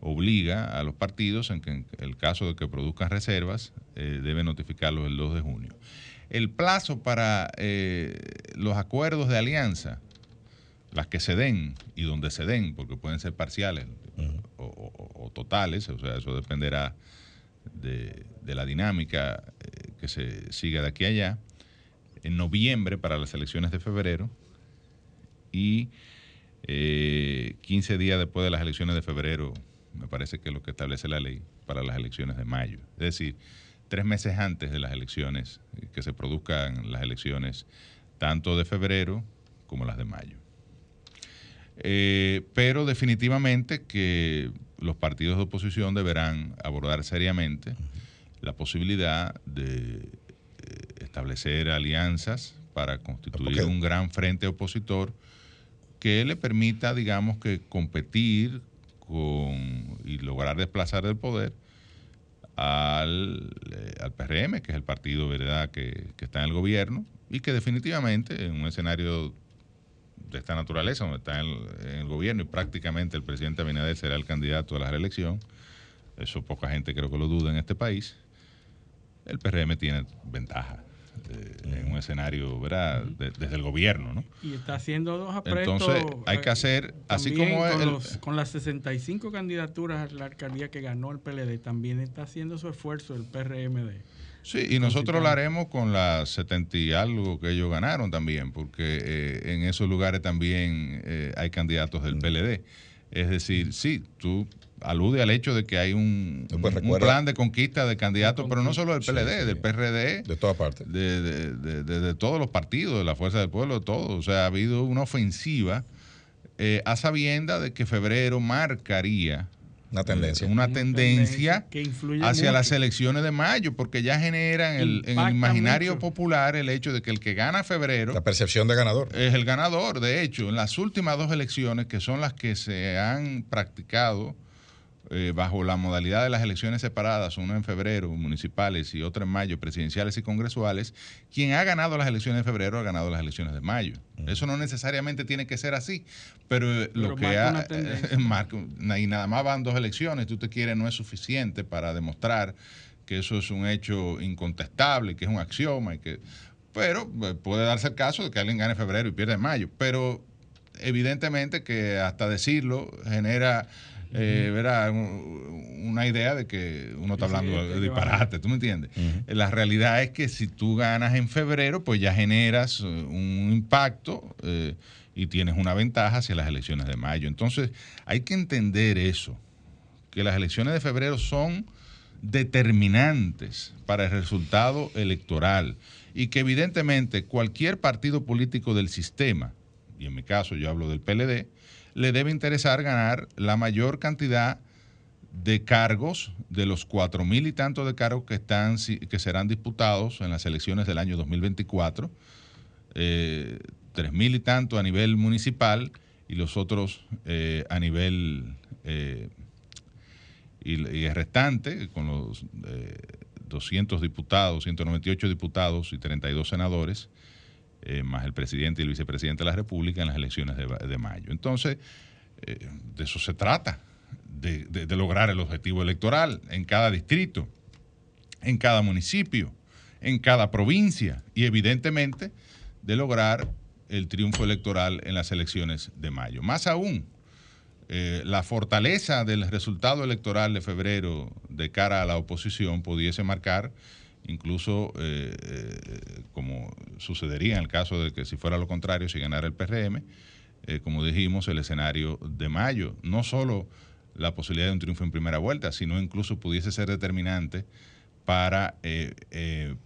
obliga a los partidos, en que en el caso de que produzcan reservas, eh, debe notificarlos el 2 de junio. El plazo para eh, los acuerdos de alianza, las que se den y donde se den, porque pueden ser parciales o, totales, o sea, eso dependerá de, de la dinámica eh, que se siga de aquí a allá. En noviembre, para las elecciones de febrero, y 15 días después de las elecciones de febrero, me parece que es lo que establece la ley para las elecciones de mayo. Es decir, tres meses antes de las elecciones, que se produzcan las elecciones tanto de febrero como las de mayo. Eh, pero definitivamente que los partidos de oposición deberán abordar seriamente la posibilidad de eh, establecer alianzas para constituir un gran frente opositor que le permita, digamos, que competir con y lograr desplazar del poder al, eh, al PRM, que es el partido verdad que, que está en el gobierno, y que definitivamente en un escenario de esta naturaleza, donde está en el, gobierno y prácticamente el presidente Abinader será el candidato a la reelección, eso poca gente creo que lo duda en este país, el PRM tiene ventaja. Eh, en un escenario, ¿verdad? desde el gobierno, ¿no? Y está haciendo dos apretos. Entonces, hay que hacer, así como con, con las 65 candidaturas a la alcaldía que ganó el PLD, también está haciendo su esfuerzo el PRM de, Sí, y nosotros lo haremos con las 70 y algo que ellos ganaron también, porque eh, en esos lugares también eh, hay candidatos del PLD. Es decir, sí, tú alude al hecho de que hay un, plan de conquista de candidatos, pero no solo del PLD, del PRD. De todas partes. De, de, de, todos los partidos, de la Fuerza del Pueblo, de todos. O sea, ha habido una ofensiva eh, a sabienda de que febrero marcaría una tendencia. Una, tendencia, hacia las elecciones de mayo, porque ya generan el, en el imaginario popular el hecho de que el que gana febrero. La percepción de ganador. Es el ganador. De hecho, en las últimas dos elecciones, que son las que se han practicado eh, bajo la modalidad de las elecciones separadas, una en febrero, municipales y otra en mayo, presidenciales y congresuales, quien ha ganado las elecciones de febrero ha ganado las elecciones de mayo. Mm. Eso no necesariamente tiene que ser así, pero, eh, lo que ha, y nada más van dos elecciones, tú te quieres, no es suficiente para demostrar que eso es un hecho incontestable, que es un axioma, y que, pero eh, puede darse el caso de que alguien gane febrero y pierde mayo, pero evidentemente que hasta decirlo genera eh, una idea de que uno está hablando de disparate, ¿tú me entiendes? La realidad es que si tú ganas en febrero, pues ya generas eh, un impacto eh, y tienes una ventaja hacia las elecciones de mayo. Entonces, hay que entender eso, que las elecciones de febrero son determinantes para el resultado electoral y que evidentemente cualquier partido político del sistema, y en mi caso yo hablo del PLD, le debe interesar ganar la mayor cantidad de cargos de los cuatro mil y tantos de cargos que están que serán disputados en las elecciones del año 2024 eh, tres mil y tanto a nivel municipal y los otros eh, a nivel eh, y, y, el restante con los 200 diputados 198 diputados y 32 senadores eh, más el presidente y el vicepresidente de la República en las elecciones de, mayo. Entonces, eh, de eso se trata, de, lograr el objetivo electoral en cada distrito, en cada municipio, en cada provincia y evidentemente de lograr el triunfo electoral en las elecciones de mayo. Más aún, eh, la fortaleza del resultado electoral de febrero de cara a la oposición pudiese marcar incluso eh, eh, como sucedería en el caso de que si fuera lo contrario, si ganara el PRM, eh, como dijimos, el escenario de mayo, no solo la posibilidad de un triunfo en primera vuelta, sino incluso pudiese ser determinante para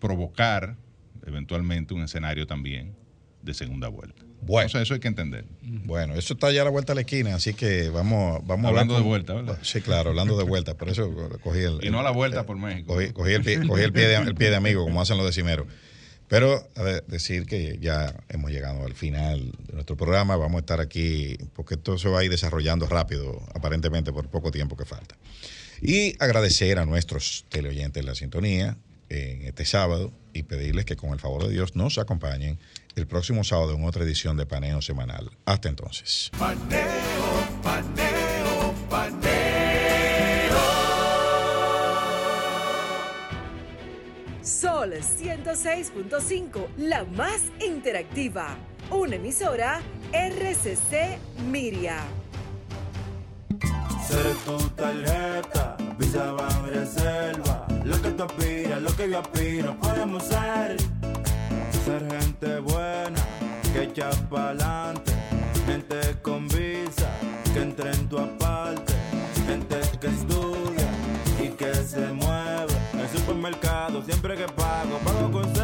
provocar eventualmente un escenario también de segunda vuelta. Bueno, eso hay que entender. Bueno, eso está ya a la vuelta de la esquina, así que vamos, vamos hablando de vuelta, ¿verdad? Sí, claro, hablando de vuelta. Por eso cogí el. Y no la vuelta por México. Cogí, el, pie, cogí el, pie de, el pie de amigo, como hacen los decimeros. Pero a ver, decir que ya hemos llegado al final de nuestro programa. Vamos a estar aquí, porque esto se va a ir desarrollando rápido, aparentemente por poco tiempo que falta. Y agradecer a nuestros teleoyentes la sintonía en este sábado y pedirles que con el favor de Dios nos acompañen el próximo sábado en otra edición de Paneo Semanal. Hasta entonces. Paneo, paneo, paneo. Sol 106.5, la más interactiva. Una emisora RCC Miria. Ser tu tarjeta, Visa Reserva. Lo que tú aspiras, lo que yo aspiro, podemos ser. Ser gente buena que echa pa'lante. Gente con visa que entre en tu aparte, gente que estudia y que se mueve. En supermercado siempre que pago, pago con